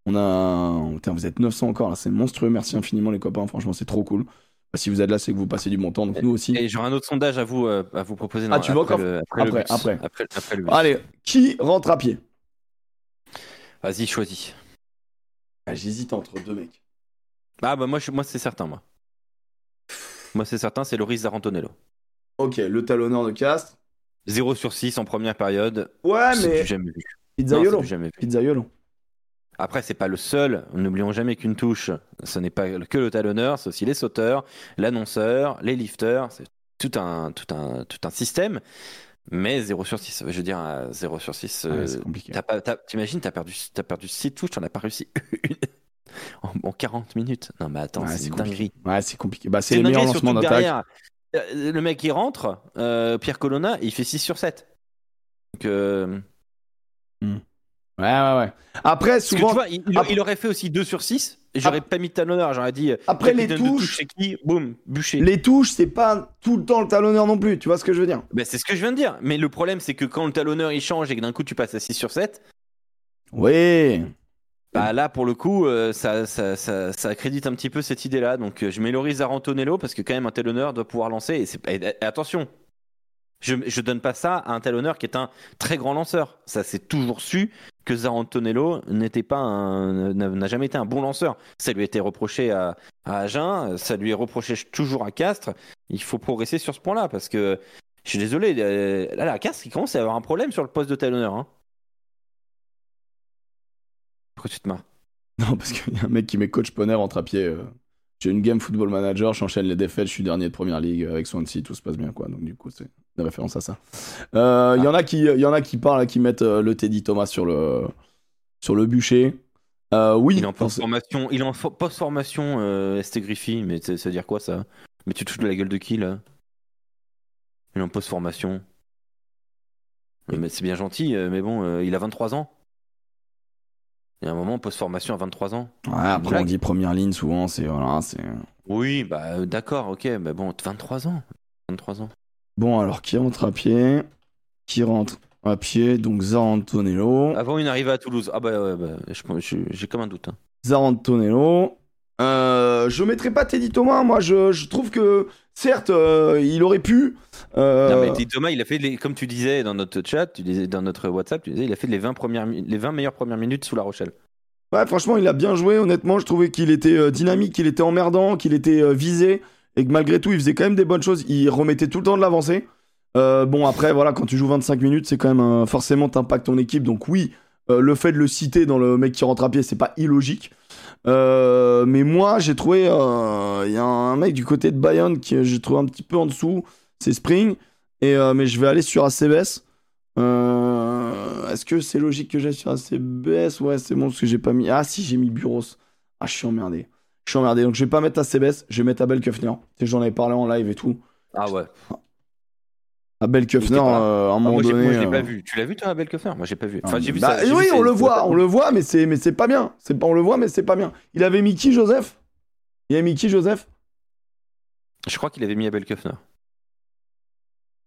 On a. Putain, vous êtes 900 encore, là, c'est monstrueux, merci infiniment, les copains, franchement, c'est trop cool. Bah, si vous êtes là, c'est que vous passez du bon temps, donc nous aussi. Et j'aurai un autre sondage à vous, euh, à vous proposer. Ah, tu veux encore le, après, Après, après. après, après le bus. Allez, qui rentre à pied? Vas-y, choisis. Ah, J'hésite entre deux mecs. Ah, bah moi, je- moi c'est certain, moi. Moi, c'est certain, c'est Loris Zarantonello. Ok, le talonneur de Castres. 0 sur 6 en première période. Ouais, mais. jamais vu. Non, Pizzaiolo. du jamais vu. Pizzaiolo. Après, c'est pas le seul. N'oublions jamais qu'une touche, ce n'est pas que le talonneur, c'est aussi les sauteurs, l'annonceur, les lifters. C'est tout un, tout, un, tout un système. Mais 0 sur 6. Je veux dire, à 0 sur 6. Ouais, euh, T'imagines, t'as perdu, t'as perdu 6 touches, t'en as pas réussi une en, en 40 minutes. Non, mais attends, Ouais, c'est une dinguerie. Ouais, c'est compliqué. Bah, c'est les meilleurs lancements d'attaque. euh, le mec il rentre, euh, Pierre Colonna, il fait 6 sur 7. Donc, euh, Ouais, ouais, ouais. Après, parce que souvent, tu vois, il, il- Après- il aurait fait aussi 2 sur 6. Et j'aurais pas mis de talonneur, j'aurais dit. euh, Après, les touches- c'est qui? Boum, bûcher. les touches, c'est pas tout le temps le talonneur non plus. Tu vois ce que je veux dire? Ben, c'est ce que je viens de dire. Mais le problème, c'est que quand le talonneur il change et que d'un coup tu passes à 6 sur 7, Oui. bah là pour le coup, euh, ça, ça, ça, ça accrédite un petit peu cette idée-là. Donc euh, je mets Loris Zarantonello parce que quand même un talonneur doit pouvoir lancer. Et attention, je, je donne pas ça à un talonneur qui est un très grand lanceur. Ça c'est toujours su que Zarantonello n'était pas n'a jamais été un bon lanceur. Ça lui a été reproché à, Agen, ça lui est reproché toujours à Castres. Il faut progresser sur ce point-là parce que je suis désolé, euh, là, la Castres, il commence à avoir un problème sur le poste de talonneur. Hein. Pourquoi tu te marres? Non, parce qu'il y a un mec qui met coach Ponner entre à pied. euh, J'ai une game football manager, j'enchaîne les défaites, je suis dernier de première ligue avec Swansea, tout se passe bien, quoi. Donc, du coup, c'est une référence à ça. Euh, Il y en a qui, il y en a qui parlent, qui mettent euh, le Teddy Thomas sur le, sur le bûcher. Euh, oui, Il est en post-formation, il est en fo- post-formation, euh, ST Griffy, mais ça veut dire quoi ça? Mais tu te fous de la gueule de qui là? Il est en post-formation. Mais c'est bien gentil, euh, mais bon, euh, il a 23 ans. Il y a un moment, post-formation à 23 ans. Ouais, après, on dit première ligne, souvent, c'est. Voilà, c'est. Oui, bah euh, d'accord, ok, mais bon, 23 ans. 23 ans. Bon, alors, qui rentre à pied? Qui rentre à pied? Donc, Zarantonello. Avant une arrivée à Toulouse. Ah bah ouais, bah, j'ai comme un doute. hein. Zarantonello. Euh, je mettrai pas Teddy Thomas, moi, je, je trouve que. Certes, euh, il aurait pu. euh, Non, mais Teddy Thomas, il a fait, les, comme tu disais dans notre chat, tu disais, dans notre WhatsApp, tu disais, il a fait les 20, premières, mi- les 20 meilleures premières minutes sous La Rochelle. Ouais, franchement, il a bien joué. Honnêtement, je trouvais qu'il était dynamique, qu'il était emmerdant, qu'il était visé. Et que malgré tout, il faisait quand même des bonnes choses. Il remettait tout le temps de l'avancée. Euh, bon, après, voilà, quand tu joues 25 minutes, c'est quand même forcément t'impactes ton équipe. Donc, oui, euh, le fait de le citer dans le mec qui rentre à pied, c'est pas illogique. Euh, mais moi, j'ai trouvé. Il y a un mec du côté de Bayonne qui j'ai trouvé un petit peu en dessous. C'est Spring. Mais je vais aller sur ACBS. Est-ce que c'est logique que j'aille sur ACBS Ouais, c'est bon parce que j'ai pas mis. Ah, si, j'ai mis Buros. Ah, je suis emmerdé. Je suis emmerdé. Donc, je vais pas mettre ACBS. Je vais mettre Abel sais, J'en avais parlé en live et tout. Ah ouais. Abel là. euh, à un Ah, moment moi, donné. moi, je l'ai euh, pas vu. Tu l'as vu toi, Abel Koffer Moi, j'ai pas vu. Enfin, j'ai vu bah, ça. oui, vu on ça- le voit, on le voit, mais c'est, mais c'est pas bien. C'est pas, on le voit, mais c'est pas bien. Il avait mis qui, Joseph? Il a mis qui, Joseph? Je crois qu'il avait mis Abel Kofner.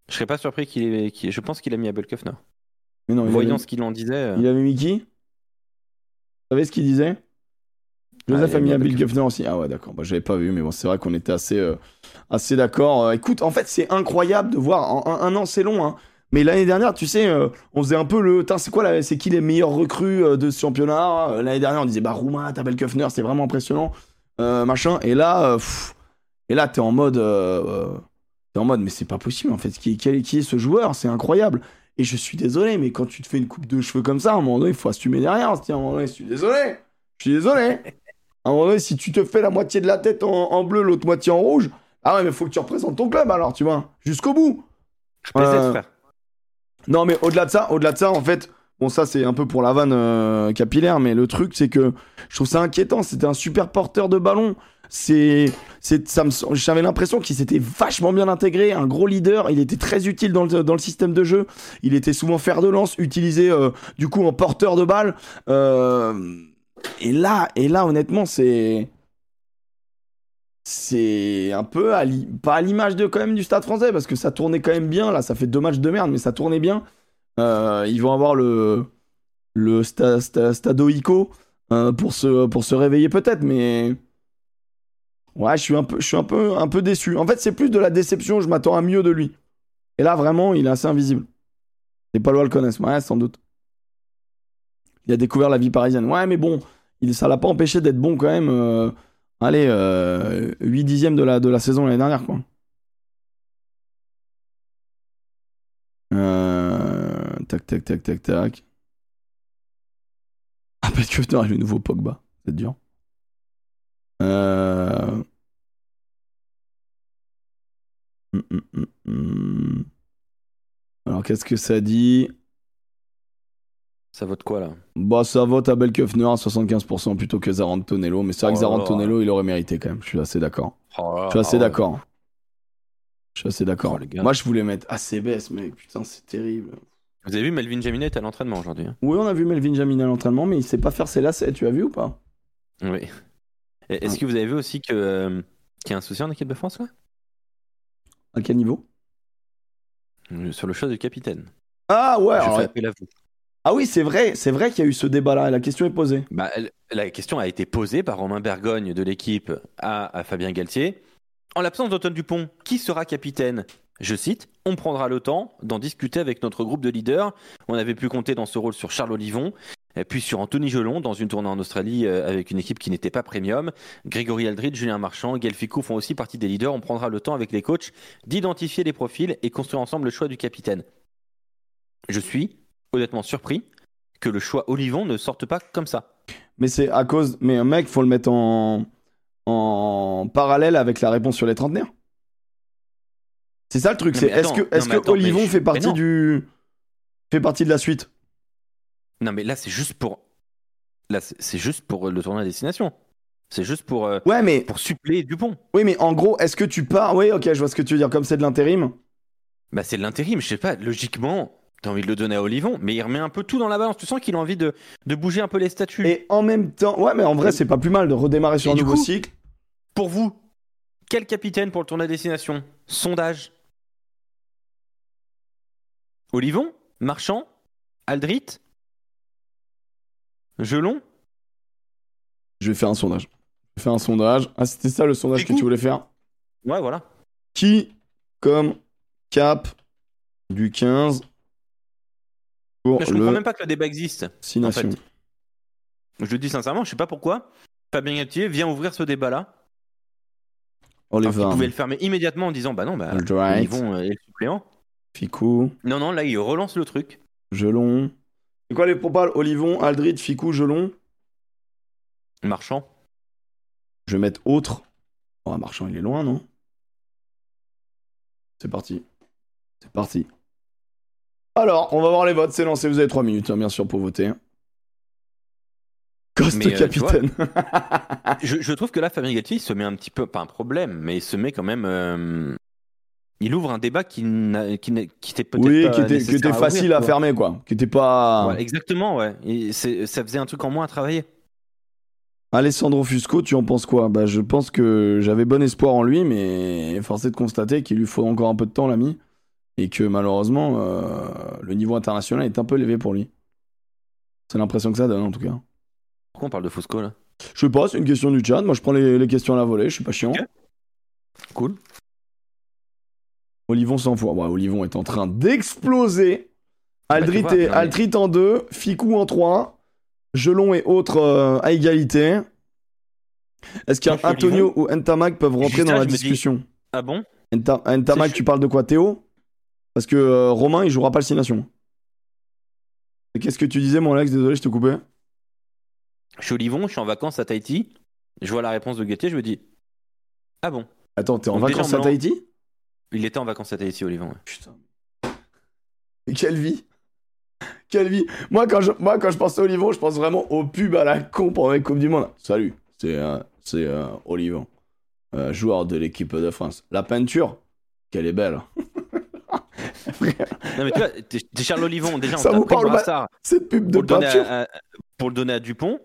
Je serais pas surpris qu'il ait. Je pense qu'il a mis Abel Kofner. Mais non, Voyant avait, ce qu'il en disait. euh, il avait mis qui Vous savez ce qu'il disait? Joseph Ah, a mis Abel Kuffner aussi. Ah ouais, d'accord. Bah, j'avais pas vu, mais bon, c'est vrai qu'on était assez, euh, assez d'accord. Euh, écoute, en fait, c'est incroyable de voir. En- un, un an, c'est long, hein. Mais l'année dernière, tu sais, euh, on faisait un peu le. C'est quoi là C'est qui les meilleurs recrues de ce championnat? L'année dernière, on disait bah Rouma, Abel Kuffner, c'est vraiment impressionnant, machin. Et là, pff, et là, t'es en mode, t'es en mode, mais c'est pas possible en fait. Qui, qui est- qui est ce joueur? C'est incroyable. Et je suis désolé, mais quand tu te fais une coupe de cheveux comme ça, à un moment donné, il faut assumer derrière. On se dit, à un moment donné, je suis désolé. Je suis désolé. À un moment donné, si tu te fais la moitié de la tête en, en bleu, l'autre moitié en rouge, ah ouais, mais faut que tu représentes ton club alors, tu vois, jusqu'au bout. Je Euh, frère. Non, mais au-delà de ça, au-delà de ça, en fait, bon, ça c'est un peu pour la vanne euh, capillaire, mais le truc c'est que je trouve ça inquiétant. C'était un super porteur de ballon. C'est, c'est, ça me, j'avais l'impression qu'il s'était vachement bien intégré, un gros leader. Il était très utile dans le, dans le système de jeu. Il était souvent fer de lance, utilisé euh, du coup en porteur de balle. Euh, et là, et là, honnêtement, c'est c'est un peu à pas à l'image de quand même du Stade Français parce que ça tournait quand même bien là ça fait deux matchs de merde mais ça tournait bien. Euh, ils vont avoir le le sta, euh, pour se pour se réveiller peut-être mais ouais je suis un peu je suis un peu un peu déçu. En fait c'est plus de la déception je m'attends à mieux de lui. Et là vraiment il est assez invisible. Les Palois le connaissent. Ouais sans doute il a découvert la vie parisienne ouais mais bon il ça l'a pas empêché d'être bon quand même euh, Allez, euh, 8 dixièmes de la, de la saison l'année dernière, quoi. Euh, tac, tac, tac, tac, tac. Ah, que putain, le nouveau Pogba. C'est dur. Euh... hum, hum, hum, hum. Alors, qu'est-ce que ça dit? Ça vote quoi là? Bah, ça vote à Belkefner à 75% plutôt que Zaran Tonello. Mais c'est vrai que Oh Zaran. Tonello, il aurait mérité quand même. Je suis assez d'accord. Oh Je suis assez d'accord. Je suis assez d'accord. Oh, les gars. Moi, je voulais mettre ACBS, mais putain, c'est terrible. Vous avez vu Melvin Jaminet est à l'entraînement aujourd'hui. hein? Oui, on a vu Melvin Jamin à l'entraînement, mais il sait pas faire ses lacets. Tu as vu ou pas? Oui. Est-ce Ouais. que vous avez vu aussi que euh, qu'il y a un souci en équipe de France là? À quel niveau? Euh, Sur le choix du capitaine. Ah ouais. Je alors- fais appel à vous. Ah oui, c'est vrai. C'est vrai qu'il y a eu ce débat-là. La question est posée. Bah, la question a été posée par Romain Bergogne de l'équipe à, Fabien Galtier. En l'absence d'Antoine Dupont, qui sera capitaine Je cite On prendra le temps d'en discuter avec notre groupe de leaders. On avait pu compter dans ce rôle sur Charles Olivon, puis sur Anthony Gelon dans une tournée en Australie euh, avec une équipe qui n'était pas premium. Grégory Aldrid, Julien Marchand, Gaël Ficou font aussi partie des leaders. On prendra le temps avec les coachs d'identifier les profils et construire ensemble le choix du capitaine. Je suis honnêtement surpris que le choix Olivon ne sorte pas comme ça. Mais c'est à cause. Mais un mec, faut le mettre en en parallèle avec la réponse sur les trentenaires. C'est ça le truc. C'est est-ce que est-ce mais que attends, Olivon je- fait partie du fait partie de la suite? Non, mais là, c'est juste pour. Là, c'est c'est juste pour le tournoi à destination. C'est juste pour, euh, Ouais, mais pour suppléer Dupont. oui, mais en gros, est-ce que tu pars Oui, ok, je vois ce que tu veux dire. Comme c'est de l'intérim. Bah, c'est de l'intérim, je sais pas. Logiquement, t'as envie de le donner à Olivon, mais il remet un peu tout dans la balance. Tu sens qu'il a envie de, de bouger un peu les statuts. Et en même temps, ouais, mais en vrai, c'est pas plus mal de redémarrer sur Et un nouveau coup- cycle. Pour vous, quel capitaine pour le tournoi destination? Sondage. Olivon Marchand Aldrit Gelon? Je vais faire un sondage. Je vais faire un sondage. Ah, c'était ça le sondage que tu voulais faire? Ouais, voilà. Qui, comme cap du 15 pour Mais je comprends le même pas que le débat existe. 6 en fait. Je le dis sincèrement, je sais pas pourquoi. Fabien Galtier vient ouvrir ce débat-là. Oh, les pouvait le fermer immédiatement en disant Bah non, bah, Alright. ils vont euh, suppléant. Ficou, Non, non, là, il relance le truc. Gelon. C'est quoi les propales Olivon, Aldrit, Ficou, Gelon? Marchand. Je vais mettre autre. Oh, Marchand, il est loin, non? C'est parti. C'est parti. Alors, on va voir les votes. C'est lancé. Vous avez 3 minutes, hein, bien sûr, pour voter. Coste euh, capitaine. Je, je trouve que là, Fabien il se met un petit peu, pas un problème, mais il se met quand même. euh, il ouvre un débat qui qui qui était peut-être oui, pas qui était, qui nécessaire était à facile ouvrir, à fermer, quoi. Qui était pas. Ouais, exactement, ouais. Et ça faisait un truc en moins à travailler. Alessandro Fusco, tu en penses quoi? Bah, je pense que j'avais bon espoir en lui, mais force est de constater qu'il lui faut encore un peu de temps, l'ami, et que malheureusement, euh, le niveau international est un peu élevé pour lui. C'est l'impression que ça donne, en tout cas. Pourquoi on parle de Fosco là? Je sais pas, c'est une question du chat. Moi, je prends les, les questions à la volée, je suis pas chiant. Cool. Olivon 100 fois. Ouais, Olivon est en train d'exploser. Aldrit, Bah, et- Aldrit en 2, Ficou en 3, Gelon et autres euh, à égalité. Est-ce qu'Antonio ou Ntamak peuvent rentrer Juste dans là, la dis- discussion? Ah bon? C'est tu parles de quoi, Théo? Parce que euh, Romain, il jouera pas le 6 Nations. Et Qu'est-ce que tu disais, mon Alex? Désolé, je te coupais. Je suis Olivon, je suis en vacances à Tahiti. Je vois la réponse de Guettier, je me dis Ah bon Attends, t'es en Donc vacances à. Tahiti? Il était en vacances à Tahiti, Olivon. ouais. Putain. Et quelle vie Quelle vie moi quand, je, moi, quand je pense à Olivon, je pense vraiment au pub à la con pendant les Coupes du Monde. Salut, c'est euh, c'est, euh, Olivon, euh, joueur de l'équipe de France. La peinture, qu'elle est belle. Non, mais tu vois, t'es Charles Olivon, déjà, on Ça vous parle brassard Cette pub de pour le, donner peinture. à, à- pour le donner à Dupont.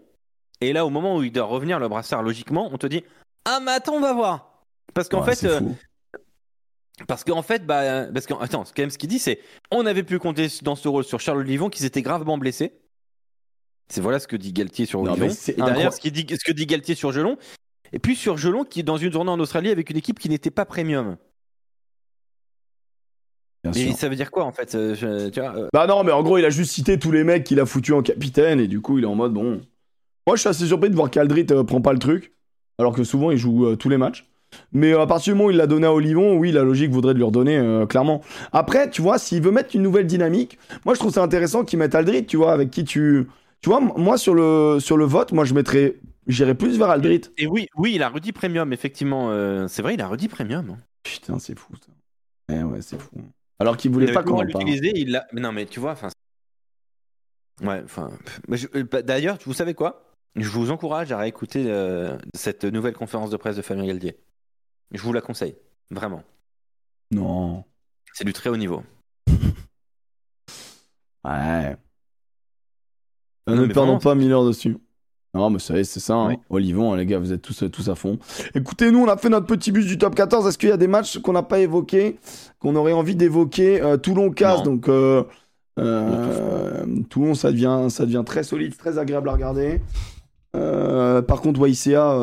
Et là, au moment où il doit revenir le brassard, logiquement, on te dit Ah, mais attends, on va voir. Parce qu'en Ouais, fait, euh, parce qu'en fait, bah, euh, parce que, attends, quand même, ce qu'il dit, c'est on avait pu compter dans ce rôle sur Charles Olivon qui s'était gravement blessé. C'est voilà ce que dit Galtier sur Olivon. Et derrière, ce, qu'il dit, ce que dit Galtier sur Gelon. Et puis sur Gelon, qui est dans une tournée en Australie avec une équipe qui n'était pas premium. Bien Mais sûr. ça veut dire quoi en fait euh, je- tu vois, euh, Bah non, mais en gros, il a juste cité tous les mecs qu'il a foutu en capitaine et du coup, il est en mode bon. Moi, je suis assez surpris de voir qu'Aldrit euh, prend pas le truc, alors que souvent, il joue euh, tous les matchs. Mais euh, à partir du moment où il l'a donné à Olivon, oui, la logique voudrait de lui redonner, euh, clairement. Après, tu vois, s'il veut mettre une nouvelle dynamique, moi, je trouve ça intéressant qu'il mette Aldrit, tu vois, avec qui tu. Tu vois, moi, sur le, sur le vote, moi, je mettrais. J'irais plus vers Aldrit. Et oui, oui, il a redit premium, effectivement. euh, c'est vrai, il a redit premium. Putain, c'est fou, ça. Eh ouais, c'est fou. Alors qu'il voulait pas parle. l'utiliser, il l'a. Mais non, mais tu vois, enfin. Ouais, enfin. euh, bah, D'ailleurs, vous savez quoi? Je vous encourage à réécouter euh, cette nouvelle conférence de presse de Fabien Galdier. Je vous la conseille, vraiment. Non. C'est du très haut niveau. Ouais. Ne perdons pas mille heures dessus. Non, mais ça y est, c'est ça. hein. Oui. Olivon, hein, les gars, vous êtes tous, tous à fond. Écoutez, nous, on a fait notre petit bus du top 14. Est-ce qu'il y a des matchs qu'on n'a pas évoqués, qu'on aurait envie d'évoquer Euh, Toulon casse, donc euh, euh, Toulon, ça devient, ça devient très solide, très agréable à regarder. Par contre, YCA,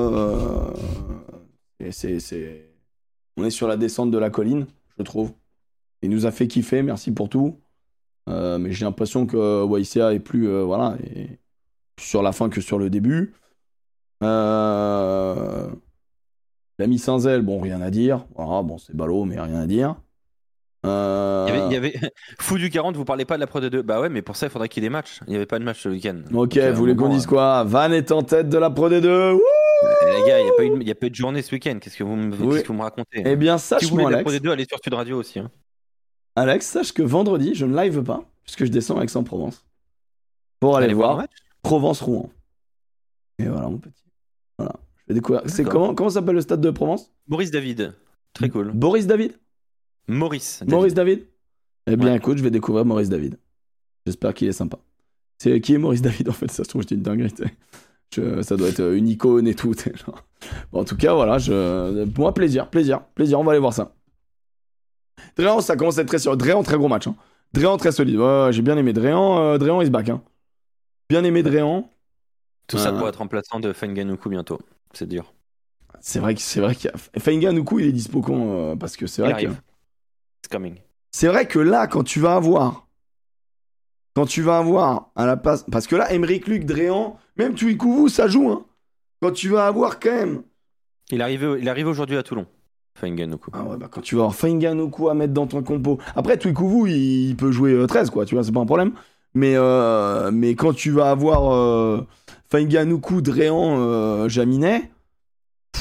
c'est, on est sur la descente de la colline, je trouve. Il nous a fait kiffer, merci pour tout. Mais j'ai l'impression que YCA est plus voilà sur la fin que sur le début. Euh... L'ami Saint-Zel, bon rien à dire. Voilà, bon c'est ballot mais rien à dire. Euh... Il y avait, il y avait- Fou du 40, vous parlez pas de la Pro D2 Bah ouais, mais pour ça, il faudrait qu'il y ait des matchs. Il n'y avait pas de match ce week-end. Ok, Donc, euh, vous voulez qu'on dise quoi? Van est en tête de la Pro D2 Wouh euh, Les gars, il n'y a, pas eu- il y a pas eu de journée ce week-end. Qu'est-ce que vous me, Oui. qu'est-ce que vous me racontez? Eh bien Si vous sache moi de la Alex, Pro D2, allez sur Sud Radio aussi. hein. Alex, sache que vendredi je ne live pas puisque je descends à Aix-en-Provence pour aller voir match Provence-Rouen. Et voilà mon petit. Voilà. Je vais découvrir. C'est comment comment s'appelle le stade de Provence? Maurice David. Très cool. Boris David? Maurice. David. Maurice David? Eh bien, Ouais. écoute, je vais découvrir Maurice David. J'espère qu'il est sympa. C'est qui est Maurice David en fait? Ça se trouve, je dis une dinguerie. Je- ça doit être une icône et tout. genre. Bon, en tout cas, voilà. Je... Moi, plaisir, plaisir, plaisir. On va aller voir ça. Dréan, ça commence à être très sûr. Dréan, très gros match. Hein. Dréan, très solide. Ouais, j'ai bien aimé Dréan. Euh, Dréan, il se back. Hein. Bien aimé Dréan. Tout ça Euh. pour être remplaçant de Fenganuku bientôt. C'est dur. C'est vrai que c'est vrai qu'il y a. Fenga Nuku, il est dispo quand euh, Parce que c'est vrai que. It's coming. C'est vrai que là, quand tu vas avoir. Quand tu vas avoir à la place. Parce que là, Emeric Luc, Dréan, même Tuikuvu, ça joue. Hein. Quand tu vas avoir quand même. Il arrive, il arrive aujourd'hui à Toulon. Fainganoku. Ah ouais, bah quand tu vas avoir à mettre dans ton compo. Après, Twikuvu, il, il peut jouer euh, 13, quoi, tu vois, c'est pas un problème. Mais, euh, mais quand tu vas avoir euh, Fainganoku, Dréan, euh, Jaminet, ça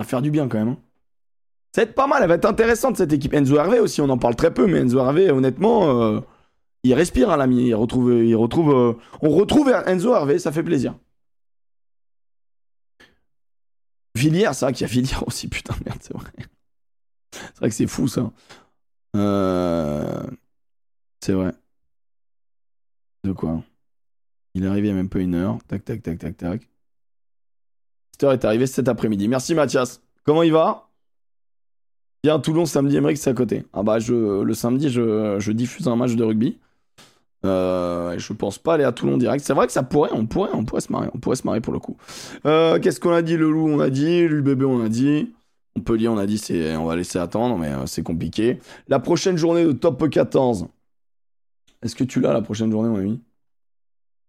va faire du bien quand même. hein. Ça va être pas mal, elle va être intéressante cette équipe. Enzo Hervé aussi, on en parle très peu, mais Enzo Hervé, honnêtement, euh, il respire, hein, l'ami. Il retrouve, il retrouve, on retrouve Enzo Hervé, ça fait plaisir. Villiers, c'est vrai qu'il y a Villiers aussi, putain, merde, c'est vrai. C'est vrai que c'est fou ça. Euh, C'est vrai. De quoi? Il est arrivé il y a même pas une heure. Tac, tac, tac, tac, tac. Heure est arrivée cet après-midi. Merci Mathias. Comment il va? Bien, Toulon, samedi, Emmerich, c'est à côté. Ah bah, je, le samedi, je, diffuse un match de rugby. Euh, je pense pas aller à Toulon direct. C'est vrai que ça pourrait, on pourrait, on pourrait se marrer, on pourrait se marrer pour le coup. Euh, Qu'est-ce qu'on a dit Le loup, on a dit. L'UBB, on a dit. Montpellier, on a dit, on va laisser attendre, mais euh, c'est compliqué. La prochaine journée de top 14. Est-ce que tu l'as la prochaine journée, mon ami?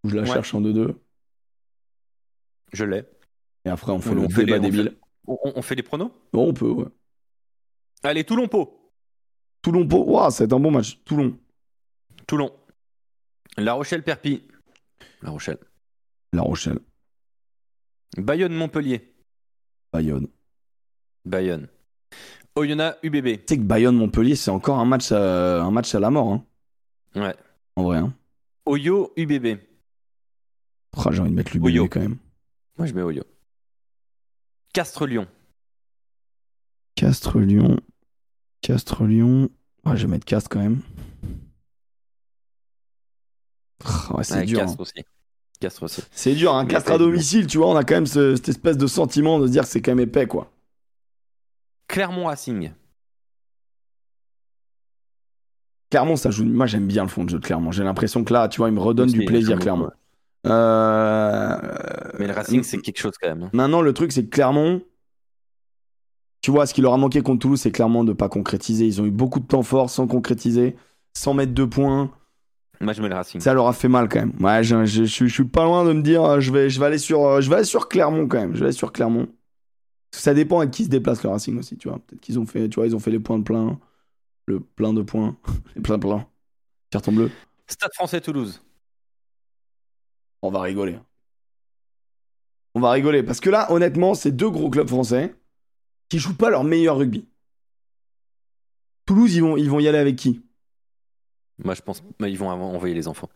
Ou je la Ouais. cherche en 2-2 Je l'ai. Et après, on fait On le fait débat les- on débile. On, on fait les pronos? Bon, on peut, ouais. Allez, Toulon-Pau. Toulon, Pau. Ouah, ça va être un bon match. Toulon. Toulon. La Rochelle-Perpy. La Rochelle. La Rochelle. Bayonne-Montpellier. Bayonne. Bayonne. Oyonnax UBB. Tu sais que Bayonne-Montpellier, c'est encore un match, à, un match à la mort, hein, Ouais. En vrai. Hein. Oyo UBB. Ah, J'ai envie de mettre l'UBB Oyo. quand même. Moi, je mets Oyo. Castres-Lyon. Castres-Lyon. Castres-Lyon. Ouais, je vais mettre Castres quand même. Ah, c'est Ouais, dur. Castres hein. aussi. Castres aussi. C'est dur, hein. Castres à domicile, tu vois, on a quand même ce- cette espèce de sentiment de se dire que c'est quand même épais, quoi. Clermont-Racing. Clermont, ça joue. Moi, j'aime bien le fond de jeu de Clermont. J'ai l'impression que là, tu vois, il me redonne du plaisir, Clermont. Euh... Mais le Racing, c'est quelque chose quand même. Maintenant, le truc, c'est que Clermont, tu vois, ce qui leur a manqué contre Toulouse, c'est clairement de pas concrétiser. Ils ont eu beaucoup de temps fort sans concrétiser, sans mettre de points. Moi, je mets le Racing. Ça leur a fait mal quand même. Ouais, je, je- je suis- je suis pas loin de me dire, euh, je vais, je vais aller sur, euh, je vais aller sur Clermont quand même. Je vais aller sur Clermont. Ça dépend avec qui se déplace le Racing aussi, tu vois. Peut-être qu'ils ont fait, tu vois, ils ont fait les points de plein, le plein de points, les plein plein. Carton bleu. Stade français Toulouse. On va rigoler. On va rigoler parce que là, honnêtement, c'est deux gros clubs français qui jouent pas leur meilleur rugby. Toulouse, ils vont, ils vont y aller avec qui? Moi, je pense ils vont envoyer les enfants.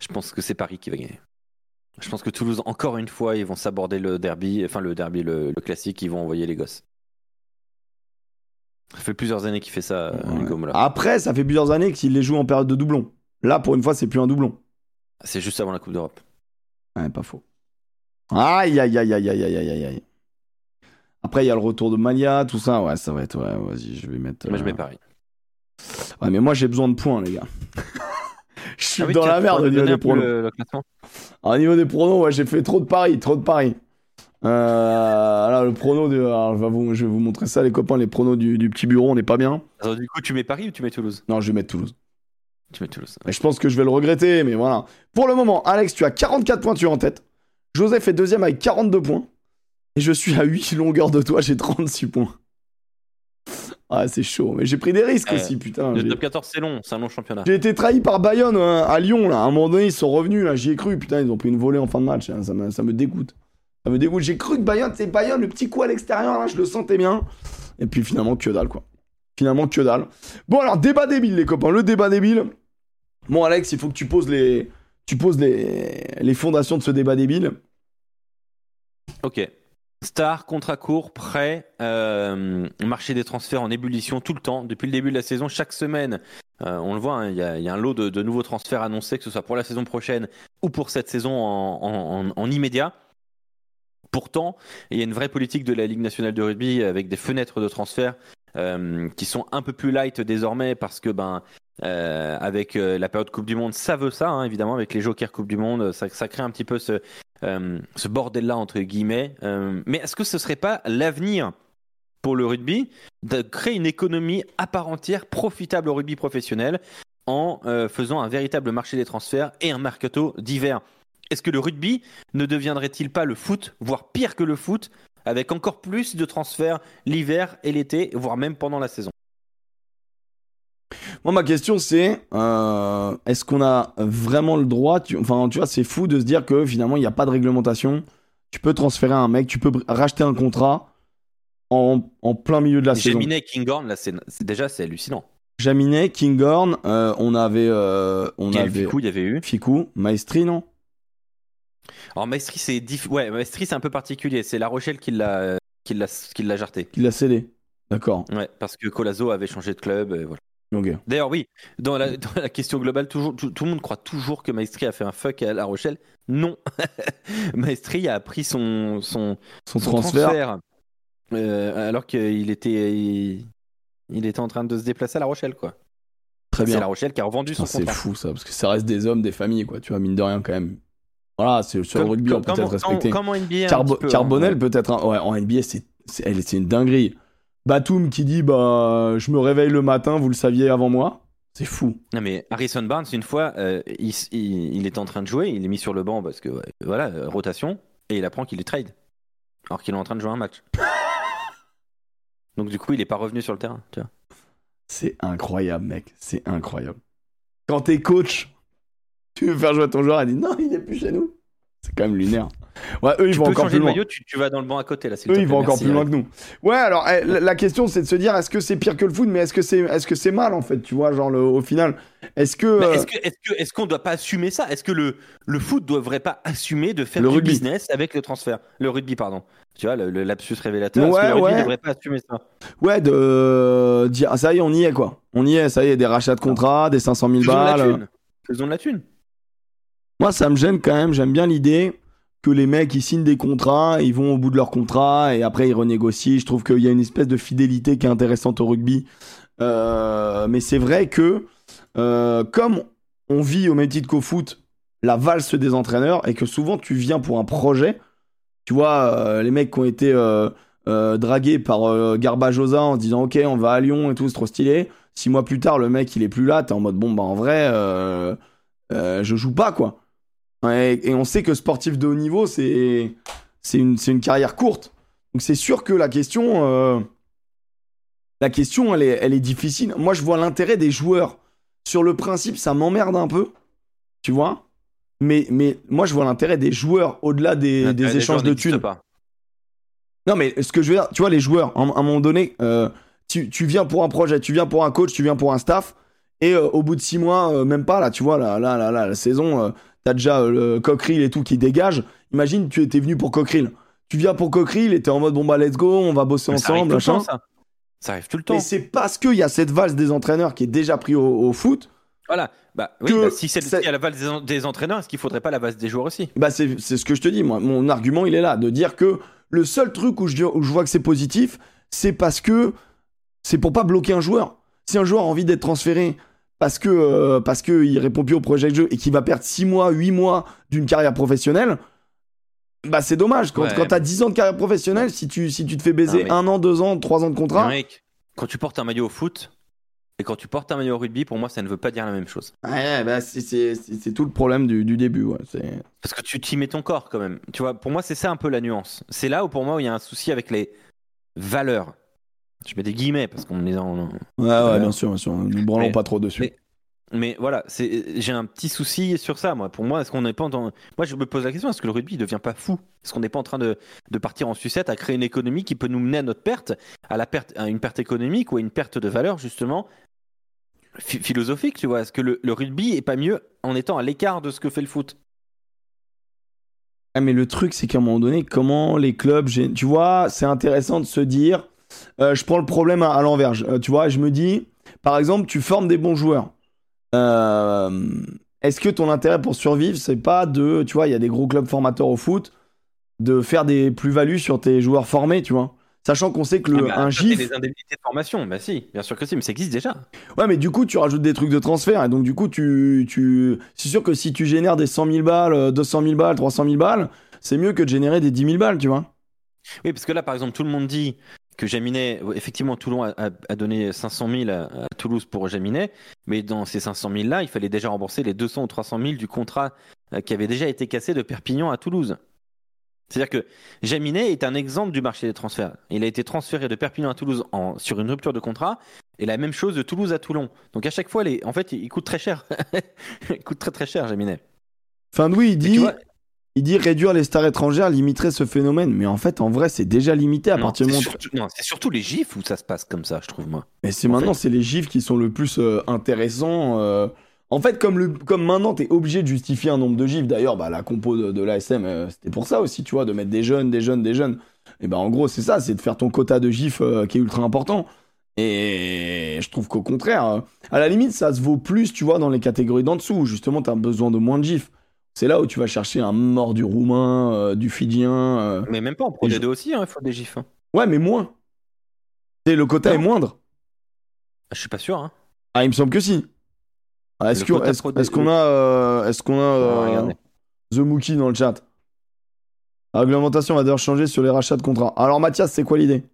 Je pense que c'est Paris qui va gagner. Je pense que Toulouse, encore une fois, ils vont s'aborder le derby, enfin le derby, le, le classique, ils vont envoyer les gosses. Ça fait plusieurs années qu'il fait ça, euh, Ouais. Hugo Mola. Après, ça fait plusieurs années qu'ils les jouent en période de doublon. Là, pour une fois, c'est plus un doublon. C'est juste avant la Coupe d'Europe. Ouais, pas faux. Aïe, aïe, aïe, aïe, aïe, aïe, aïe, aïe. Après, il y a le retour de Malia, tout ça. Ouais, ça va être. Ouais, vas-y, je vais mettre. Moi, je euh, mets Paris. Ouais, mais moi, j'ai besoin de points, les gars. je suis Ah oui, dans la merde au niveau des le- le classement Alors, au niveau des pronos, ouais, j'ai fait trop de paris, trop de paris. Euh, alors, le prono de. alors, je, vais vous, je vais vous montrer ça, les copains, les pronos du, du petit bureau, on n'est pas bien. Alors, du coup, tu mets Paris ou tu mets Toulouse? Non, je vais mettre Toulouse. Tu mets Toulouse. Et je pense que je vais le regretter, mais voilà. Pour le moment, Alex, tu as 44 points, tu es en tête. Joseph est deuxième avec 42 points. Et je suis à 8 longueurs de toi, j'ai 36 points. Ah, c'est chaud. Mais j'ai pris des risques Eh, aussi, putain. Le top 14, c'est long, c'est un long championnat. J'ai été trahi par Bayonne hein, à Lyon, là. À un moment donné, ils sont revenus, là. J'y ai cru. Putain, ils ont pris une volée en fin de match. hein. Ça, me, ça me dégoûte. Ça me dégoûte. J'ai cru que Bayonne, c'est Bayonne, le petit coup à l'extérieur, je le sentais bien. Et puis finalement, que dalle, quoi. Finalement, que dalle. Bon, alors, débat débile, les copains. Le débat débile. Bon, Alex, il faut que tu poses les, tu poses les, fondations de ce débat débile. Ok. Star, contrat court, prêt, euh, marché des transferts en ébullition tout le temps. Depuis le début de la saison, chaque semaine, euh, on le voit, hein, il y, a- un lot de, nouveaux transferts annoncés, que ce soit pour la saison prochaine ou pour cette saison en immédiat. Pourtant, il y a une vraie politique de la Ligue nationale de rugby avec des fenêtres de transfert euh, qui sont un peu plus light désormais parce que ben euh, avec euh, la période Coupe du Monde, ça veut ça, hein, évidemment, avec les Jokers Coupe du Monde, ça, crée un petit peu ce, ce bordel-là, entre guillemets. Mais est-ce que ce serait pas l'avenir pour le rugby de créer une économie à part entière profitable au rugby professionnel en faisant un véritable marché des transferts et un mercato d'hiver Est-ce que le rugby ne deviendrait-il pas le foot, voire pire que le foot, avec encore plus de transferts l'hiver et l'été, voire même pendant la saison? Moi, ma question, c'est euh, est-ce qu'on a vraiment le droit tu, Enfin, tu vois, c'est fou de se dire que finalement, il n'y a pas de réglementation. Tu peux transférer un mec, tu peux racheter un contrat en, en plein milieu de la saison. Jaminet, Kinghorn, là, c'est déjà, c'est hallucinant. Jaminet, Kinghorn, euh, on avait. Euh, on Quel avait Ficou, il y avait eu? Ficou, Maestri, non? Alors, Maestri, c'est diff... ouais, Maestri, c'est un peu particulier. C'est La Rochelle qui l'a, qui l'a, qui l'a jarté. Qui l'a cédé. D'accord. Ouais, parce que Colazo avait changé de club. Et voilà. Ok. D'ailleurs, oui, dans la, dans la question globale, toujours, tout, tout le monde croit toujours que Maestri a fait un fuck à La Rochelle. Non. Maestri a pris son, son, Son, son transfert. euh, alors qu'il était, il, il était en train de se déplacer à La Rochelle, quoi. Très C'est bien. La Rochelle qui a revendu son Putain, C'est contrat. fou ça, parce que ça reste des hommes, des familles, quoi. Tu vois, mine de rien, quand même. Voilà, c'est sur le Comme- rugby, on comme- peut peut-être comment- respecter. Comment NBA Carbo- peu, hein. Carbonel, peut-être. hein. Ouais, en NBA, c'est c'est elle- c'est une dinguerie. Batum qui dit bah je me réveille le matin, vous le saviez avant moi. C'est fou. Non mais Harrison Barnes, une fois, euh, il, il, il est en train de jouer, il est mis sur le banc parce que ouais, voilà, euh, rotation, et il apprend qu'il est trade, alors qu'il est en train de jouer un match. Donc du coup, il est pas revenu sur le terrain. C'est incroyable, mec. C'est incroyable. Quand t'es coach, tu veux faire jouer ton joueur, elle dit non, il est plus chez nous. C'est quand même lunaire. Ouais, eux, ils Tu vont peux encore plus loin. maillot, tu, tu vas dans le banc à côté là. Eux, ils vont encore plus loin que nous. Ouais, alors eh, la question, c'est de se dire est-ce que c'est pire que le foot, mais est-ce que c'est est-ce que c'est mal en fait, tu vois, genre le- au final, est-ce que euh, Est-ce que- qu'on doit pas assumer ça? Est-ce que le, le foot devrait pas assumer de faire Le du rugby. business avec le transfert? Le rugby, pardon. Tu vois, le, le lapsus révélateur. Est-ce Ouais, que le rugby ouais. devrait pas assumer ça? Ouais de euh, dire ah, ça y est, on y est quoi, on y est, ça y est, des rachats de contrats, des 500 000 Faisons de la balles. thune. Faisons de la thune. Moi, ça me gêne quand même. J'aime bien l'idée que les mecs ils signent des contrats, ils vont au bout de leur contrat et après ils renégocient. Je trouve qu'il y a une espèce de fidélité qui est intéressante au rugby. Euh, mais c'est vrai que euh, comme on vit au même titre qu'au foot la valse des entraîneurs et que souvent tu viens pour un projet. Tu vois, euh, les mecs qui ont été dragués par Garbajosa en disant ok on va à Lyon et tout, c'est trop stylé. Six mois plus tard, le mec il est plus là, t'es en mode bon bah en vrai je joue pas quoi. Ouais, et on sait que sportif de haut niveau, c'est c'est une, une carrière courte. Donc c'est sûr que la question, euh, la question, elle est, elle est difficile. Moi, je vois l'intérêt des joueurs. Sur le principe, ça m'emmerde un peu, tu vois. Mais, mais moi, je vois l'intérêt des joueurs au-delà des, des échanges de thunes. pas. Non, mais ce que je veux dire, tu vois, les joueurs, à un moment donné, euh, tu, tu viens pour un projet, tu viens pour un coach, tu viens pour un staff, et euh, au bout de six mois, euh, même pas, là, tu vois, là, là, là, là, la saison, t'as déjà euh, le Cockerill et tout qui dégage. Imagine, tu étais venu pour Cockerill. Tu viens pour Cockerill et t'es en mode, bon, bah, let's go, on va bosser Mais ensemble, machin. temps, ça. Ça arrive tout le temps. Et c'est parce qu'il y a cette valse des entraîneurs qui est déjà pris au, au foot, Voilà. Bah, oui, bah, si c'est la base des, en- des entraîneurs, est-ce qu'il faudrait pas la base des joueurs aussi? Bah, c'est c'est ce que je te dis, moi. Mon argument, il est là, de dire que le seul truc où je, où je vois que c'est positif, c'est parce que c'est pour pas bloquer un joueur. Si un joueur a envie d'être transféré parce que euh, parce que il répond plus au projet de jeu et qu'il va perdre 6 mois, 8 mois d'une carrière professionnelle, bah c'est dommage. Quand, Ouais. quand t'as 10 ans de carrière professionnelle, si tu, si tu te fais baiser Non, mais- un an, deux ans, trois ans de contrat, Mec, quand tu portes un maillot au foot et quand tu portes un maillot au rugby, pour moi, ça ne veut pas dire la même chose. ouais, bah, c'est- tout le problème du, du début. Ouais. Parce que tu t'y mets ton corps quand même. Tu vois, pour moi, c'est ça un peu la nuance. C'est là où pour moi il y a un souci avec les valeurs. Je mets des guillemets parce qu'on les a en- Ouais, ouais, Euh, bien sûr, bien sûr. Ne branlons pas trop dessus. mais- Mais voilà, j'ai un petit souci sur ça, moi. Pour moi, est-ce qu'on n'est pas en... Moi, je me pose la question est-ce que le rugby ne devient pas fou? Est-ce qu'on n'est pas en train de, de partir en sucette à créer une économie qui peut nous mener à notre perte, à la perte, à une perte économique ou à une perte de valeur justement phi- philosophique, tu vois? Est-ce que le, le rugby est pas mieux en étant à l'écart de ce que fait le foot? Ah, mais le truc, c'est qu'à un moment donné, comment les clubs. Tu vois, c'est intéressant de se dire. Euh, je prends le problème à, à l'envers. Je- euh, tu vois, je me dis, par exemple, tu formes des bons joueurs. Euh, Est-ce que ton intérêt pour survivre, c'est pas de. Tu vois, il y a des gros clubs formateurs au foot, de faire des plus-values sur tes joueurs formés, tu vois? Sachant qu'on sait que le, Ah bah, un GIF. des indemnités de formation, bah si, bien sûr que si, mais ça existe déjà. Ouais, mais du coup, tu rajoutes des trucs de transfert. Et donc, du coup, tu. tu... C'est sûr que si tu génères des 100 000 balles, euh, 200 000 balles, 300 000 balles, c'est mieux que de générer des 10 000 balles, tu vois? Oui, parce que là, par exemple, tout le monde dit que Jaminet, effectivement, Toulon a, a- a donné 500 000 à, à Toulouse pour Jaminet, mais dans ces 500 000 là, il fallait déjà rembourser les 200 ou 300 000 du contrat euh, qui avait déjà été cassé de Perpignan à Toulouse. C'est-à-dire que Jaminet est un exemple du marché des transferts. Il a été transféré de Perpignan à Toulouse en, sur une rupture de contrat, et la même chose de Toulouse à Toulon. Donc à chaque fois, les, en fait, il coûte très cher. il coûte très très cher, Jaminet. Fin de oui, il dit, il dit réduire les stars étrangères limiterait ce phénomène. Mais en fait, en vrai, c'est déjà limité à partir du moment. Non, c'est surtout les gifs où ça se passe comme ça, je trouve moi. Mais c'est maintenant, c'est les gifs qui sont le plus euh, intéressants. Euh. En fait, comme, le, comme maintenant, t'es obligé de justifier un nombre de gifs. D'ailleurs, bah, la compo de, l'ASM, euh, c'était pour ça aussi, tu vois, de mettre des jeunes, des jeunes, des jeunes. Et ben, en gros, c'est ça, c'est de faire ton quota de gifs qui est ultra important. Et je trouve qu'au contraire, à la limite, ça se vaut plus, tu vois, dans les catégories d'en dessous. Justement, t'as besoin de moins de gifs. C'est là où tu vas chercher un mort du roumain, euh, du fidjien. Euh, mais même pas en Pro D2 aussi, hein, il faut des gifs. Hein. Ouais, mais moins. Et le quota est moindre. Ah, je suis pas sûr. Hein. Ah, il me semble que si. Ah, est-ce qu'on a, est-ce qu'on a euh, The Mookie dans le chat? La réglementation va d'ailleurs changer sur les rachats de contrats. Alors Mathias, c'est quoi l'idée?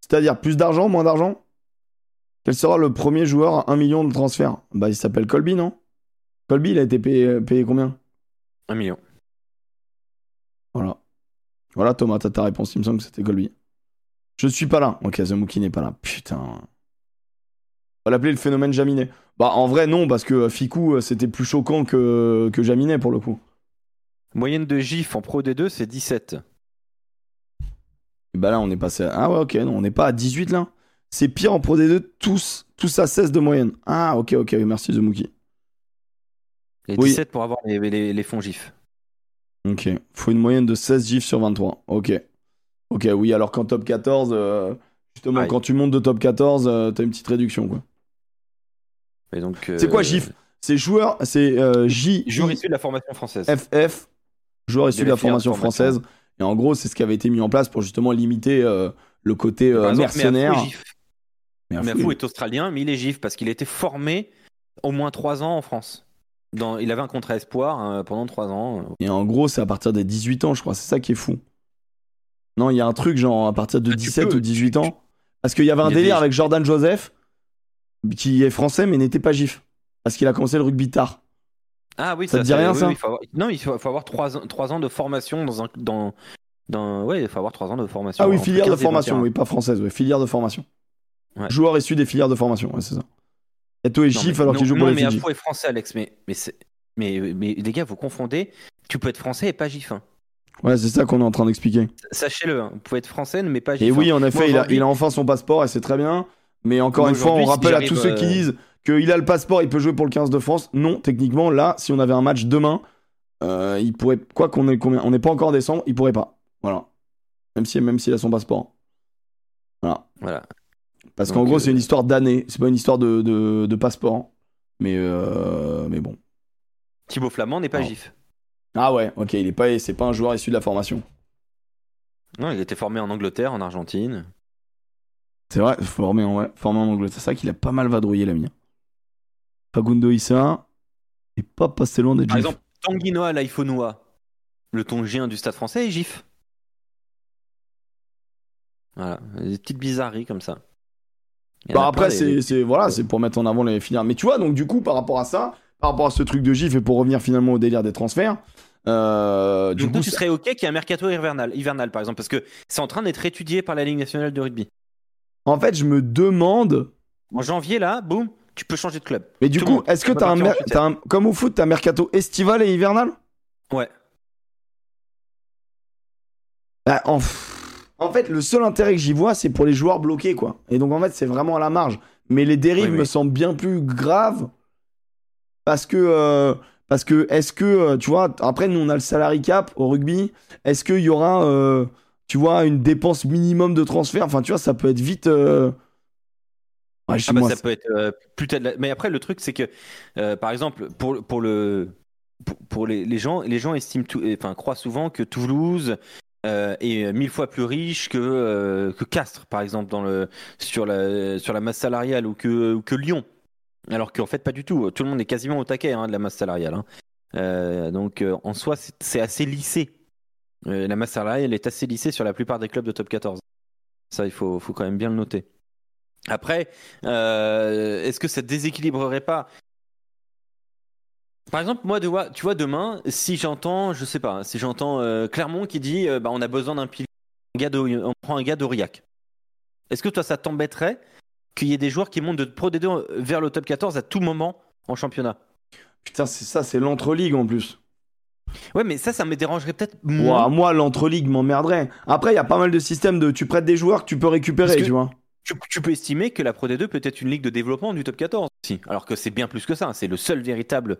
C'est-à-dire plus d'argent, moins d'argent? Quel sera le premier joueur à 1 million de transfert Bah il s'appelle Colby, non? Colby, il a été payé, payé combien? Un million. Voilà. Voilà, Thomas, t'as ta réponse. Il me semble que c'était Colby. Je suis pas là. Ok, The n'est pas là. Putain. On va l'appeler le phénomène Jaminet. Bah, en vrai, non, parce que euh, Ficou, euh, c'était plus choquant que, que Jaminet pour le coup. Moyenne de GIF en Pro D2, c'est 17. bah là, on est passé à... Ah ouais, ok, non, on n'est pas à 18 là. C'est pire en Pro D2, tous, tous à 16 de moyenne. Ah, ok, ok, merci The et 17 pour avoir les, fonds GIF. Ok. Faut une moyenne de 16 GIF sur 23. Ok. Ok, oui, alors qu'en top 14, euh, justement, quand tu montes de top 14, euh, t'as une petite réduction, quoi. donc. C'est quoi GIF C'est joueur, c'est euh, J. Joueur issu de la formation française. FF, joueur issu de, la formation, française. Et en gros, c'est ce qui avait été mis en place pour justement limiter le côté mercenaire. Mais Fou est australien, mais il est GIF parce qu'il a été formé au moins 3 ans en France il avait un contrat espoir hein, pendant 3 ans. Et en gros, c'est à partir des 18 ans, je crois. C'est ça qui est fou. Non, il y a un truc genre à partir de 17 ah, ou 18 ans. Parce qu'il y avait un délire avec Jordan Joseph, qui est français mais n'était pas gif. Parce qu'il a commencé le rugby tard. Ah oui, ça, te dit rien ça Non, il faut, avoir 3, 3, ans de formation dans un. Dans, dans... Ouais, il faut avoir 3 ans de formation. Ah oui, filière de formation, oui, pas française, oui, filière de formation. Joueur issu des filières de formation, ouais, c'est ça. Eto est chiffre alors qu'il joue pour les mais Fidji. est français, Alex. Mais, mais, mais, mais, les gars, vous confondez. Tu peux être français et pas gif. Hein. Ouais, c'est ça qu'on est en train d'expliquer. Sachez-le, hein. vous pouvez être français, mais pas gif. Et oui, en effet, il, a, il, a, enfin son passeport et c'est très bien. Mais encore une fois, on rappelle à tous ceux qui euh, disent qu'il a le passeport, il peut jouer pour le 15 de France. Non, techniquement, là, si on avait un match demain, euh, il pourrait. Quoi qu'on ait combien On n'est pas encore en décembre, il pourrait pas. Voilà. Même s'il même s'il a son passeport. Voilà. Voilà. Parce qu'en gros, c'est une euh, histoire d'année, c'est pas une histoire de, de, passeport. Mais, euh, mais bon. Thibaut Flamand n'est pas gif. Ah ouais, ok, il est pas, c'est pas un joueur issu de la formation. Non, il a été formé en Angleterre, en Argentine. C'est vrai, formé en, ouais, formé en Angleterre. C'est ça qu'il a pas mal vadrouillé, l'ami. Fagundo Issa et pas passé loin des Par exemple, Tanguinoa Laifonua, le tongien du stade français, est gif. Voilà, des petites bizarreries comme ça. Bah après, c'est voilà, c'est pour mettre en avant les filières. Mais tu vois, donc du coup, par rapport à ça, par rapport à ce truc de GIF et pour revenir finalement au délire des transferts. Euh, du coup, tu serais ok qu'il y ait un mercato hivernal, hivernal par exemple, parce que c'est en train d'être étudié par la Ligue nationale de rugby. En fait, je me demande. En janvier, là, boum, tu peux changer de club. Mais du coup, est-ce que t'as un, un, comme au foot, t'as un mercato estival et hivernal? Ouais. Bah, en en fait, le seul intérêt que j'y vois, c'est pour les joueurs bloqués, quoi. Et donc, en fait, c'est vraiment à la marge. Mais les dérives me semblent bien plus graves parce que, euh, parce que, est-ce que, euh, tu vois, après, nous, on a le salary cap au rugby. Est-ce qu'il y aura, euh, tu vois, une dépense minimum de transfert? Enfin, tu vois, ça peut être vite. Ouais, ah bah, ça peut être plus Mais après, le truc, c'est que, par exemple, pour, pour le. Pour, les, les, gens, les gens estiment, enfin, croient souvent que Toulouse, euh, est mille fois plus riche que, euh, que Castres, par exemple, dans le, sur, la, sur la masse salariale ou que, que Lyon. Alors qu'en fait, pas du tout. Tout le monde est quasiment au taquet hein, de la masse salariale. Hein. Euh, donc, en soi, c'est assez lissé. la masse salariale est assez lissée sur la plupart des clubs de top 14. Ça, il faut, faut quand même bien le noter. Après, est-ce que ça déséquilibrerait pas Par exemple, moi, tu vois, demain, si j'entends, je sais pas, si j'entends euh, Clermont qui dit, euh, bah, on a besoin d'un pilier, on prend un gars d'Aurillac. Est-ce que toi, ça t'embêterait qu'il y ait des joueurs qui montent de Pro D2 vers le top 14 à tout moment en championnat? Putain, c'est ça, c'est l'entre-ligue en plus. Ouais, mais ça, ça me dérangerait peut-être moins. moi, l'entre-ligue m'emmerderait. Après, il y a pas mal de systèmes de tu prêtes des joueurs que tu peux récupérer, tu vois. Tu, peux estimer que la Pro D2 peut être une ligue de développement du top 14 aussi. Alors que c'est bien plus que ça. C'est le seul véritable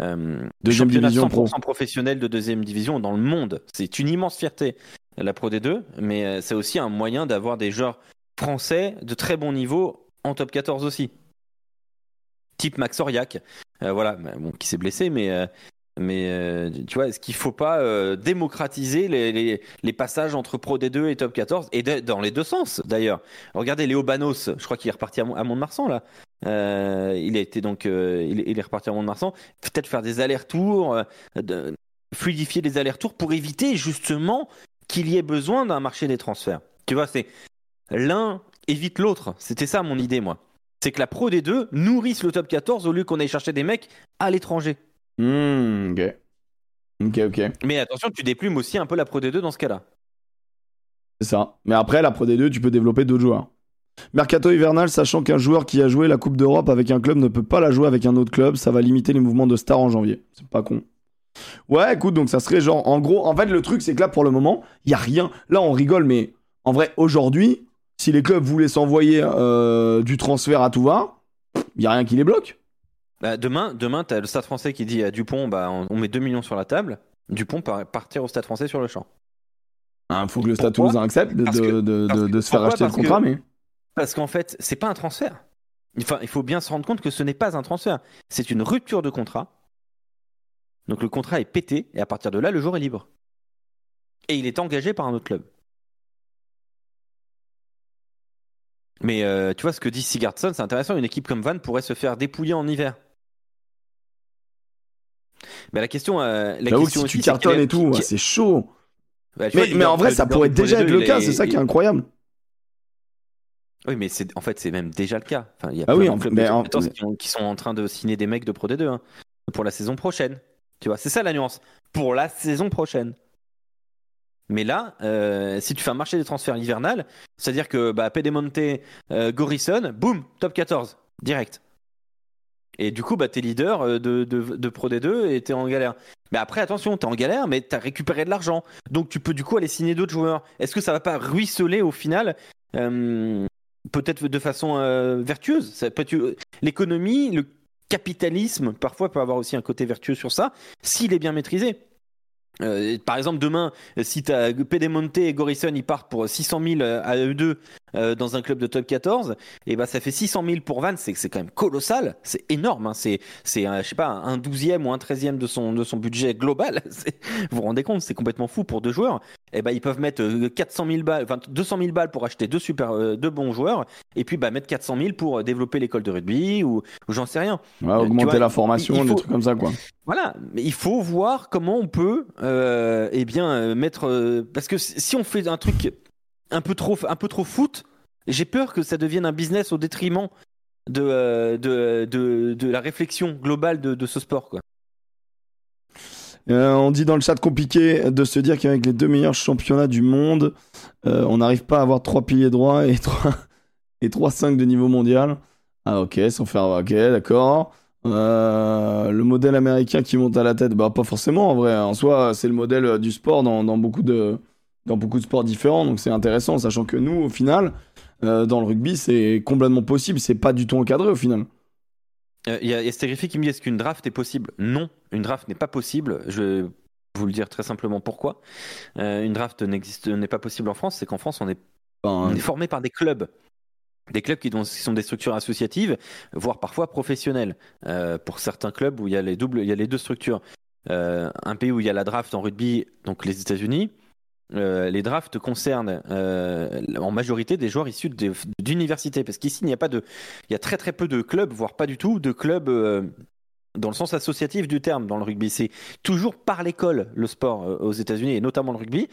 euh, deuxième division pro. professionnel de deuxième division dans le monde. C'est une immense fierté, la Pro D2. Mais euh, c'est aussi un moyen d'avoir des joueurs français de très bon niveau en top 14 aussi. Type Max Auriac. Euh, voilà, bon, qui s'est blessé, mais mais tu vois, est-ce qu'il faut pas démocratiser les, passages entre Pro D2 et Top 14 et dans les deux sens d'ailleurs? Regardez Léo Banos, je crois qu'il est reparti à, Mont-de-Marsan là. Euh, il a été donc, il, est reparti à Mont-de-Marsan. Peut-être faire des allers-retours, fluidifier les allers-retours pour éviter justement qu'il y ait besoin d'un marché des transferts. Tu vois, c'est l'un évite l'autre. C'était ça mon idée moi. C'est que la Pro D2 nourrisse le Top 14 au lieu qu'on aille chercher des mecs à l'étranger. Mmh, ok. Ok, ok. Mais attention, tu déplumes aussi un peu la Pro D2 dans ce cas-là. C'est ça. Mais après, la Pro D2, tu peux développer d'autres joueurs. Mercato hivernal, sachant qu'un joueur qui a joué la Coupe d'Europe avec un club ne peut pas la jouer avec un autre club, ça va limiter les mouvements de stars en janvier. C'est pas con. Ouais, écoute, donc ça serait genre, en gros, en fait, le truc, c'est que là, pour le moment, il y a rien. Là, on rigole, mais en vrai, aujourd'hui, si les clubs voulaient s'envoyer euh, du transfert à tout va, il y a rien qui les bloque. Bah, demain, demain tu as le Stade français qui dit à Dupont bah, on, met 2 millions sur la table. Dupont part, partir au Stade français sur le champ. Il ah, faut que le Stade Toulousain accepte de, de, se faire acheter le contrat, mais. Parce qu'en fait, c'est pas un transfert. Enfin, il faut bien se rendre compte que ce n'est pas un transfert. C'est une rupture de contrat. Donc le contrat est pété et à partir de là, le joueur est libre. Et il est engagé par un autre club. Mais euh, tu vois ce que dit Sigurdsson, c'est intéressant. Une équipe comme Van pourrait se faire dépouiller en hiver. Mais la question, euh, la question si tu cartonnes et tout, c'est chaud. Bah, mais, en vrai, ça pourrait déjà être le cas, c'est ça qui est incroyable. Oui, mais c'est en fait c'est même déjà le cas. Enfin, il y a ah oui, qui, sont en train de signer des mecs de Pro D2 hein, pour la saison prochaine. Tu vois, c'est ça la nuance. Pour la saison prochaine. Mais là, euh, si tu fais un marché des transferts hivernal, c'est-à-dire que bah, Pedemonte, euh, Gorison, boum, top 14, direct. Et du coup, bah, t'es leader euh, de, de, Pro D2 et t'es en galère. Mais après, attention, t'es en galère, mais t'as récupéré de l'argent. Donc tu peux du coup aller signer d'autres joueurs. Est-ce que ça va pas ruisseler au final euh, Peut-être de façon euh, vertueuse. L'économie, le capitalisme, parfois peut avoir aussi un côté vertueux sur ça, s'il est bien maîtrisé. Euh, par exemple, demain, si as Pedemonte et Gorison, ils partent pour 600 000 à eux deux euh, dans un club de top 14, et bah ça fait 600 000 pour Van, c'est quand même colossal, c'est énorme, hein. c'est c'est je sais pas un douzième ou un treizième de son de son budget global. Vous vous rendez compte, c'est complètement fou pour deux joueurs. Et bah ils peuvent mettre 400 euh, 000 balles, enfin 200 000 balles pour acheter deux super deux bons joueurs, et puis bah mettre 400 000 pour développer l'école de rugby ou, j'en sais rien. augmenter la formation, des trucs comme ça quoi. Voilà, mais il faut voir comment on peut, euh, eh bien, euh, mettre. Euh, parce que si on fait un truc un peu trop, un peu trop foot, j'ai peur que ça devienne un business au détriment de, de, la réflexion globale de, ce sport. Quoi. on dit dans le chat compliqué de se dire qu'avec les deux meilleurs championnats du monde, on n'arrive pas à avoir trois piliers droits et trois et trois cinq de niveau mondial. Ah ok, sans faire ok, d'accord. Euh, le modèle américain qui monte à la tête, bah pas forcément en vrai. En soi, c'est le modèle euh, du sport dans, beaucoup de dans beaucoup de sports différents, donc c'est intéressant, sachant que nous, au final, euh, dans le rugby, c'est complètement possible, c'est pas du tout encadré au final. Il y a, a qui me dit est-ce qu'une draft est possible? Non, une draft n'est pas possible. Je vais vous le dire très simplement pourquoi. une draft n'existe n'est pas possible en France, c'est qu'en France on est, ben, on est formé par des clubs des clubs qui, sont des structures associatives, voire parfois professionnelles. Euh, pour certains clubs où il y a les, doubles, il y a les deux structures. Euh, un pays où il y a la draft en rugby, donc les États-Unis, euh, les drafts concernent en majorité des joueurs issus d'universités, parce qu'ici il n'y a pas de, il y a très très peu de clubs, voire pas du tout de clubs dans le sens associatif du terme dans le rugby. C'est toujours par l'école le sport aux États-Unis et notamment le rugby.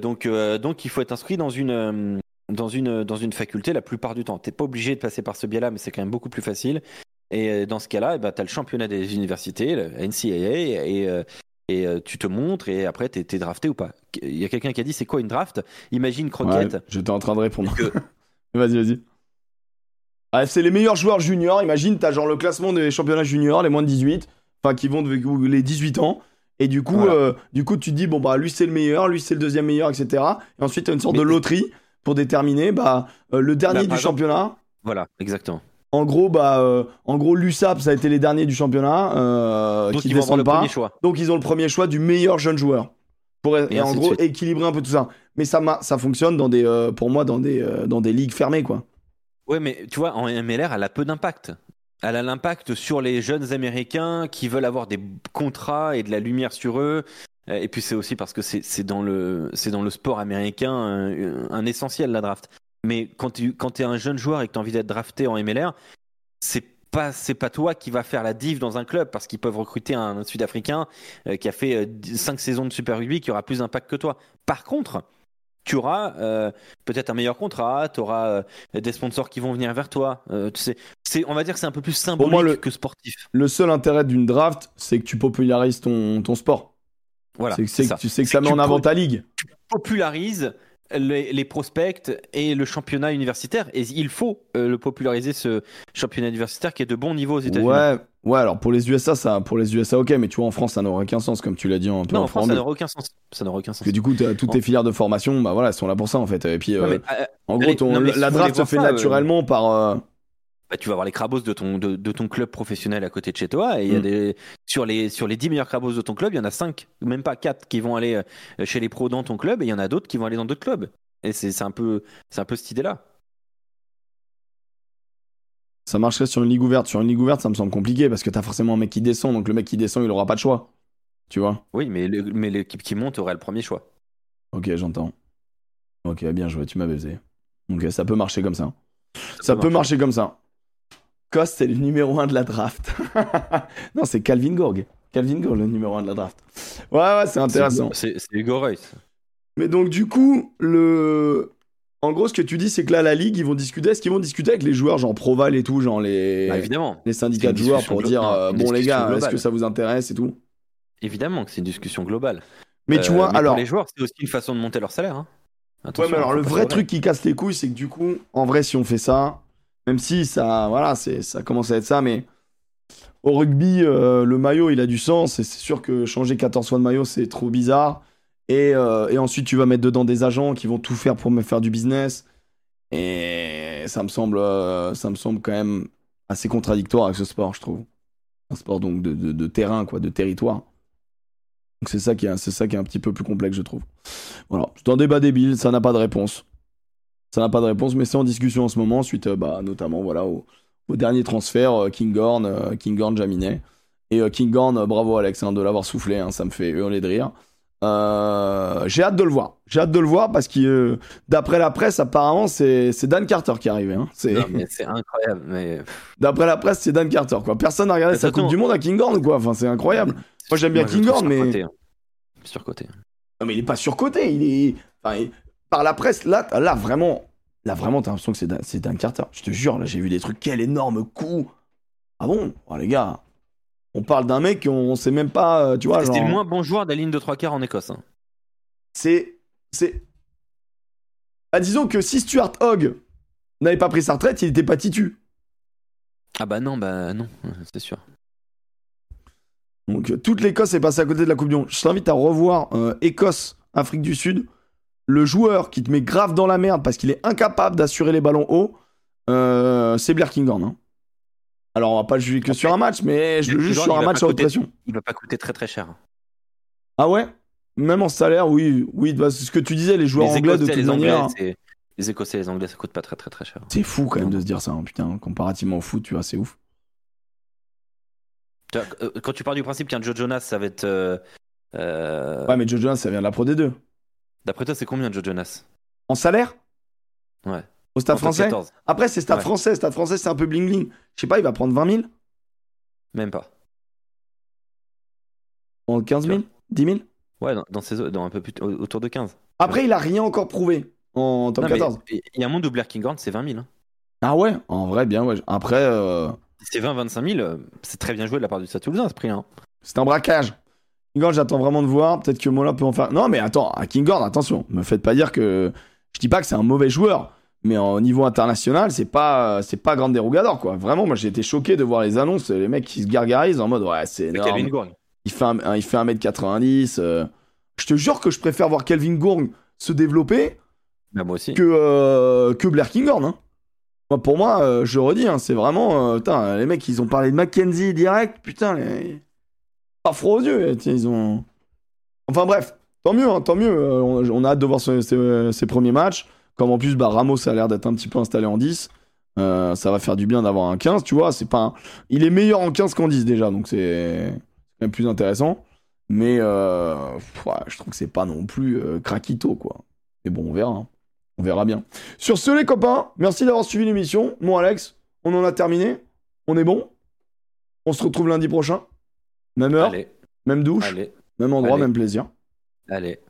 donc donc il faut être inscrit dans une dans une, dans une faculté la plupart du temps. Tu n'es pas obligé de passer par ce biais-là, mais c'est quand même beaucoup plus facile. Et euh, dans ce cas-là, bah, tu as le championnat des universités, le NCAA, et, euh, et euh, tu te montres, et après, tu es, drafté ou pas? Il y a quelqu'un qui a dit c'est quoi une draft? Imagine Croquette. Ouais, J'étais en train de répondre. vas-y, vas-y. Ah, c'est les meilleurs joueurs juniors. Imagine, tu as genre le classement des championnats juniors, les moins de 18, enfin qui vont de les 18 ans. Et du coup, Voilà. euh, du coup, tu te dis, bon, bah, lui, c'est le meilleur, lui, c'est le deuxième meilleur, etc. Et ensuite, tu as une sorte Mais- de loterie pour déterminer bah, euh, le dernier Bah, du exemple- championnat. Voilà, exactement. En gros, bah, euh, en gros, l'USAP, ça a été les derniers du championnat euh, Donc qui descendent le pas. premier choix. Donc, ils ont le premier choix du meilleur jeune joueur. Pour, et, Et en gros, équilibrer un peu tout ça. Mais ça, ça fonctionne dans des, euh, pour moi dans des, dans des ligues fermées, quoi. Ouais, mais tu vois, en MLR, elle a peu d'impact. Elle a l'impact sur les jeunes Américains qui veulent avoir des contrats et de la lumière sur eux. Et puis c'est aussi parce que c'est dans le c'est dans le sport américain un, un essentiel la draft. Mais quand tu quand es un jeune joueur et que tu as envie d'être drafté en MLR, c'est pas c'est pas toi qui va faire la div dans un club parce qu'ils peuvent recruter un Sud-Africain euh, qui a fait 5 saisons de Super Rugby qui aura plus d'impact que toi. Par contre, tu auras euh, peut-être un meilleur contrat, tu auras euh, des sponsors qui vont venir vers toi. Euh, tu sais, c'est, on va dire que c'est un peu plus symbolique moi, le- que sportif. Le seul intérêt d'une draft, c'est que tu popularises ton, ton sport. Voilà, c'est que, c'est c'est ça. que tu sais que C'est ça met tu en avant ta ligue. popularise les, les prospects et le championnat universitaire. Et il faut euh, le populariser, ce championnat universitaire qui est de bon niveau aux États-Unis. Ouais, ouais, alors pour les USA, ça, pour les USA, ok, mais tu vois, en France, ça n'aurait aucun sens, comme tu l'as dit un peu Non, en en France, ça n'aurait aucun sens. Ça n'aurait aucun sens. Parce que du coup, toutes tes filières de formation, bah voilà, elles sont là pour ça en fait. Et puis, Ouais, euh, mais, euh, en gros, ton- non, mais si la draft se fait naturellement par. Bah, tu vas avoir les crabos de ton, de, de ton club professionnel à côté de chez toi. Et il y a Mm. des, sur, les, sur les 10 meilleurs crabos de ton club, il y en a 5, même pas 4 qui vont aller euh, chez les pros dans ton club. Et il y en a d'autres qui vont aller dans d'autres clubs. Et c'est, un, peu, c'est un peu cette idée-là. Ça marcherait sur une ligue ouverte. Sur une ligue ouverte, ça me semble compliqué parce que t'as forcément un mec qui descend, donc le mec qui descend, il aura pas de choix. Tu vois? Oui, mais l'équipe qui monte aurait le premier choix. Ok, j'entends. Ok, bien joué, tu m'as baisé. Ok, ça peut marcher comme ça. Ça, peut marcher comme ça. Cost, c'est le numéro 1 de la draft. non, c'est Calvin Gorg. Calvin Gorg, le numéro 1 de la draft. Ouais, ouais, c'est intéressant. C'est, Hugo. Mais donc, du coup, le. En gros, ce que tu dis, c'est que là, la ligue, ils vont discuter. Est-ce qu'ils vont discuter avec les joueurs, genre Proval et tout, genre les, Bah, évidemment. les syndicats de joueurs discussion pour dire euh, bon, les gars, est-ce que ça vous intéresse et tout? Évidemment que c'est une discussion globale. Mais tu Euh, vois, mais alors. Pour les joueurs, c'est aussi une façon de monter leur salaire. hein. Ouais, mais alors le vrai truc qui casse les couilles, c'est que du coup, en vrai, si on fait ça, même si ça, voilà, ça commence à être ça, mais au rugby, euh, le maillot, il a du sens, et c'est sûr que changer 14 fois de maillot, c'est trop bizarre. Et, euh, et ensuite, tu vas mettre dedans des agents qui vont tout faire pour me faire du business. Et ça me semble, euh, quand même assez contradictoire avec ce sport, je trouve. Un sport donc de terrain, quoi, de territoire. Donc c'est ça qui est, c'est ça qui est un petit peu plus complexe, je trouve. Voilà, c'est un débat débile, ça n'a pas de réponse. Ça n'a pas de réponse, mais c'est en discussion en ce moment, suite euh, bah, notamment voilà, au, au dernier transfert, euh, Kinghorn, euh, Kinghorn Jaminet. Et Kinghorn, bravo Alex hein, de l'avoir soufflé, hein, ça me fait hurler de rire. Euh, J'ai hâte de le voir. J'ai hâte de le voir parce que euh, d'après la presse, apparemment, c'est c'est Dan Carter qui est arrivé. Hein. C'est- incroyable. Mais... D'après la presse, c'est Dan Carter. Quoi. Personne n'a regardé sa. Coupe du Monde à Kinghorn quoi. Enfin, c'est incroyable. Moi, j'aime bien Kinghorn, mais. surcoté, hein. Surcoté. Non, mais il est pas surcoté, il est. Enfin, il- Par la presse, là, là vraiment. Là, vraiment, t'as l'impression que c'est Dan, Dan Carter. Je te jure, là, j'ai vu des trucs. Quel énorme coup Ah bon? Oh, les gars. On parle d'un mec, on, on sait même pas. euh, Tu vois, C'était genre. le moins bon joueur de la ligne de trois quarts en Écosse. hein. C'est. C'est. Ah, disons que si Stuart Hogg n'avait pas pris sa retraite, il était pas titu. Ah bah non, bah non, c'est sûr. Donc, toute l'Écosse est passée à côté de la Coupe du Monde. Je t'invite à revoir euh, Écosse, Afrique du Sud. Le joueur qui te met grave dans la merde parce qu'il est incapable d'assurer les ballons hauts, euh, c'est Blair Kinghorn. hein. Alors, on va pas le juger que sur un match, mais je le juge sur un match à haute pression. Il va pas coûter très très cher. Ah ouais? Même en salaire, oui. Oui, bah, c'est ce que tu disais, les joueurs les anglais de toute les Anglais, manière. c'est- les Écossais et les Anglais, ça coûte pas très très très cher. C'est fou quand même de se dire ça, hein, putain. Comparativement au foot, tu vois, c'est ouf. Euh, Quand tu pars du principe qu'un Joe Jonas, ça va être. euh, Ouais, mais Joe Jonas, ça vient de la Pro D2. D'après toi, c'est combien Joe Jonas En salaire Ouais. Au stade français 14. Après, c'est stade Ouais. français. Stade français, c'est un peu bling-bling. Je sais pas, il va prendre 20 000 Même pas. En 15 000 10 000 Ouais, dans, dans, ces, dans un peu plus au- autour de 15. Après, il a rien encore prouvé en top Non, mais 14. Il y a un monde où Blair Kinghorn, c'est 20 000. hein. Ah ouais En vrai, bien, ouais. Après, euh, c'est 20-25 000, euh, c'est très bien joué de la part du Stade Toulousain ce prix. Hein. C'est un braquage. Kingord, j'attends vraiment de voir. Peut-être que Mola peut en faire. Non, mais attends, à Kingord, attention. Me faites pas dire que. Je dis pas que c'est un mauvais joueur. Mais au niveau international, c'est pas, c'est pas grande dérogador, quoi. Vraiment, moi, j'ai été choqué de voir les annonces, les mecs qui se gargarisent en mode, ouais, c'est Calvin énorme. Il fait, un, il fait 1m90. euh. Je te jure que je préfère voir Kelvin Gourg se développer Bah, moi aussi. que, euh, que Blair Kinghorn. Hein. Moi, pour moi, euh, je redis, hein, c'est vraiment. euh, putain, les mecs, ils ont parlé de Mackenzie direct. Putain, les... pas froid aux yeux. Ils ont. Enfin bref, tant mieux, hein, tant mieux. euh, on, a hâte de voir ces, ces premiers matchs. Comme en plus, bah, Ramos a l'air d'être un petit peu installé en 10. euh, ça va faire du bien d'avoir un 15, tu vois. C'est pas Il est meilleur en 15 qu'en 10 déjà, donc c'est même plus intéressant. Mais euh, je trouve que c'est pas non plus euh, craquito, quoi. Mais bon, on verra. hein. On verra bien. Sur ce, les copains, merci d'avoir suivi l'émission. Mon Alex, on en a terminé. On est bon. On se retrouve lundi prochain. Même heure, Allez, même douche, allez, même endroit, Allez. même plaisir. allez.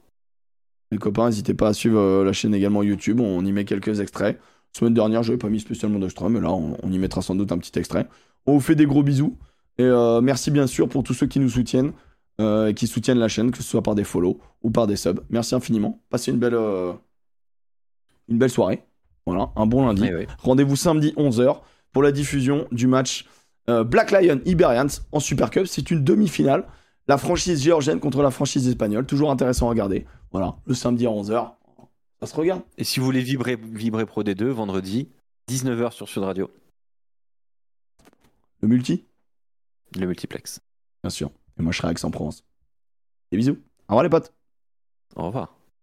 Les copains, n'hésitez pas à suivre euh, la chaîne également YouTube. On y met quelques extraits. Semaine dernière, je n'avais pas mis spécialement d'extrait, mais là, on, on y mettra sans doute un petit extrait. On vous fait des gros bisous. Et euh, merci bien sûr pour tous ceux qui nous soutiennent, euh, qui soutiennent la chaîne, que ce soit par des follow ou par des subs. Merci infiniment. Passez une belle, une belle soirée. Voilà, un bon lundi. Oui. Rendez-vous samedi 11h pour la diffusion du match euh, Black Lion Iberians en Super Cup. C'est une demi-finale. La franchise géorgienne contre la franchise espagnole. Toujours intéressant à regarder. Voilà, le samedi à 11h. Ça se regarde. Et si vous voulez vibrer, vibrer Pro D2, vendredi, 19h sur Sud Radio, Le multi, le multiplex. bien sûr. Et moi, je serai à Aix-en-Provence. Des bisous. Au revoir les potes. Au revoir.